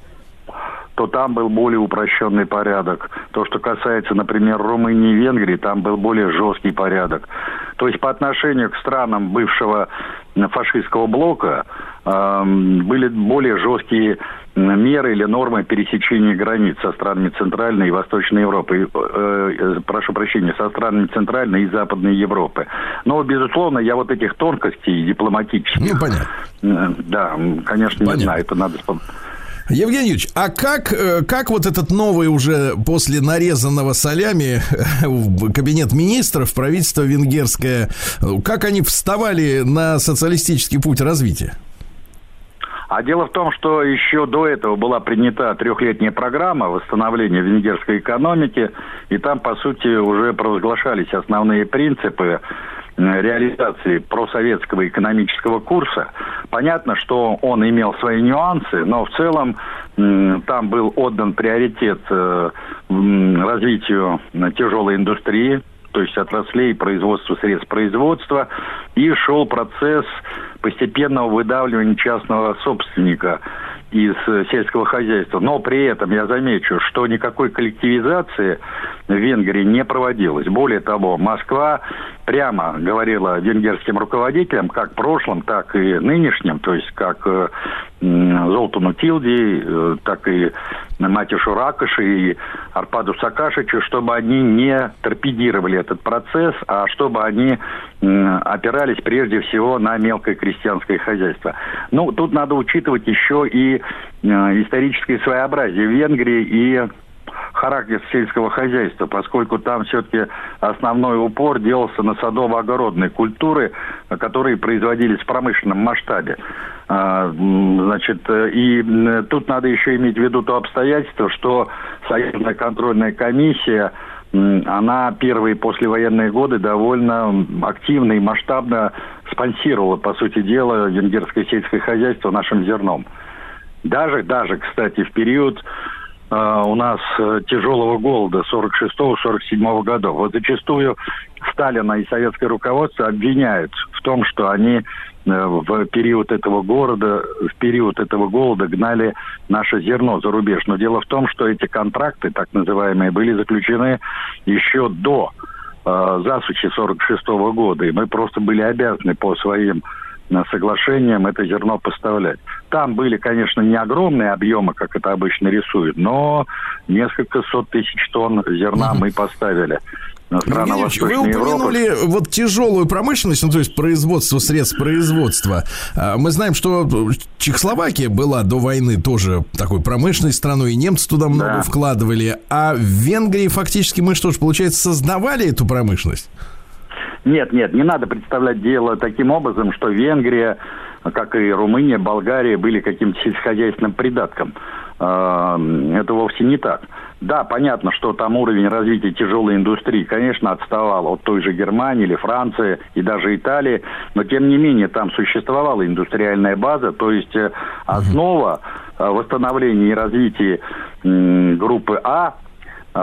то там был более упрощенный порядок. То, что касается, например, Румынии и Венгрии, там был более жесткий порядок. То есть по отношению к странам бывшего фашистского блока эм, были более жесткие меры или нормы пересечения границ со странами Центральной и Восточной Европы. Э, э, прошу прощения, со странами Центральной и Западной Европы. Но, безусловно, я вот этих тонкостей дипломатических... Ну, понятно. э, Да, конечно, не Понятно. знаю. Это надо... Евгений Юрьевич, а как, э, как вот этот новый уже после нарезанного солями в кабинет министров, правительство венгерское, э, как они вставали на социалистический путь развития? А дело в том, что еще до этого была принята трехлетняя программа восстановления венгерской экономики, и там, по сути, уже провозглашались основные принципы реализации просоветского экономического курса. Понятно, что он имел свои нюансы, но в целом там был отдан приоритет э, развитию м, тяжелой индустрии, то есть отраслей производства средств производства, и шел процесс постепенного выдавливания частного собственника из э, сельского хозяйства. Но при этом я замечу, что никакой коллективизации в Венгрии не проводилось. Более того, Москва прямо говорила венгерским руководителям, как прошлым, так и нынешним, то есть как э, Золтану Тилди, э, так и Матишу Ракоши и Арпаду Сакашичу, чтобы они не торпедировали этот процесс, а чтобы они опирались прежде всего на мелкое крестьянское хозяйство. Ну, тут надо учитывать еще и э, историческое своеобразие Венгрии и характер сельского хозяйства, поскольку там все-таки основной упор делался на садово-огородные культуры, которые производились в промышленном масштабе. А, Значит, э, и м, тут надо еще иметь в виду то обстоятельство, что Союзная контрольная комиссия она первые послевоенные годы довольно активно и масштабно спонсировала, по сути дела, венгерское сельское хозяйство нашим зерном. Даже, даже, кстати, в период э, у нас э, тяжелого голода 46-47 годов. Вот зачастую Сталина и советское руководство обвиняют в том, что они э, в период этого города, в период этого голода гнали наше зерно за рубеж. Но дело в том, что эти контракты, так называемые, были заключены еще до э, засухи 46 года, и мы просто были обязаны по своим э, соглашениям это зерно поставлять. Там были, конечно, не огромные объемы, как это обычно рисуют, но несколько сот тысяч тонн зерна мы поставили Ильич, вы Восточной Европы. упомянули вот тяжелую промышленность, ну то есть производство средств производства. А, Мы знаем, что Чехословакия была до войны тоже такой промышленной страной, и немцы туда много вкладывали. А в Венгрии фактически мы что ж, получается, создавали эту промышленность? Нет, нет, не надо представлять дело таким образом, что Венгрия, как и Румыния, Болгария были каким-то сельскохозяйственным придатком. Э, Это вовсе не так. Да, понятно, что там уровень развития тяжелой индустрии, конечно, отставал от той же Германии или Франции и даже Италии, но тем не менее там существовала индустриальная база, то есть э, основа э, восстановления и развития группы А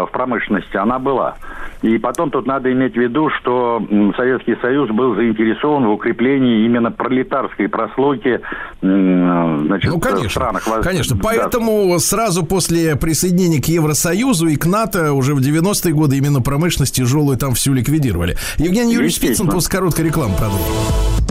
в промышленности, она была. И потом тут надо иметь в виду, что Советский Союз был заинтересован в укреплении именно пролетарской прослойки значит, Ну, в конечно, странах. Конечно. Да. Поэтому сразу после присоединения к Евросоюзу и к НАТО уже в 90-е годы именно промышленность тяжелую там всю ликвидировали. Евгений Юрьевич Спицын после короткой рекламы продолжит.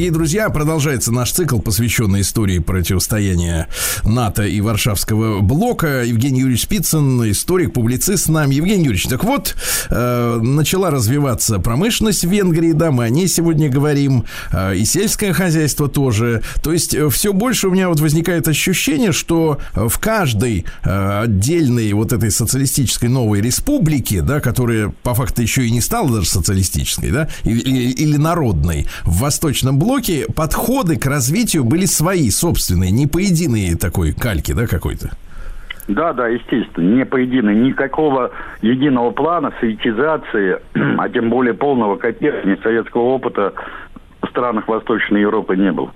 Дорогие друзья, продолжается наш цикл, посвященный истории противостояния НАТО и Варшавского блока. Евгений Юрьевич Спицын, историк, публицист с нами. Евгений Юрьевич, так вот, э, начала развиваться промышленность в Венгрии, да, мы о ней сегодня говорим, э, и сельское хозяйство тоже. То есть все больше у меня вот возникает ощущение, что в каждой э, отдельной вот этой социалистической новой республике, да, которая по факту еще и не стала даже социалистической, да, или- или народной, в Восточном блоке подходы к развитию были свои, собственные, не по единой такой кальке, да, какой-то. Да, да, естественно, не по единой, никакого единого плана советизации, [CLEARS THROAT] а тем более полного копирования советского опыта в странах Восточной Европы не было.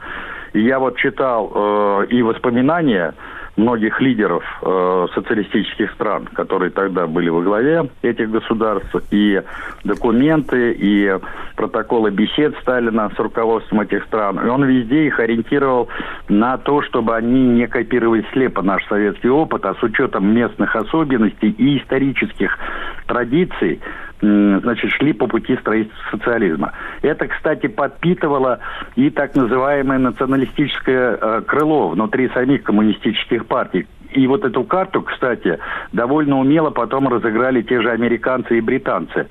И я вот читал э, и воспоминания многих лидеров э, социалистических стран, которые тогда были во главе этих государств, и документы, и протоколы бесед Сталина с руководством этих стран. И он везде их ориентировал на то, чтобы они не копировали слепо наш советский опыт, а с учетом местных особенностей и исторических традиций, значит, шли по пути строительства социализма. Это, кстати, подпитывало и так называемое националистическое э, крыло внутри самих коммунистических партий. И вот эту карту, кстати, довольно умело потом разыграли те же американцы и британцы.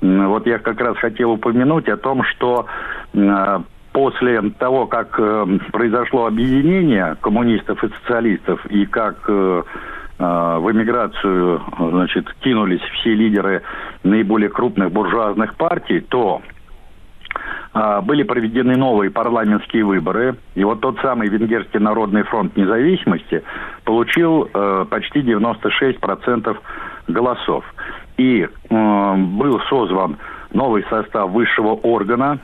Вот я как раз хотел упомянуть о том, что э, после того, как э, произошло объединение коммунистов и социалистов, и как в эмиграцию значит, кинулись все лидеры наиболее крупных буржуазных партий, то а, были проведены новые парламентские выборы, и вот тот самый Венгерский народный фронт независимости получил э, почти 96% голосов. И был созван новый состав высшего органа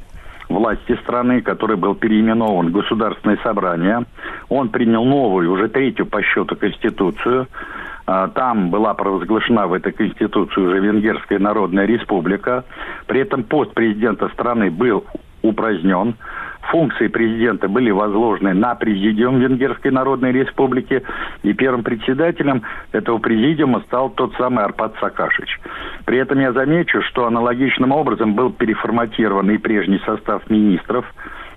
власти страны, который был переименован в Государственное собрание. Он принял новую, уже третью по счету Конституцию. А, Там была провозглашена в этой Конституции уже Венгерская Народная Республика. При этом пост президента страны был упразднен. Функции президента были возложены на президиум Венгерской Народной Республики. И первым председателем этого президиума стал тот самый Арпад Сакашич. При этом я замечу, что аналогичным образом был переформатирован и прежний состав министров,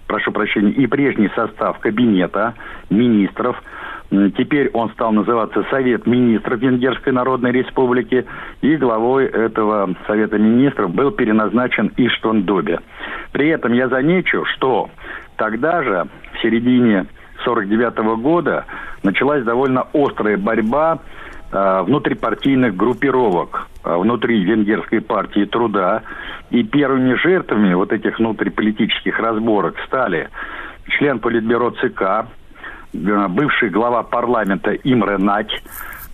прошу прощения, и прежний состав кабинета министров. М, Теперь он стал называться Совет министров Венгерской Народной Республики, и главой этого Совета министров был переназначен Иштван Добе. При этом я замечу, что тогда же, в середине 49 года, началась довольно острая борьба э, внутрипартийных группировок э, внутри Венгерской партии труда. И первыми жертвами вот этих внутриполитических разборок стали член Политбюро ЦК, э, бывший глава парламента Имре Нать,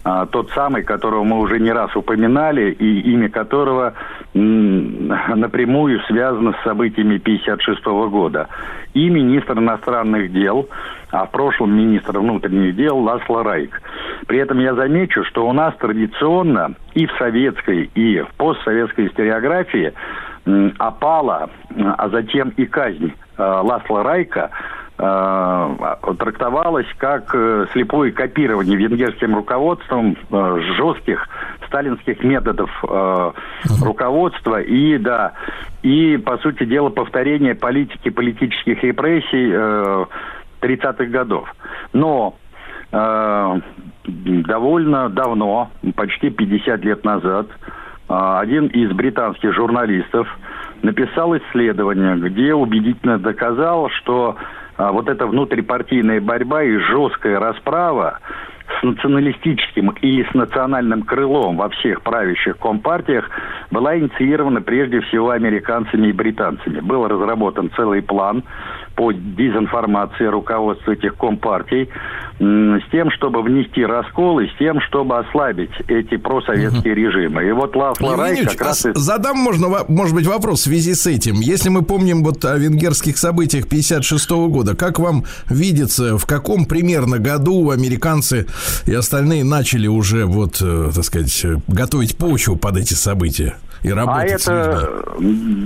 а, тот самый, которого мы уже не раз упоминали, и имя которого напрямую связано с событиями 1956 года. И министр иностранных дел, а в прошлом министр внутренних дел Ласло Райк. При этом я замечу, что у нас традиционно и в советской, и в постсоветской историографии опала, а затем и казнь э, Ласла Райка э, трактовалась как э, слепое копирование венгерским руководством э, жестких сталинских методов э, руководства и да и по сути дела повторение политики политических репрессий э, 30-х годов. Но э, довольно давно, почти 50 лет назад, один из британских журналистов написал исследование, где убедительно доказал, что а, вот эта внутрипартийная борьба и жесткая расправа с националистическим или с национальным крылом во всех правящих компартиях была инициирована прежде всего американцами и британцами. Был разработан целый план по дезинформации руководства этих компартий с тем, чтобы внести раскол и с тем, чтобы ослабить эти просоветские режимы. И вот Ласло Евгений Рай Юрьевич, как а раз... и- задам, можно, может быть, вопрос в связи с этим. Если мы помним вот о венгерских событиях 56 года, как вам видится, в каком примерно году американцы и остальные начали уже, вот, э, так сказать, э, готовить почву под эти события и А работать людьми? это,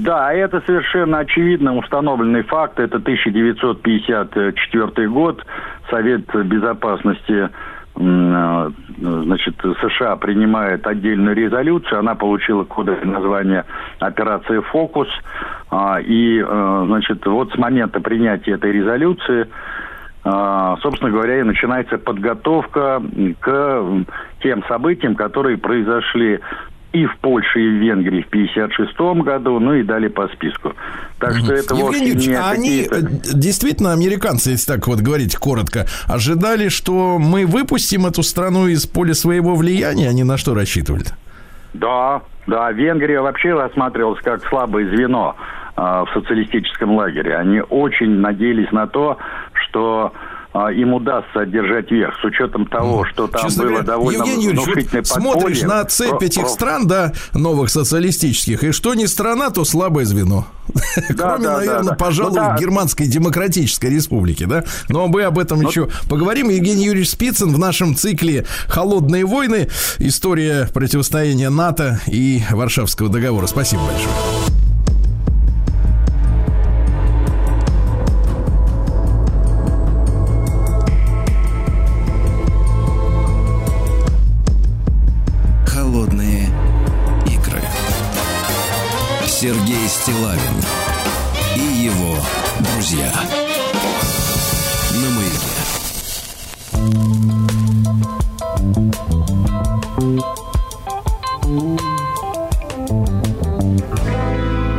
да, это совершенно очевидно установленный факт. Это 1954 год. Совет Безопасности э, значит, США принимает отдельную резолюцию. Она получила кодовое название «Операция «Фокус». А, И, э, значит, вот с момента принятия этой резолюции а, собственно говоря, и начинается подготовка к тем событиям, которые произошли и в Польше, и в Венгрии в 1956 году, ну и далее по списку. Так что это Евгений вовсе Юрьевич, не а они э, действительно, американцы, если так вот говорить коротко, ожидали, что мы выпустим эту страну из поля своего влияния, они на что рассчитывали? Да, да, Венгрия вообще рассматривалась как слабое звено а, в социалистическом лагере. Они очень надеялись на то, что им удастся одержать верх, с учетом того, что там Честно было говоря, довольно Евгений Юрьевич, внушительное вот смотришь подполье. на цепь Про- этих про- стран, да, новых социалистических, и что не страна, то слабое звено. Кроме, да, наверное, да, пожалуй, Ну да. Германской Демократической Республики, да. Но мы об этом еще поговорим. Евгений Юрьевич Спицын в нашем цикле «Холодные войны. История противостояния НАТО и Варшавского договора». Спасибо большое. Сергей Стилавин и его друзья. На маяке.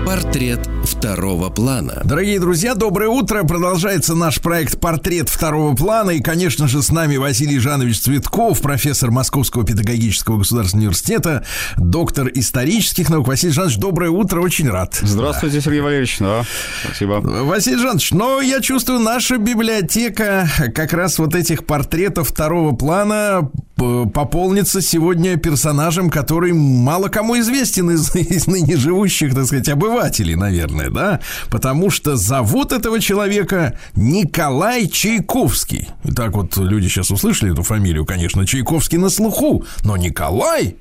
Портрет второго плана. Дорогие друзья, доброе утро. Продолжается наш проект «Портрет второго плана». И, конечно же, с нами Василий Жанович Цветков, профессор Московского педагогического государственного университета, доктор исторических наук. Василий Жанович, доброе утро, очень рад. Здравствуйте, Сергей Валерьевич. Да, спасибо. Василий Жанович, но я чувствую, наша библиотека как раз вот этих портретов второго плана пополнится сегодня персонажем, который мало кому известен из, [LAUGHS] из ныне живущих, так сказать, обывателей, наверное, да? Потому что зовут этого человека Николай Чайковский. И так вот люди сейчас услышали эту фамилию, конечно, Чайковский на слуху, но Николай,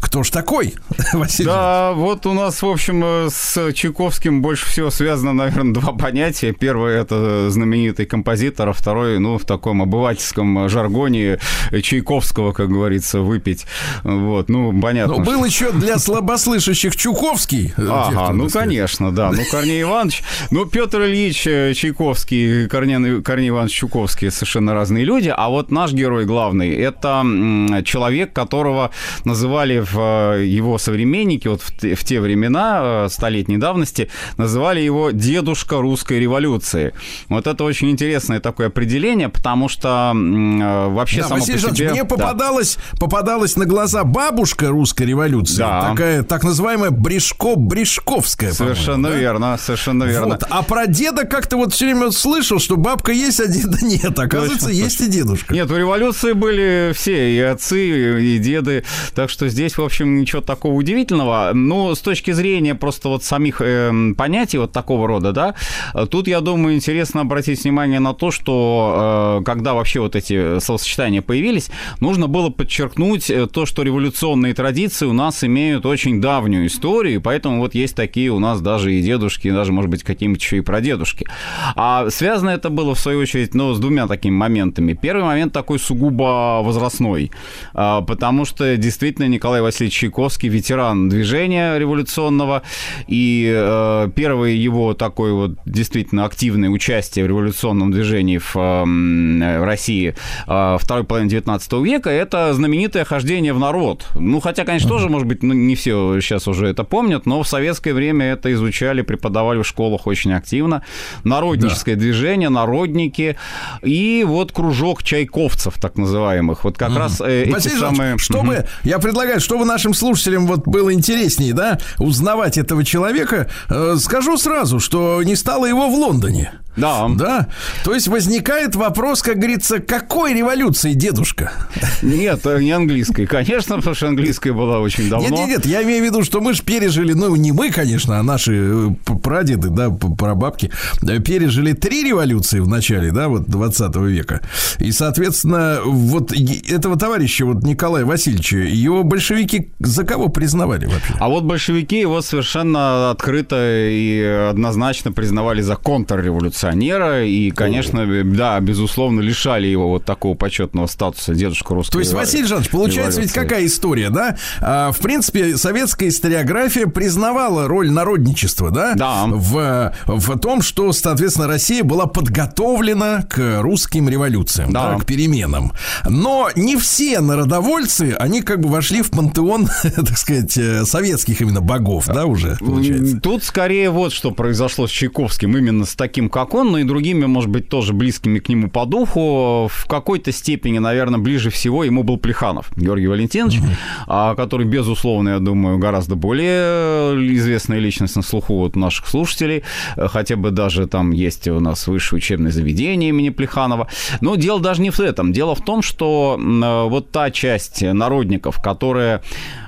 кто ж такой, [LAUGHS] Василий Да, вот у нас, в общем, э, с Чайковским больше всего связано, наверное, два понятия. Первое – это знаменитый композитор, а второй, ну, в таком обывательском жаргоне Чайковского Чуковского, как говорится, выпить. Вот, ну, понятно. Но был еще для [LAUGHS] слабослышащих Чуковский. э, Ага, ну конечно, да. Ну, Корней Иванович, ну, Петр Ильич э, Чайковский и Корней, Корней Иванович Чуковский совершенно разные люди, а вот наш герой главный – это человек, которого называли в э, его современники, вот в те, в те времена, столетней давности, называли его «дедушка русской революции». Вот это очень интересное такое определение, потому что вообще Да, само Василий по себе... мне Да. Попадалась, попадалась на глаза бабушка русской революции, Да. такая так называемая Брешко-Брешковская. Совершенно да? верно, совершенно верно. Вот. А про деда как-то вот все время слышал, что бабка есть, а деда нет. Оказывается, Точно, есть и дедушка. Нет, в революции были все, и отцы, и деды, так что здесь, в общем, ничего такого удивительного. Но с точки зрения просто вот самих эм, понятий вот такого рода, да, э, тут, я думаю, интересно обратить внимание на то, что э, когда вообще вот эти словосочетания появились, нужно было подчеркнуть э, то, что революционные традиции у нас имеют очень давнюю историю, поэтому вот есть такие у нас даже и дедушки, и даже, может быть, какие-нибудь еще и прадедушки. А связано это было, в свою очередь, ну, с двумя такими моментами. Первый момент такой сугубо возрастной, а, потому что действительно Николай Васильевич Чайковский ветеран движения революционного, и э, первое его такое вот действительно активное участие в революционном движении в, э, России э, второй половины 19 века это знаменитое хождение в народ. Ну, хотя, конечно, тоже, может быть, ну, не все сейчас уже это помнят, но в советское время это изучали, преподавали в школах очень активно. Народническое движение, народники и вот кружок чайковцев, так называемых. Вот как раз э, эти Василий Жанович, самые... чтобы, Мгм. я предлагаю, чтобы нашим слушателям вот было интереснее, да, узнавать этого человека, э, скажу сразу, что не стало его в Лондоне. Да. Да. То есть возникает вопрос, как говорится, какой революции дедушка? Нет, э, не английской, конечно, потому что английская была очень давно. Нет, нет, нет, я имею в виду, что мы же пережили, ну, не мы, конечно, а наши э, прадеды, да, прабабки, э, пережили три революции в начале, да, вот 20 века. И, соответственно, вот этого товарища, вот Николая Васильевича, его большевики за кого признавали вообще? А вот большевики его совершенно открыто и однозначно признавали за контрреволюционера. И, конечно, да, безусловно, лишали его вот такого почетного статуса дедушка русской То есть, Василий Жанович, получается ведь революции. какая история, да? А, в принципе, советская историография признавала роль народничества, да? Да. В, в том, что, соответственно, Россия была подготовлена к русским революциям, да. Да. к переменам. Но не все народовольцы, они как бы вошли в пантеон, [LAUGHS] так сказать, э, советских именно богов, да, уже, получается. Тут скорее вот что произошло с Чайковским, именно с таким, как он, но и другими, может быть, тоже близкими к нему по духу. В какой-то степени, наверное, ближе всего ему был Плеханов, Георгий Валентинович, а, который, безусловно, я думаю, гораздо более известная личность на слуху вот наших слушателей, Э, хотя бы даже там есть у нас высшее учебное заведение имени Плеханова. Но дело даже не в этом. Дело в том, что э, вот та часть народников, которая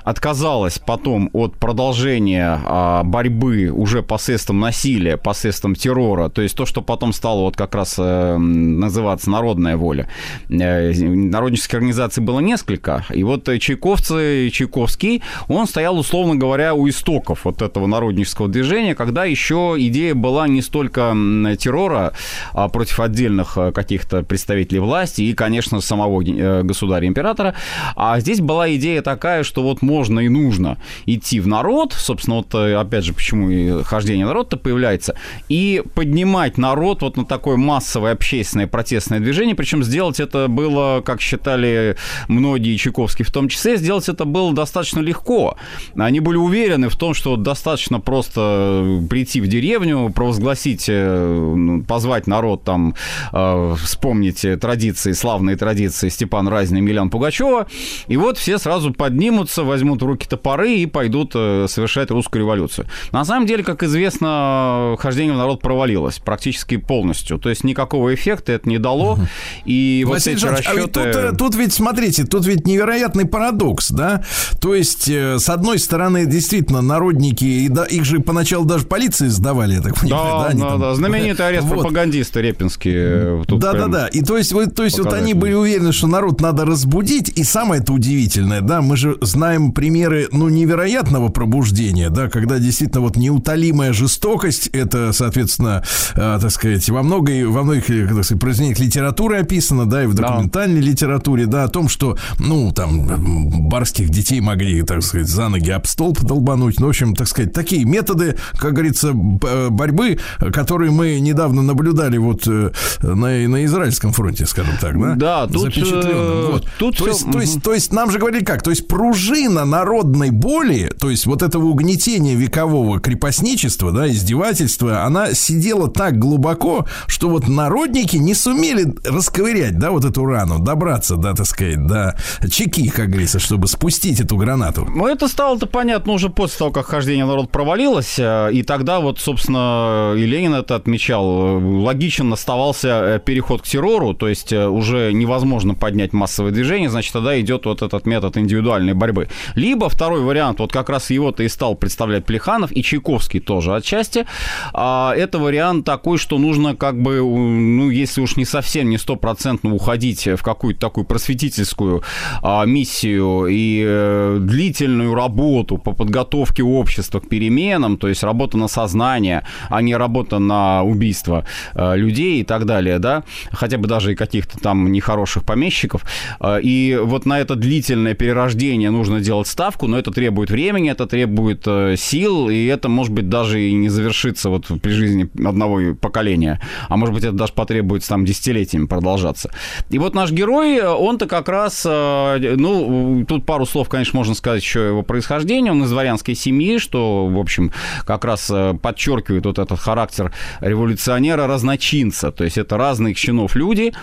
отказалась потом от продолжения а, борьбы уже посредством насилия, посредством террора, то есть то, что потом стало вот как раз э, называться народная воля. Э, Народнических организаций было несколько, и вот э, Чайковцы, Чайковский, он стоял, условно говоря, у истоков вот этого народнического движения, когда еще идея была не столько террора а, против отдельных э, каких-то представителей власти и, конечно, самого э, государя-императора, а здесь была идея такая, что вот можно и нужно идти в народ, собственно, вот э, опять же, почему и хождение народа появляется, и поднимать народ вот на такое массовое общественное протестное движение, причем сделать это было, как считали многие, Чайковский в том числе, сделать это было достаточно легко. Они были уверены в том, что достаточно просто прийти в деревню, провозгласить, э, ну, позвать народ там, э, вспомнить э, традиции, славные традиции Степана Разина и Милян Пугачева, и вот все сразу поднимутся, возьмут в руки топоры и пойдут э, совершать русскую революцию. На самом деле, как известно, хождение в народ провалилось практически полностью. То есть никакого эффекта это не дало. И вот эти Жанович, а ведь расчеты... тут, э, тут ведь, смотрите, тут ведь невероятный парадокс, да? То есть, э, с одной стороны, действительно, народники, и да, их же поначалу даже полиции сдавали, я так понимаю, да? Да, они да, там- да. Знаменитый арест Вот. пропагандиста Репинский. тут Да, да, да. И то есть, вы, то есть вот они были уверены, что народ надо разбудить. И самое это удивительное, да, мы же знаем примеры, ну, невероятного пробуждения, да, когда действительно вот неутолимая жестокость, это, соответственно, э, так сказать, во многой, во многих, э, так сказать, произведениях литературы описано, да, и в документальной литературе, да, о том, что, ну, там, барских детей могли, так сказать, за ноги об столб долбануть. Ну, в общем, так сказать, такие методы, как говорится, э, борьбы, э, которые мы недавно наблюдали вот э, на, на израильском фронте, скажем так, да? Да, тут, Запечатленном. э, Вот. тут то, всё- есть, то, есть, то есть нам же говорили как? То есть пружина народной боли, то есть вот этого угнетения векового крепостничества, да, издевательства, она сидела так глубоко, что вот народники не сумели расковырять, да, вот эту рану, добраться, да, так сказать, до чеки, как говорится, чтобы спустить эту гранату. Ну, это стало-то понятно уже после того, как хождение народ провалилось, э, и тогда вот, собственно, и Ленин это отмечал, логичен оставался э, переход к террору, то есть э, уже невозможно поднять массовое движение, значит, тогда идет вот этот метод индивидуальной борьбы. Либо второй вариант, вот как раз его-то и стал представлять Плеханов, и Чайковский тоже отчасти, а это вариант такой, что нужно как бы, ну, если уж не совсем, не стопроцентно уходить в какую-то такую просветительскую а, миссию и э, длительную работу по подготовке общества к переменам, то есть работа на сознание, а не работа на убийство э, людей и так далее, да, хотя бы даже и каких-то там нехороших помещиков. Э, И вот на это длительное перерождение нужно делать ставку, но это требует времени, это требует э, сил, и это, может быть, даже и не завершится вот при жизни одного поколения, а может быть, это даже потребуется там десятилетиями продолжаться. И вот наш герой, он-то как раз, э, ну, тут пару слов, конечно, можно сказать еще его происхождении. Он из дворянской семьи, что, в общем, как раз э, подчеркивает вот этот характер революционера-разночинца. То есть это разных чинов люди.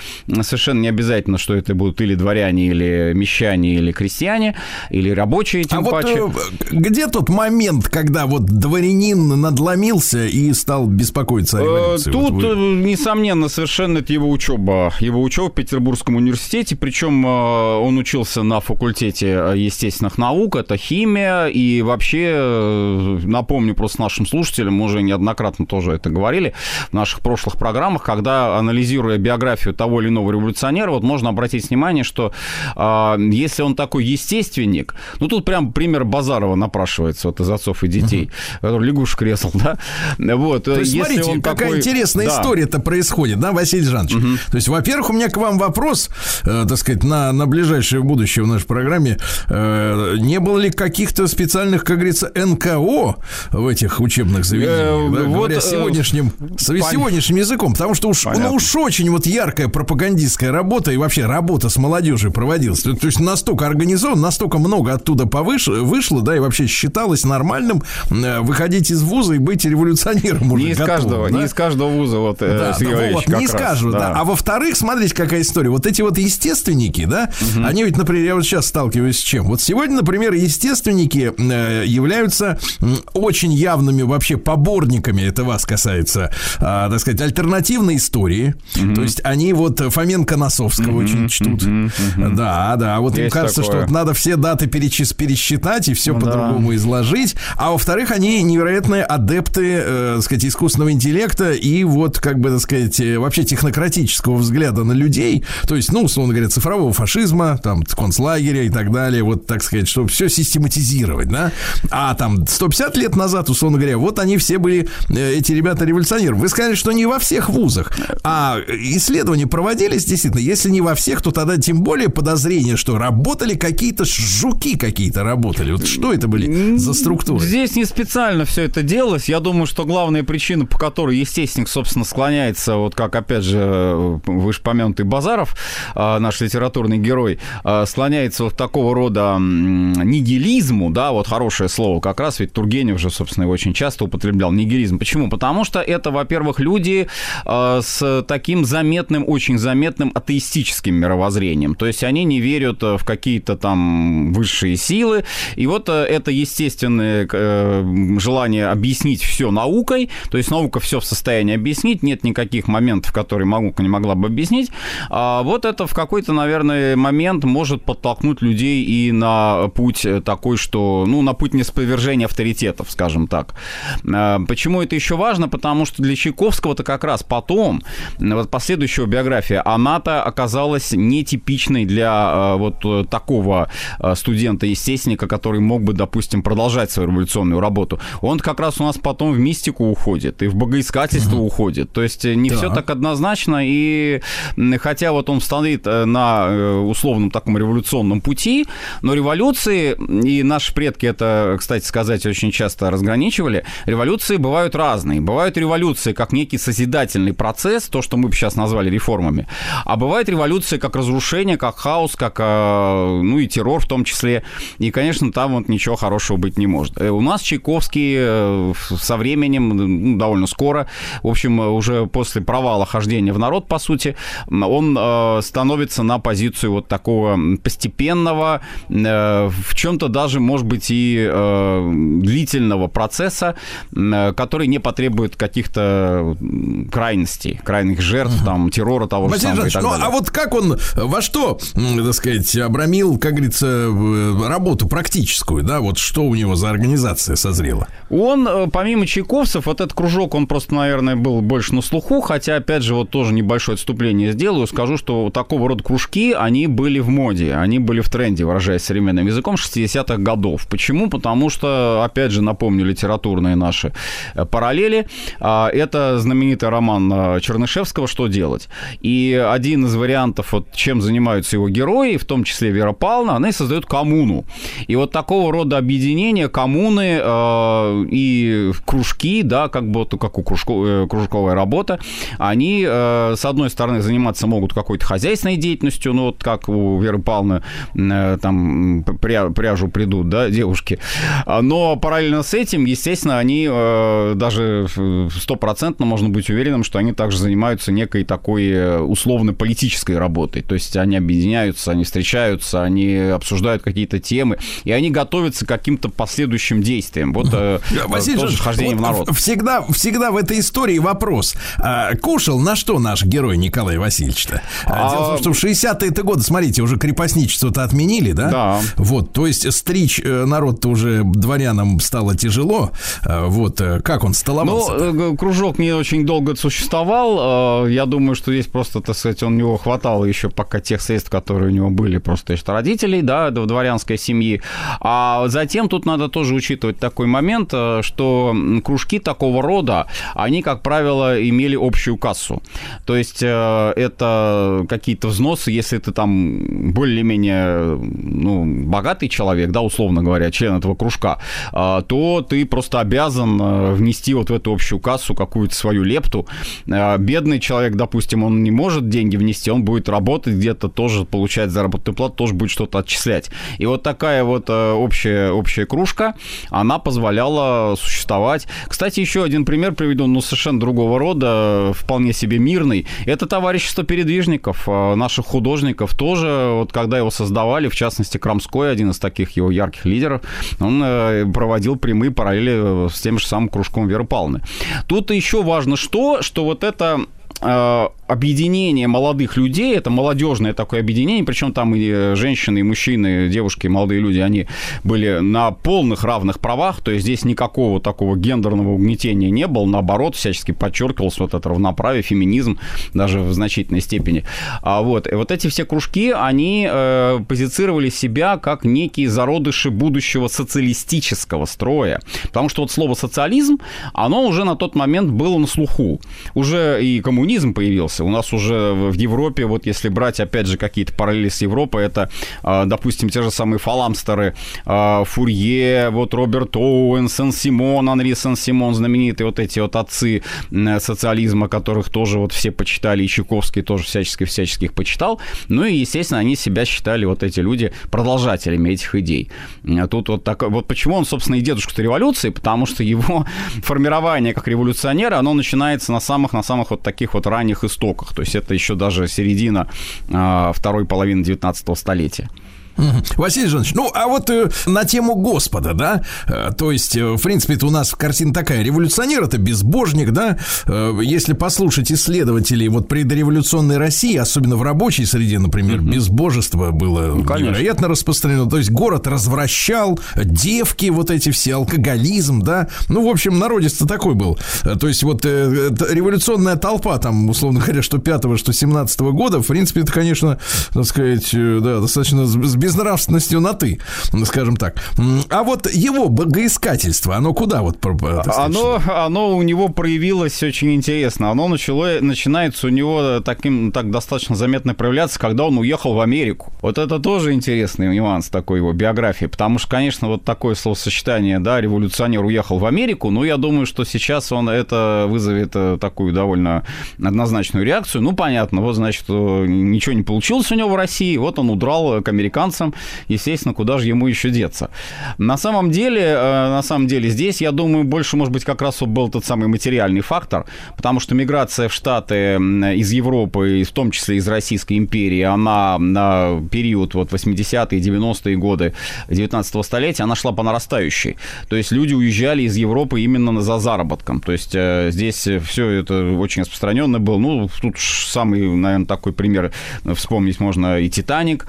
Совершенно не обязательно, что это будут или дворяне, или мещане, или крестьяне, или рабочие, тем а вот паче. э, где тот момент, когда вот дворянин надломился и стал беспокоиться о Э, революции? Тут, Вот вы- э, несомненно, совершенно это его учеба. Его учеба в Петербургском университете, причем он учился на факультете естественных наук, это химия, и вообще, напомню просто нашим слушателям, мы уже неоднократно тоже это говорили в наших прошлых программах, когда, анализируя биографию того или иного революционера, вот можно обратить внимание, что если он такой естественник, ну тут прям пример Базарова напрашивается вот из отцов и детей, который лягушек резал, да, вот. То есть, смотрите, какая такой- интересная Да. история-то происходит, да, Василий Жанович? То есть, во-первых, у меня к вам вопрос, э, так сказать, на, на ближайшее будущее в нашей программе. Э, не было ли каких-то специальных, как говорится, НКО в этих учебных заведениях, Э, да, вот, говоря э, сегодняшним, пон- сегодняшним языком? Потому что уж, ну, Понятно. уж очень вот яркая пропагандистская работа и вообще работа с молодежью проводилась. То, есть, настолько организован, настолько много оттуда повыш, вышло, да, и вообще считалось нормальным э, выходить из вуза и быть революционером уже Не из готовым, каждого, да? не из каждого вуза, вот, э, Да, Сергей да, Валерьевич, вот, не раз, скажу, да. А во-вторых, смотрите, какая история. Вот эти вот естественники, да, они ведь, например, я вот сейчас сталкиваюсь с чем. Вот сегодня, например, естественники э, являются очень явными вообще поборниками, это вас касается, а, так сказать, альтернативной истории. То есть они вот Фоменко Носовского очень чтут. Да, да. Вот им Есть кажется, такое. что вот надо все даты перечис- пересчитать и все Ну да. по-другому изложить. А во-вторых, они невероятные адепты, э, так сказать, искусственного интеллекта и вот, как бы, так сказать, э, вообще технократического взгляда на людей. То есть, ну, условно говоря, цифрового фашизма, там, концлагеря и так далее. Вот, так сказать, чтобы все систематизировать, да. А там 150 лет назад, условно говоря, вот они все были, э, эти ребята революционеры. Вы сказали, что не во всех вузах. А исследования проводились, действительно. Если не во всех, то тогда тем более подозрение, что работали какие-то жуки какие-то работали. Вот что это были за структуры? Здесь не специально все это делалось. Я думаю, что главная причина, по которой естественник, собственно, склоняется, вот как, опять же, вышепомянутый Базаров, а, наш литературный герой, а, склоняется вот такого рода нигилизму, да, вот хорошее слово как раз, ведь Тургенев же, собственно, его очень часто употреблял, нигилизм. Почему? Потому что это, во-первых, люди а, с таким заметным, очень заметным атеистическим мировоззрением. То есть они не верят э, в какие-то там высшие силы. И вот э, это естественное э, желание объяснить все наукой. То есть наука все в состоянии объяснить. Нет никаких моментов, которые наука не могла бы объяснить. А вот это в какой-то, наверное, момент может подтолкнуть людей и на путь такой, что, ну, на путь неспровержения авторитетов, скажем так. Э, Почему это еще важно? Потому что для Чайковского-то как раз потом, вот последующая биография, она-то оказалась нетипичной для э, вот э, такого э, студента-естественника, который мог бы, допустим, продолжать свою революционную работу. Он как раз у нас потом в мистику уходит и в богоискательство правительство уходит. То есть не Так. все так однозначно, и хотя вот он стоит э, на э, условном таком революционном пути, но революции, и наши предки это, кстати сказать, очень часто разграничивали, революции бывают разные. Бывают революции как некий созидательный процесс, то, что мы бы сейчас назвали реформами, а бывает революция как разрушение, как хаос, как, э, ну и террор в том числе, и, конечно, там вот ничего хорошего быть не может. Э, У нас Чайковский э, со временем, ну, довольно скоро, в общем, э, уже после провала хождения в народ, по сути, он э, становится на позицию вот такого постепенного, э, в чем-то даже, может быть, и э, длительного процесса, э, который не потребует каких-то крайностей, крайних жертв, там, террора того же Василий самого Жанович, так ну далее. а вот как он, во что, так сказать, обрамил, как говорится, работу практическую, да, вот что у него за организация созрела? Он, э, помимо чайковцев, вот этот кружок, он просто, наверное, был больше на слуху, хотя, опять же, вот тоже небольшое отступление сделаю, скажу, что такого рода кружки, они были в моде, они были в тренде, выражаясь современным языком, 60-х годов. Почему? Потому что, опять же, напомню, литературные наши э, параллели, а, это знаменитый роман э, Чернышевского «Что делать?». И один из вариантов, вот, чем занимаются его герои, в том числе Вера Павловна, они создают коммуну. И вот такого рода объединения, коммуны э, и кружки, да, как бы как у кружко- э, кружковая работа, они, э, с одной стороны, заниматься могут какой-то хозяйственной деятельностью, ну, вот как у Веры Павловны э, там пря- пряжу придут, да, девушки. А, Но параллельно с этим, естественно, они э, даже стопроцентно можно быть уверенным, что они также занимаются некой такой э, условно-политической работой. То есть они объединяются, они встречаются, они обсуждают какие-то темы, и они готовятся к каким-то последующим действиям. Вот э, [LAUGHS] Василий тоже хождение в народ. Всегда, всегда в этой истории вопрос. А, кушал на что наш герой Николай Васильевич-то? А, А- Дело в том, что в 60-е годы, смотрите, уже крепостничество-то отменили, да? Да. Вот, то есть стричь э, народ-то уже дворянам стало тяжело. Вот, э, как он Ну, столовался? э, кружок не очень долго существовал. Я думаю, что здесь просто, так сказать, он у него хватало еще пока тех средств, которые у него были просто из родителей, да, д- дворянской семьи. А затем тут надо тоже учитывать такой момент, э, что кружки такого рода, они, как правило, имели общую кассу. То есть э, это какие-то взносы, если ты там более-менее ну, богатый человек, да, условно говоря, член этого кружка, а, то ты просто обязан э, внести вот в эту общую кассу какую-то свою лепту. Бедный человек, допустим, он не может деньги внести, он будет работать где-то тоже, получать заработную плату, тоже будет что-то отчислять. И вот такая вот э, общая, общая кружка, она позволяла существовать. Кстати, еще один пример приведу, ну, совершенно другого рода, вполне себе мирный. Это товарищество передвижников, э, наших художников тоже, вот когда его создавали, в частности, Крамской, один из таких его ярких лидеров, он э, проводил прямые параллели с тем же самым кружком Веры Павловны. Тут еще важно что, что вот это объединение молодых людей, это молодежное такое объединение, причем там и э, женщины, и мужчины, и девушки, и молодые люди, они были на полных равных правах, то есть здесь никакого такого гендерного угнетения не было, наоборот, всячески подчеркивалось вот это равноправие, феминизм, даже в значительной степени. А вот, и вот эти все кружки, они э, позицировали себя как некие зародыши будущего социалистического строя, потому что вот слово социализм, оно уже на тот момент было на слуху, уже и коммунизм появился, у нас уже в Европе, вот если брать, опять же, какие-то параллели с Европой, это, э, допустим, те же самые фаламстеры, э, Фурье, вот Роберт Оуэн, Сен-Симон, Анри Сен-Симон, знаменитые вот эти вот отцы социализма, которых тоже вот все почитали, и Чайковский тоже всячески-всячески их почитал. Ну и, естественно, они себя считали, вот эти люди, продолжателями этих идей. А Тут вот так, вот почему он, собственно, и дедушка революции, потому что его [LAUGHS] формирование как революционера, оно начинается на самых, на самых вот таких вот ранних истоках. То есть это еще даже середина а, второй половины 19 столетия. Василий Жанович, ну, а вот э, на тему Господа, да, э, то есть, э, в принципе, это у нас картина такая, революционер это безбожник, да, Э, если послушать исследователей вот предреволюционной России, особенно в рабочей среде, например, безбожество было Ну, конечно. невероятно распространено, то есть город развращал, девки вот эти все, алкоголизм, да, ну, в общем, народец-то такой был, Э, то есть вот э, это революционная толпа, там, условно говоря, что 5 что 17 года, в принципе, это, конечно, так сказать, э, да, достаточно сб- безнравственностью на ты, скажем так. А вот его богоискательство, оно куда вот? сказать, Оно, оно у него проявилось очень интересно. Оно начало, начинается у него таким, так достаточно заметно проявляться, когда он уехал в Америку. Вот это тоже интересный нюанс такой его биографии, потому что, конечно, вот такое словосочетание, да, революционер уехал в Америку, но я думаю, что сейчас он это вызовет э, такую довольно однозначную реакцию. Ну, понятно, вот, значит, э, ничего не получилось у него в России, вот он удрал к американцам, естественно, куда же ему еще деться. На самом деле, э, на самом деле здесь, я думаю, больше, может быть, как раз был тот самый материальный фактор, потому что миграция в Штаты из Европы, в том числе из Российской империи, она на период вот 80-е, 90-е годы 19 столетия, она шла по нарастающей. То есть люди уезжали из Европы именно за заработком. То есть э, здесь все это очень распространенно было. Ну, тут самый, наверное, такой пример вспомнить можно и «Титаник»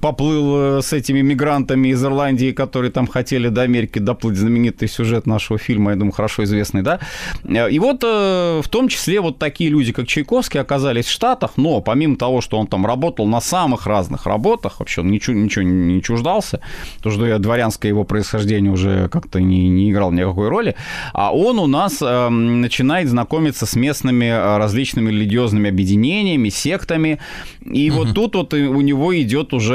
поплыл э, с этими мигрантами из Ирландии, которые там хотели до Америки доплыть, знаменитый сюжет нашего фильма, я думаю, хорошо известный, да? Э, И вот э, в том числе вот такие люди, как Чайковский, оказались в Штатах, но помимо того, что он там работал на самых разных работах, вообще он ничего, ничего не чуждался, то, что я дворянское его происхождение уже как-то не, не играл никакой роли, а он у нас э, начинает знакомиться с местными различными религиозными объединениями, сектами, и вот тут вот у него идет уже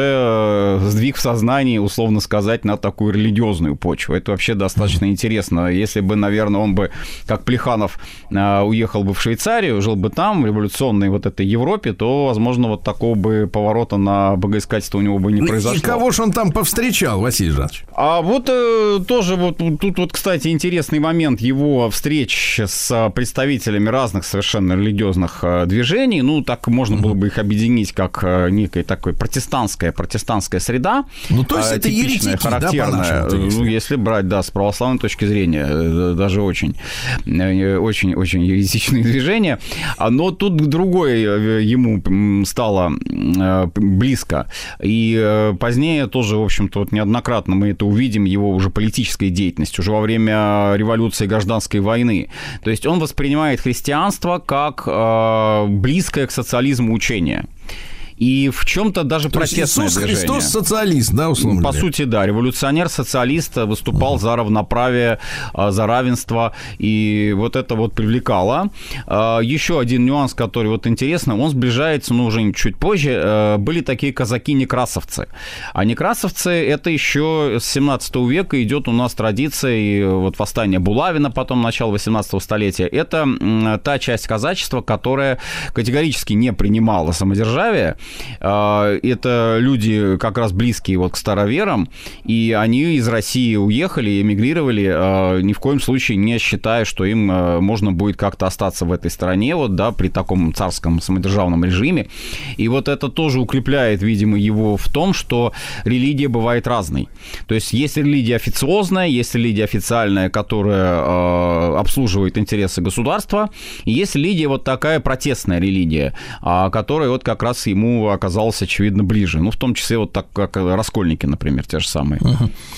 сдвиг в сознании, условно сказать, на такую религиозную почву. Это вообще достаточно интересно. Если бы, наверное, он бы, как Плеханов, э, уехал бы в Швейцарию, жил бы там, в революционной вот этой Европе, то, возможно, вот такого бы поворота на богоискательство у него бы не Ну, произошло. И кого же он там повстречал, Василий Жанович? А вот э, тоже вот тут вот, кстати, интересный момент его встреч с э, представителями разных совершенно религиозных э, движений. Ну, так можно было бы их объединить как э, некая такой протестантская, протестантская среда. Ну, то есть э, это еретики, да, характерная. если? ну, если брать, да, с православной точки зрения, э, даже очень, э, очень, очень еретичные движения. А, Но тут другое ему стало близко. И позднее тоже, в общем-то, вот неоднократно мы это увидим, его уже политической деятельность, уже во время революции гражданской войны. То есть он воспринимает христианство как близкое к социализму учение. И в чем-то даже То протестное Иисус движение. Христос социалист, да, условно По говоря? сути, да, революционер, социалист, э, выступал за равноправие, э, за равенство, и вот это вот привлекало. Э, Еще один нюанс, который вот интересно, он сближается, ну, уже чуть позже, были такие казаки-некрасовцы. А некрасовцы, это еще с 17 века идет у нас традиция, и вот восстание Булавина, потом начало 18 столетия, это та часть казачества, которая категорически не принимала самодержавие. Э, Это люди как раз близкие вот к староверам, и они из России уехали, эмигрировали, э, ни в коем случае не считая, что им э, можно будет как-то остаться в этой стране, вот, да, при таком царском самодержавном режиме. И вот это тоже укрепляет, видимо, его в том, что религия бывает разной. То есть есть религия официозная, есть религия официальная, которая обслуживает интересы государства, и есть религия вот такая протестная религия, а, которая вот как раз ему оказалась, очевидно, ближе. Ну, в том числе вот так, как раскольники, например, те же самые.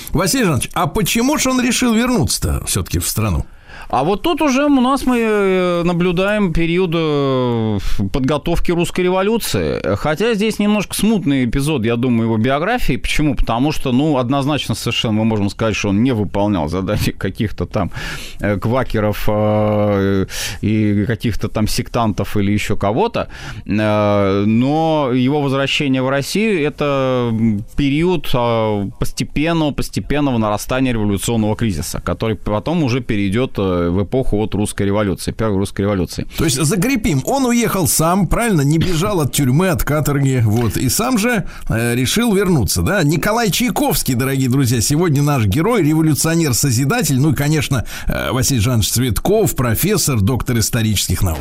Василий Жанович, а почему же он решил вернуться все-таки в страну? А вот тут уже у нас мы э, наблюдаем период э, подготовки русской революции. Хотя здесь немножко смутный эпизод, я думаю, его биографии. Почему? Потому что, ну, однозначно совершенно мы можем сказать, что он не выполнял задания каких-то там э, квакеров и каких-то там сектантов или еще кого-то. Но его возвращение в Россию – это период постепенного, постепенного нарастания революционного кризиса, который потом уже перейдет в эпоху от русской революции, первой русской революции. То есть закрепим, он уехал сам, правильно, не бежал от тюрьмы, от каторги, вот, и сам же э, решил вернуться, да? Николай Чайковский, дорогие друзья, сегодня наш герой, революционер-созидатель, ну и, конечно, э, Василий Жанович Цветков, профессор, доктор исторических наук.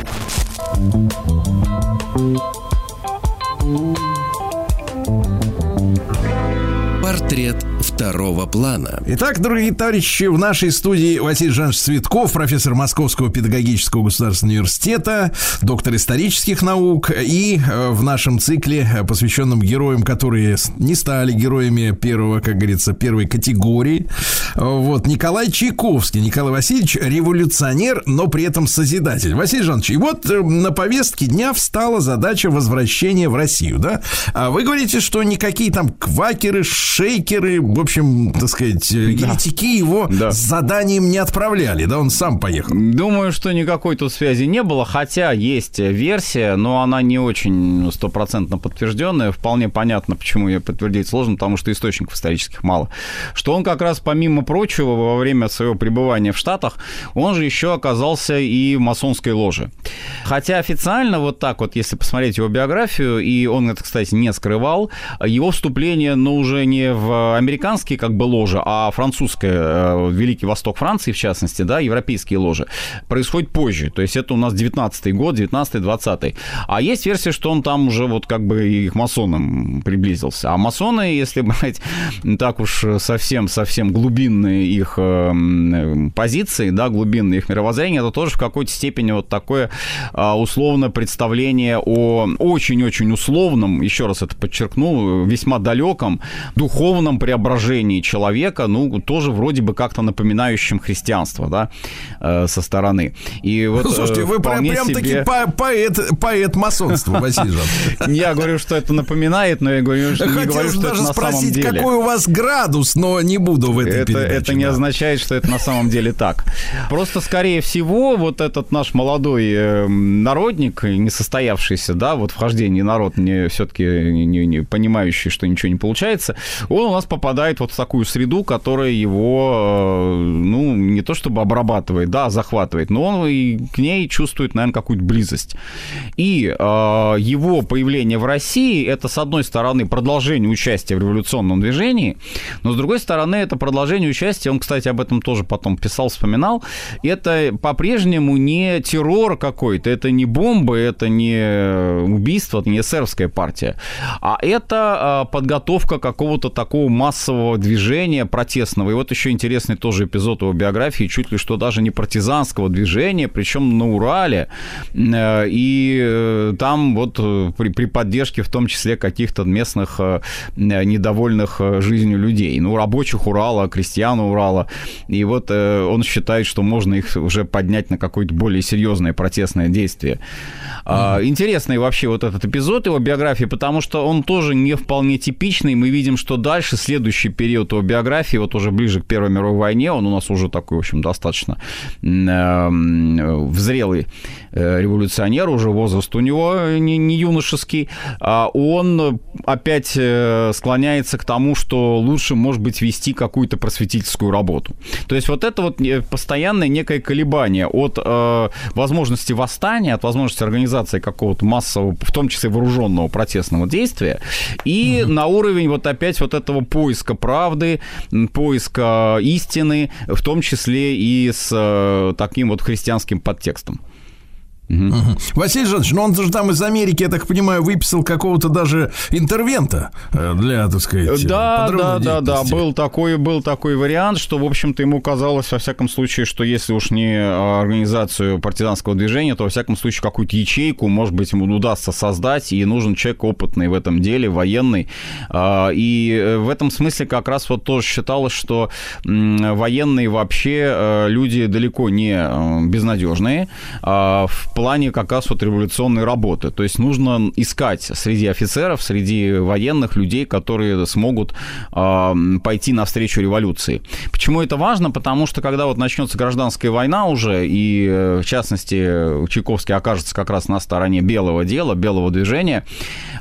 Портрет второго плана. Итак, дорогие товарищи, в нашей студии Василий Жанович Цветков, профессор Московского педагогического государственного университета, доктор исторических наук, и э, в нашем цикле, э, посвященном героям, которые не стали героями первого, как говорится, первой категории, э, вот, Николай Чайковский. Николай Васильевич революционер, но при этом созидатель. Василий Жанович, и вот на повестке дня встала задача возвращения в Россию, да? А вы говорите, что никакие там квакеры, шейкеры, в общем, так сказать, э, еретики его с заданием не отправляли, да, он сам поехал. Думаю, что никакой тут связи не было, хотя есть версия, но она не очень стопроцентно подтвержденная. Вполне понятно, почему ее подтвердить сложно, потому что источников исторических мало. Что он как раз, помимо прочего, во время своего пребывания в Штатах, он же еще оказался и в масонской ложе. Хотя официально вот так вот, если посмотреть его биографию, и он это, кстати, не скрывал, его вступление, ну, уже не в американские как бы ложи, а французское, э, Великий Восток Франции, в частности, да, европейские ложи, происходит позже. То есть это у нас 19-й год, 19-20. А есть версия, что он там уже вот как бы и к масонам приблизился. А масоны, если [LAUGHS] брать так уж совсем-совсем глубинные их э, позиции, да, глубинные их мировоззрения, это тоже в какой-то степени вот такое а, условное представление о очень-очень условном, еще раз это подчеркну, весьма далеком духовном преображении человека, ну, тоже вроде бы как-то напоминающем христианство, да, э, со стороны. И вот, Ну, Слушайте, э, вы прям, прям таки себе- по- поэт, поэт масонства, [LAUGHS] Василий. Я говорю, что это напоминает, но я говорю, что не говорю, что это даже на самом спросить, деле. какой у вас градус, но не буду в этой это, передаче. это не означает, что это на самом деле так. Просто, скорее всего, вот этот наш молодой э, народник, несостоявшийся, да, вот вхождение народ, не, все-таки не, не понимающий, что ничего не получается, он у нас попадает вот в такую среду, которая его, э, ну, не то чтобы обрабатывает, да, захватывает, но он и к ней чувствует, наверное, какую-то близость. И э, его появление в России это, с одной стороны, продолжение участия в революционном движении, но, с другой стороны, это продолжение участия, он, кстати, об этом тоже потом писал, вспоминал, это по-прежнему не террор какой-то, это не бомбы, это не убийство, это не эсеровская партия, а это э, подготовка какого-то такого массового движения протестного. И вот еще интересный тоже эпизод его биографии, чуть ли что даже не партизанского движения, причем на Урале. Э, И э, там вот э, при, при поддержке в том числе каких-то местных недовольных жизнью людей. Ну, рабочих Урала, крестьян Урала. И вот он считает, что можно их уже поднять на какое-то более серьезное протестное действие. А, Интересный вообще вот этот эпизод его биографии, потому что он тоже не вполне типичный. Мы видим, что дальше, следующий период его биографии, вот уже ближе к Первой мировой войне, он у нас уже такой, в общем, достаточно э, э, революционер, уже возраст у него не, не юношеский, а он опять э, склоняется к тому, что лучше, может быть, вести какую-то просветительскую работу. То есть вот это вот э, постоянное некое колебание от э, возможности восстания, от возможности организации какого-то массового, в том числе вооруженного протестного действия, и на уровень вот опять вот этого поиска правды, поиска истины, в том числе и с э, таким вот христианским подтекстом. Мгм. Василий Жанович, ну он же там из Америки, я так понимаю, выписал какого-то даже интервента э, для, так сказать, Да, да, подрывной да, да, деятельности. был такой, был такой вариант, что, в общем-то, ему казалось, во всяком случае, что если уж не а, организацию партизанского движения, то, во всяком случае, какую-то ячейку, может быть, ему удастся создать, и нужен человек опытный в этом деле, военный. А, И э, в этом смысле как раз вот тоже считалось, что военные вообще э, люди далеко не э, безнадежные а, в плане как раз вот революционной работы. То есть нужно искать среди офицеров, среди военных людей, которые смогут а, пойти навстречу революции. Почему это важно? Потому что когда вот начнется гражданская война уже, и э, в частности Чайковский окажется как раз на стороне белого дела, белого движения,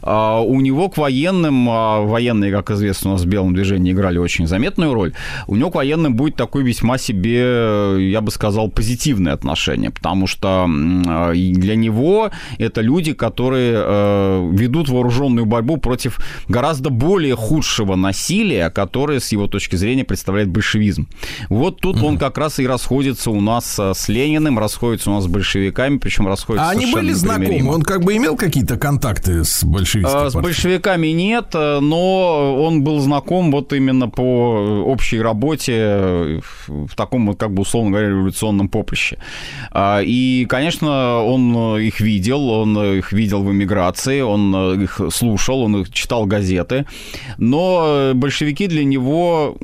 а, у него к военным, а военные, как известно, у нас в белом движении играли очень заметную роль, у него к военным будет такой весьма себе, я бы сказал, позитивное отношение, потому что И для него это люди, которые э, ведут вооруженную борьбу против гораздо более худшего насилия, которое, с его точки зрения, представляет большевизм. Вот тут он как раз и расходится у нас э, с Лениным, расходится у нас с большевиками, причем расходится А они были знакомы? Он как бы имел какие-то контакты с большевистской А, С партией? большевиками нет, э, но он был знаком вот именно по общей работе э, в в таком вот, как бы, условно говоря, революционном поприще. А, И, конечно, он их видел, он их видел в эмиграции, он э, их слушал, он их читал газеты, но э, большевики для него,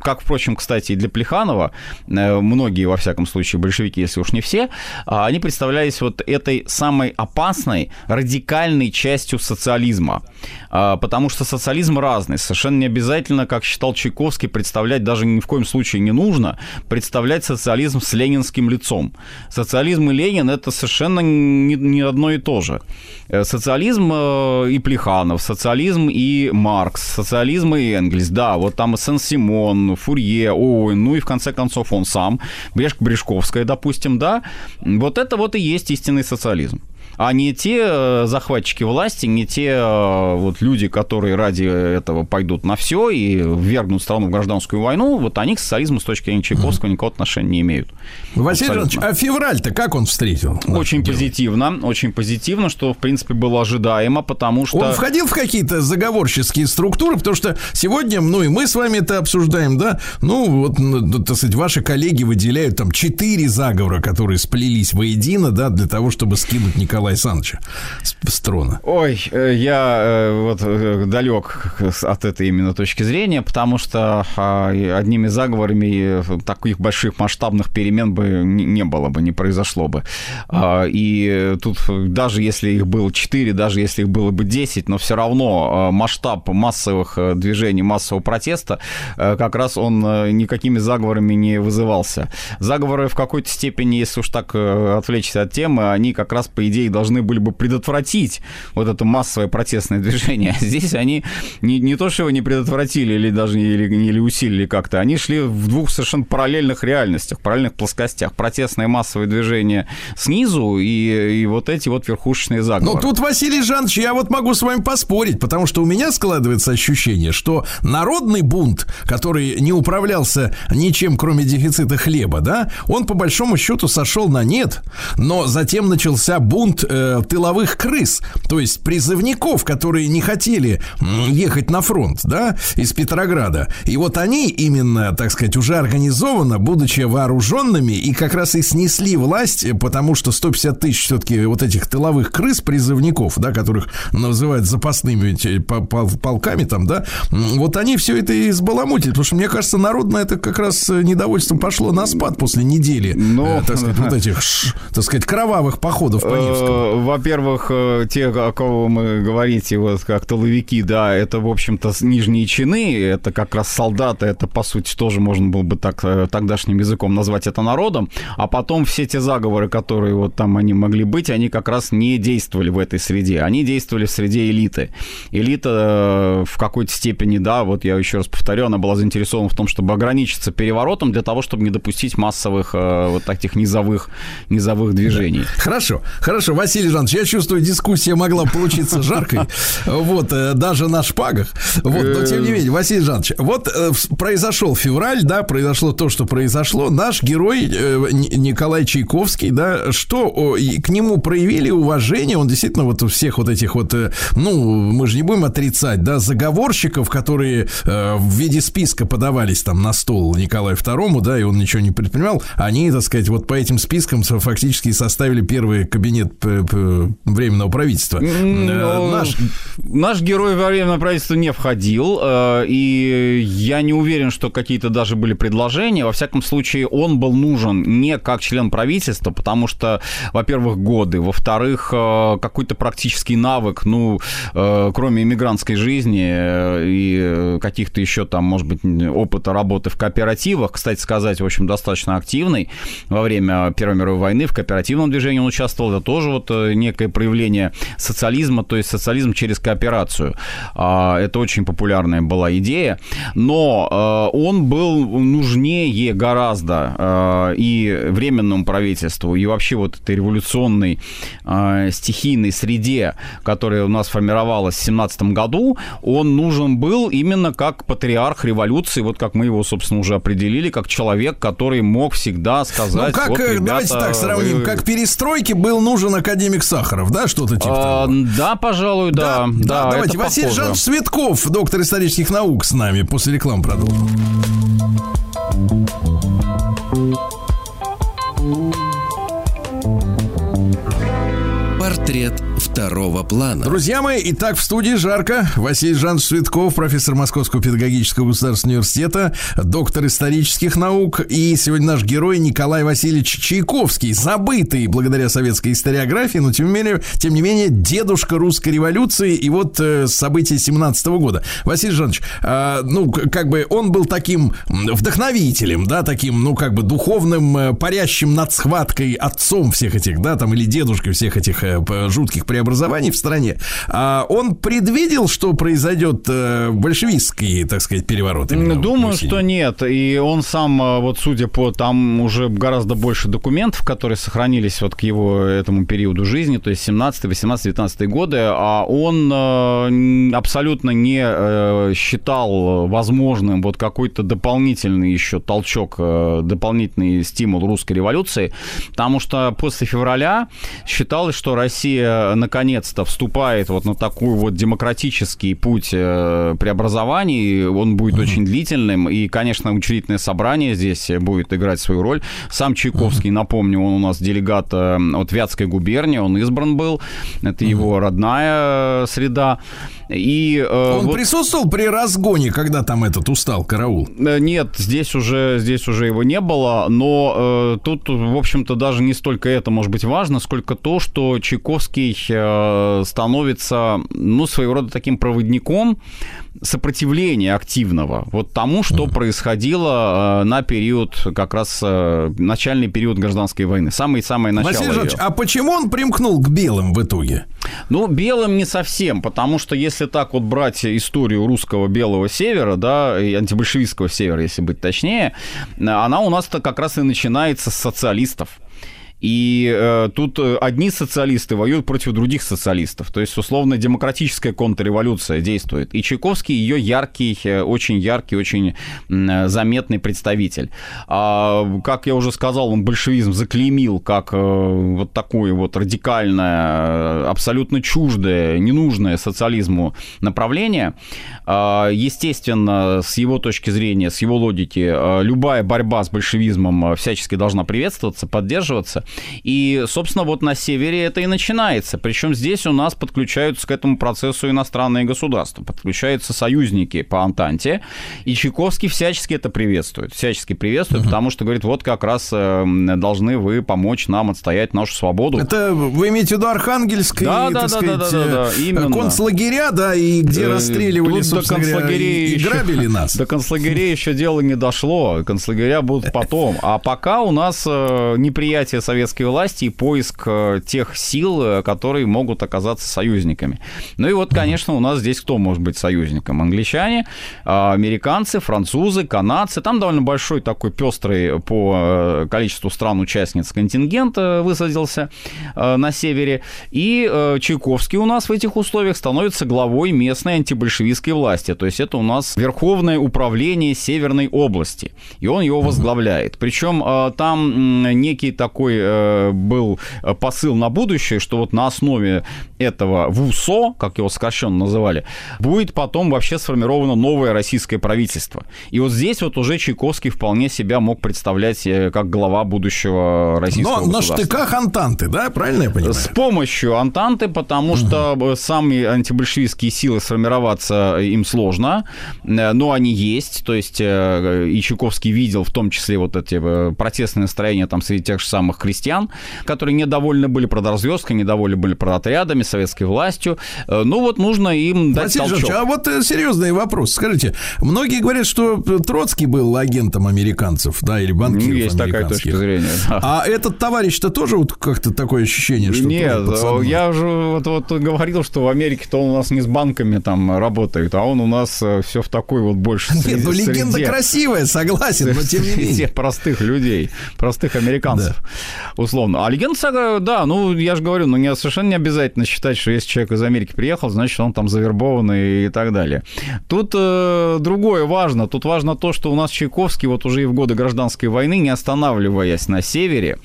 как, впрочем, кстати, и для Плеханова, э, многие, во всяком случае, большевики, если уж не все, а, они представлялись вот этой самой опасной, радикальной частью социализма. А, Потому что социализм разный. Совершенно не обязательно, как считал Чайковский, представлять, даже ни в коем случае не нужно, представлять социализм с ленинским лицом. Социализм и Ленин – это совершенно не, не одно и то же. Э, Социализм э, и Плеханов, социализм и Маркс, социализм и Энгельс, да, вот там Сен-Симон, Фурье, Оуэн, ну и в конце концов он сам, Брешк-Брешковская, допустим, да, вот это вот и есть истинный социализм а не те э, захватчики власти, не те э, вот люди, которые ради этого пойдут на все и ввергнут страну в гражданскую войну, вот они к социализму с точки зрения Чайковского никакого отношения не имеют. Василий Абсолютно. Иванович, а февраль-то как он встретил? Очень позитивно, очень позитивно, что, в принципе, было ожидаемо, потому что... Он входил в какие-то заговорческие структуры, потому что сегодня, ну и мы с вами это обсуждаем, да, ну вот, ну, так сказать, ваши коллеги выделяют там четыре заговора, которые сплелись воедино, да, для того, чтобы скинуть Николая Александровича с. Ой, э, я э, вот э, далек от этой именно точки зрения, потому что а, одними заговорами таких больших масштабных перемен бы не было бы, не произошло бы. А, И тут даже если их было 4, даже если их было бы 10, но все равно а, масштаб массовых движений, массового протеста, как раз он никакими заговорами не вызывался. Заговоры в какой-то степени, если уж так отвлечься от темы, они как раз, по идее, должны были бы предотвратить вот это массовое протестное движение. А здесь они не, не то, что его не предотвратили или даже или, или усилили как-то, они шли в двух совершенно параллельных реальностях, параллельных плоскостях. Протестное массовое движение снизу и, и вот эти вот верхушечные заговоры. Ну, тут, Василий Жанович, я вот могу с вами поспорить, потому что у меня складывается ощущение, что народный бунт, который не управлялся ничем, кроме дефицита хлеба, да, он по большому счету сошел на нет, но затем начался бунт э, тыловых крыс, то есть призывников, которые не хотели ехать на фронт, да, из Петрограда. И вот они именно, так сказать, уже организованно, будучи вооруженными, и как раз и снесли власть, э, потому что 150 тысяч все-таки вот этих тыловых крыс, призывников, да, которых называют запасными пол- полками там, да, вот они все это и избаламутили, потому что, мне кажется, народ на это как раз э, недовольством пошло на спад после недели, э, так сказать, вот [LAUGHS] этих, ш- так сказать, кровавых походов по Невскому. Во-первых, э, те, о кого вы говорите, вот как тыловики, да, это, в общем-то, нижние чины, это как раз солдаты, это, по сути, тоже можно было бы так э, тогдашним языком назвать это народом, а потом все те заговоры, которые вот там они могли быть, они как раз не действовали в этой среде, они действовали в среде элиты. Элита э, в какой-то степени, да, вот я еще раз повторю, она была заинтересована в том, чтобы ограничиться переворотом для того, чтобы не допустить массовых вот таких низовых, низовых движений. Хорошо, хорошо, Василий Жанович, я чувствую, дискуссия могла получиться жаркой, вот, э, даже на шпагах, вот, но тем не менее, Василий Жанович, вот э, произошел февраль, да, произошло то, что произошло, наш герой э, Ни- Николай Чайковский, да, что к нему проявили уважение, он действительно вот у всех вот этих вот, ну, мы же не будем отрицать, да, заговорщиков, которые в виде списка подавались там на стол Николаю II, да, и он ничего не предпринимал, они, так сказать, вот по этим спискам фактически составили первый кабинет временного правительства. Э, Ну, Наш Наш герой во время правительства не входил, э, и я не уверен, что какие-то даже были предложения. Во всяком случае, он был нужен не как член правительства, потому что, во-первых, годы, во-вторых, э, какой-то практический навык, ну, э, кроме иммигрантской жизни э, и э, каких-то еще там, может быть, опыта работы в кооперативах, кстати сказать, в общем, достаточно активный во время Первой мировой войны в кооперативном движении он участвовал, это тоже вот э, некое проявление социализма, то есть социализм через кооперацию. А, Это очень популярная была идея, но э, он был нужнее гораздо э, и временному правительству, и вообще вот этой революционной стихийной среде, которая у нас формировалась в 17 году, он нужен был именно как патриарх революции, вот как мы его, собственно, уже определили, как человек, который мог всегда Ну, сказать, как, вот, ребята, давайте так сравним, вы- как перестройке был нужен академик Сахаров, да, что-то типа А, того. да, пожалуй, да. Да, давайте. Василий. Жанович Светков, доктор исторических наук с нами. После рекламы продолжим. Портрет второго плана. Друзья мои, итак, в студии жарко. Василий Жанович Светков, профессор Московского педагогического государственного университета, доктор исторических наук. И сегодня наш герой Николай Васильевич Чайковский, забытый благодаря советской историографии, но тем не менее, тем не менее дедушка русской революции и вот э, события 17 года. Василий Жанович, э, ну, как бы он был таким вдохновителем, да, таким, ну, как бы духовным, э, парящим над схваткой отцом всех этих, да, там, или дедушкой всех этих э, жутких преобразований в стране. А он предвидел, что произойдет э, большевистский, так сказать, переворот? именно Думаю, что нет. И он сам, э, вот судя по там уже гораздо больше документов, которые сохранились вот к его этому периоду жизни, то есть 17, 18, 19 годы, а он э, абсолютно не считал возможным вот какой-то дополнительный еще толчок, дополнительный стимул русской революции, потому что после февраля считалось, что Россия наконец-то вступает вот на такой вот демократический путь э, преобразований, он будет очень длительным, и, конечно, учредительное собрание здесь будет играть свою роль. Сам Чайковский, напомню, он у нас делегат э, от Вятской губернии, он избран был, это его родная э, среда. И, э, Он вот- присутствовал при разгоне, когда там этот устал караул? Э, Нет, здесь уже, здесь уже его не было, но э, тут, в общем-то, даже не столько это может быть важно, сколько то, что Чайковский э, становится, ну, своего рода таким проводником сопротивления активного вот тому, что происходило э, на период, как раз э, начальный период гражданской войны, самый-самый начало Василий. Жанович, а почему он примкнул к белым в итоге? Ну, белым не совсем, потому что если так вот брать историю русского белого севера, да, и антибольшевистского севера, если быть точнее, она у нас-то как раз и начинается с социалистов. И э, тут э, одни социалисты воюют против других социалистов. То есть, условно, демократическая контрреволюция действует. И Чайковский ее яркий, э, очень яркий, очень э, заметный представитель. А, как я уже сказал, он большевизм заклеймил как э, вот такое вот радикальное, абсолютно чуждое, ненужное социализму направление. А, Естественно, с его точки зрения, с его логики, любая борьба с большевизмом всячески должна приветствоваться, поддерживаться. И, собственно, вот на севере это и начинается. Причем здесь у нас подключаются к этому процессу иностранные государства, подключаются союзники по Антанте. И Чайковский всячески это приветствует. Всячески приветствует, потому что говорит, вот как раз э, должны вы помочь нам отстоять нашу свободу. Это вы имеете в виду Архангельск и, Да, да, так да, сказать, да, да, да, именно. концлагеря, да, и где Э, расстреливали, тут до собственно говоря, концлагерей и, и грабили [LAUGHS] нас. До концлагерей еще дело не дошло. Концлагеря будут потом. А пока у нас э, неприятие советской власти и поиск э, тех сил, э, которые могут оказаться союзниками. Ну и вот, конечно, у нас здесь кто может быть союзником? Англичане, э, американцы, французы, канадцы. Там довольно большой такой пестрый по э, количеству стран-участниц контингент высадился на севере. И Чайковский у нас в этих условиях становится главой местной антибольшевистской власти. То есть это у нас Верховное управление Северной области. И он его возглавляет. Причем там некий такой э, был э, посыл на будущее, что вот на основе этого ВУСО, как его сокращенно называли, будет потом вообще сформировано новое российское правительство. И вот здесь вот уже Чайковский вполне себя мог представлять э, как глава будущего российского Но на государства. штыках Антанты, да, правильно я понимаю? С помощью Антанты, потому что э, сами антибольшевистские силы сформироваться им сложно, но они есть, то есть и Чайковский видел в том числе вот эти протестные настроения там среди тех же самых крестьян, крестьян, которые недовольны были продразверсткой, недовольны были продотрядами, советской властью. Э, Ну вот нужно им дать Василий толчок. А вот э, серьезный вопрос. Скажите, многие говорят, что Троцкий был агентом американцев, да, или банкиров Ну, есть такая точка зрения. да. А этот товарищ-то тоже вот как-то такое ощущение, что Нет, тоже я уже вот, вот говорил, что в Америке-то он у нас не с банками там работает, а он у нас все в такой вот больше Нет, ну среде- легенда среде- красивая, согласен, но тем не менее. простых людей, простых американцев, условно. А легенда, сага, да, ну, я же говорю, ну, не, совершенно не обязательно считать, что если человек из Америки приехал, значит, он там завербованный и так далее. Тут э, другое важно. Тут важно то, что у нас Чайковский вот уже и в годы гражданской войны, не останавливаясь на севере,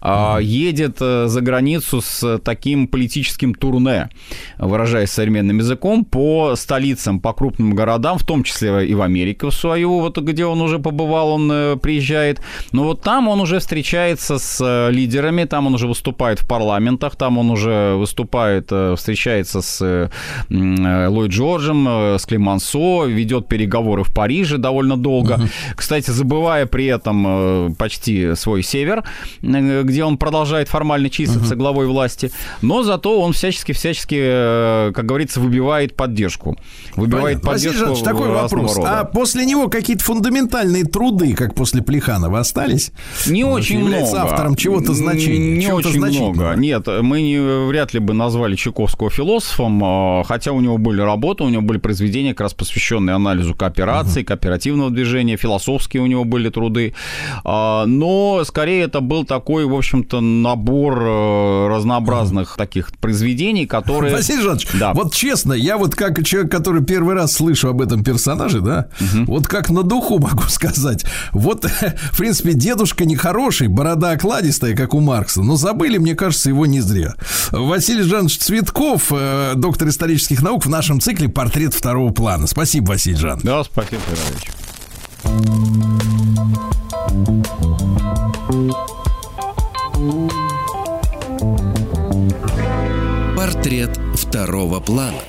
а, едет э, за границу с таким политическим турне, выражаясь современным языком, по столицам, по крупным городам, в том числе и в Америку свою, вот где он уже побывал, он э, приезжает. Но вот там он уже встречается с э, лидерами, там он уже выступает в парламентах, там он уже выступает, э, встречается с э, э, Ллойд Джорджем, с Климансо, ведет переговоры в Париже довольно долго. Кстати, забывая при этом почти свой север, где он продолжает формально числиться главой власти, но зато он всячески-всячески, как говорится, выбивает поддержку. Выбивает Понятно. Василий поддержку Жанович, такой вопрос. рода. А после него какие-то фундаментальные труды, как после Плеханова, остались? Не Он очень является много. автором чего-то значения. Не чего-то очень много. Нет, мы не, вряд ли бы назвали Чайковского философом, а, хотя у него были работы, у него были произведения, как раз посвященные анализу кооперации, кооперативного движения, философские у него были труды. А, Но скорее это был такой, в общем-то, набор э, разнообразных таких произведений, которые... Василий Жанович, Да. вот честно, я вот как человек, который первый раз слышу об этом персонаже, да, вот как на духу могу [LAUGHS] сказать, вот, [LAUGHS] в принципе, дедушка нехороший, борода окладистая, как у Маркса, но забыли, мне кажется, его не зря. Василий Жанович Цветков, э, доктор исторических наук, в нашем цикле «Портрет второго плана». Спасибо, Василий Жанович. Да, спасибо, Иванович. Портрет второго плана.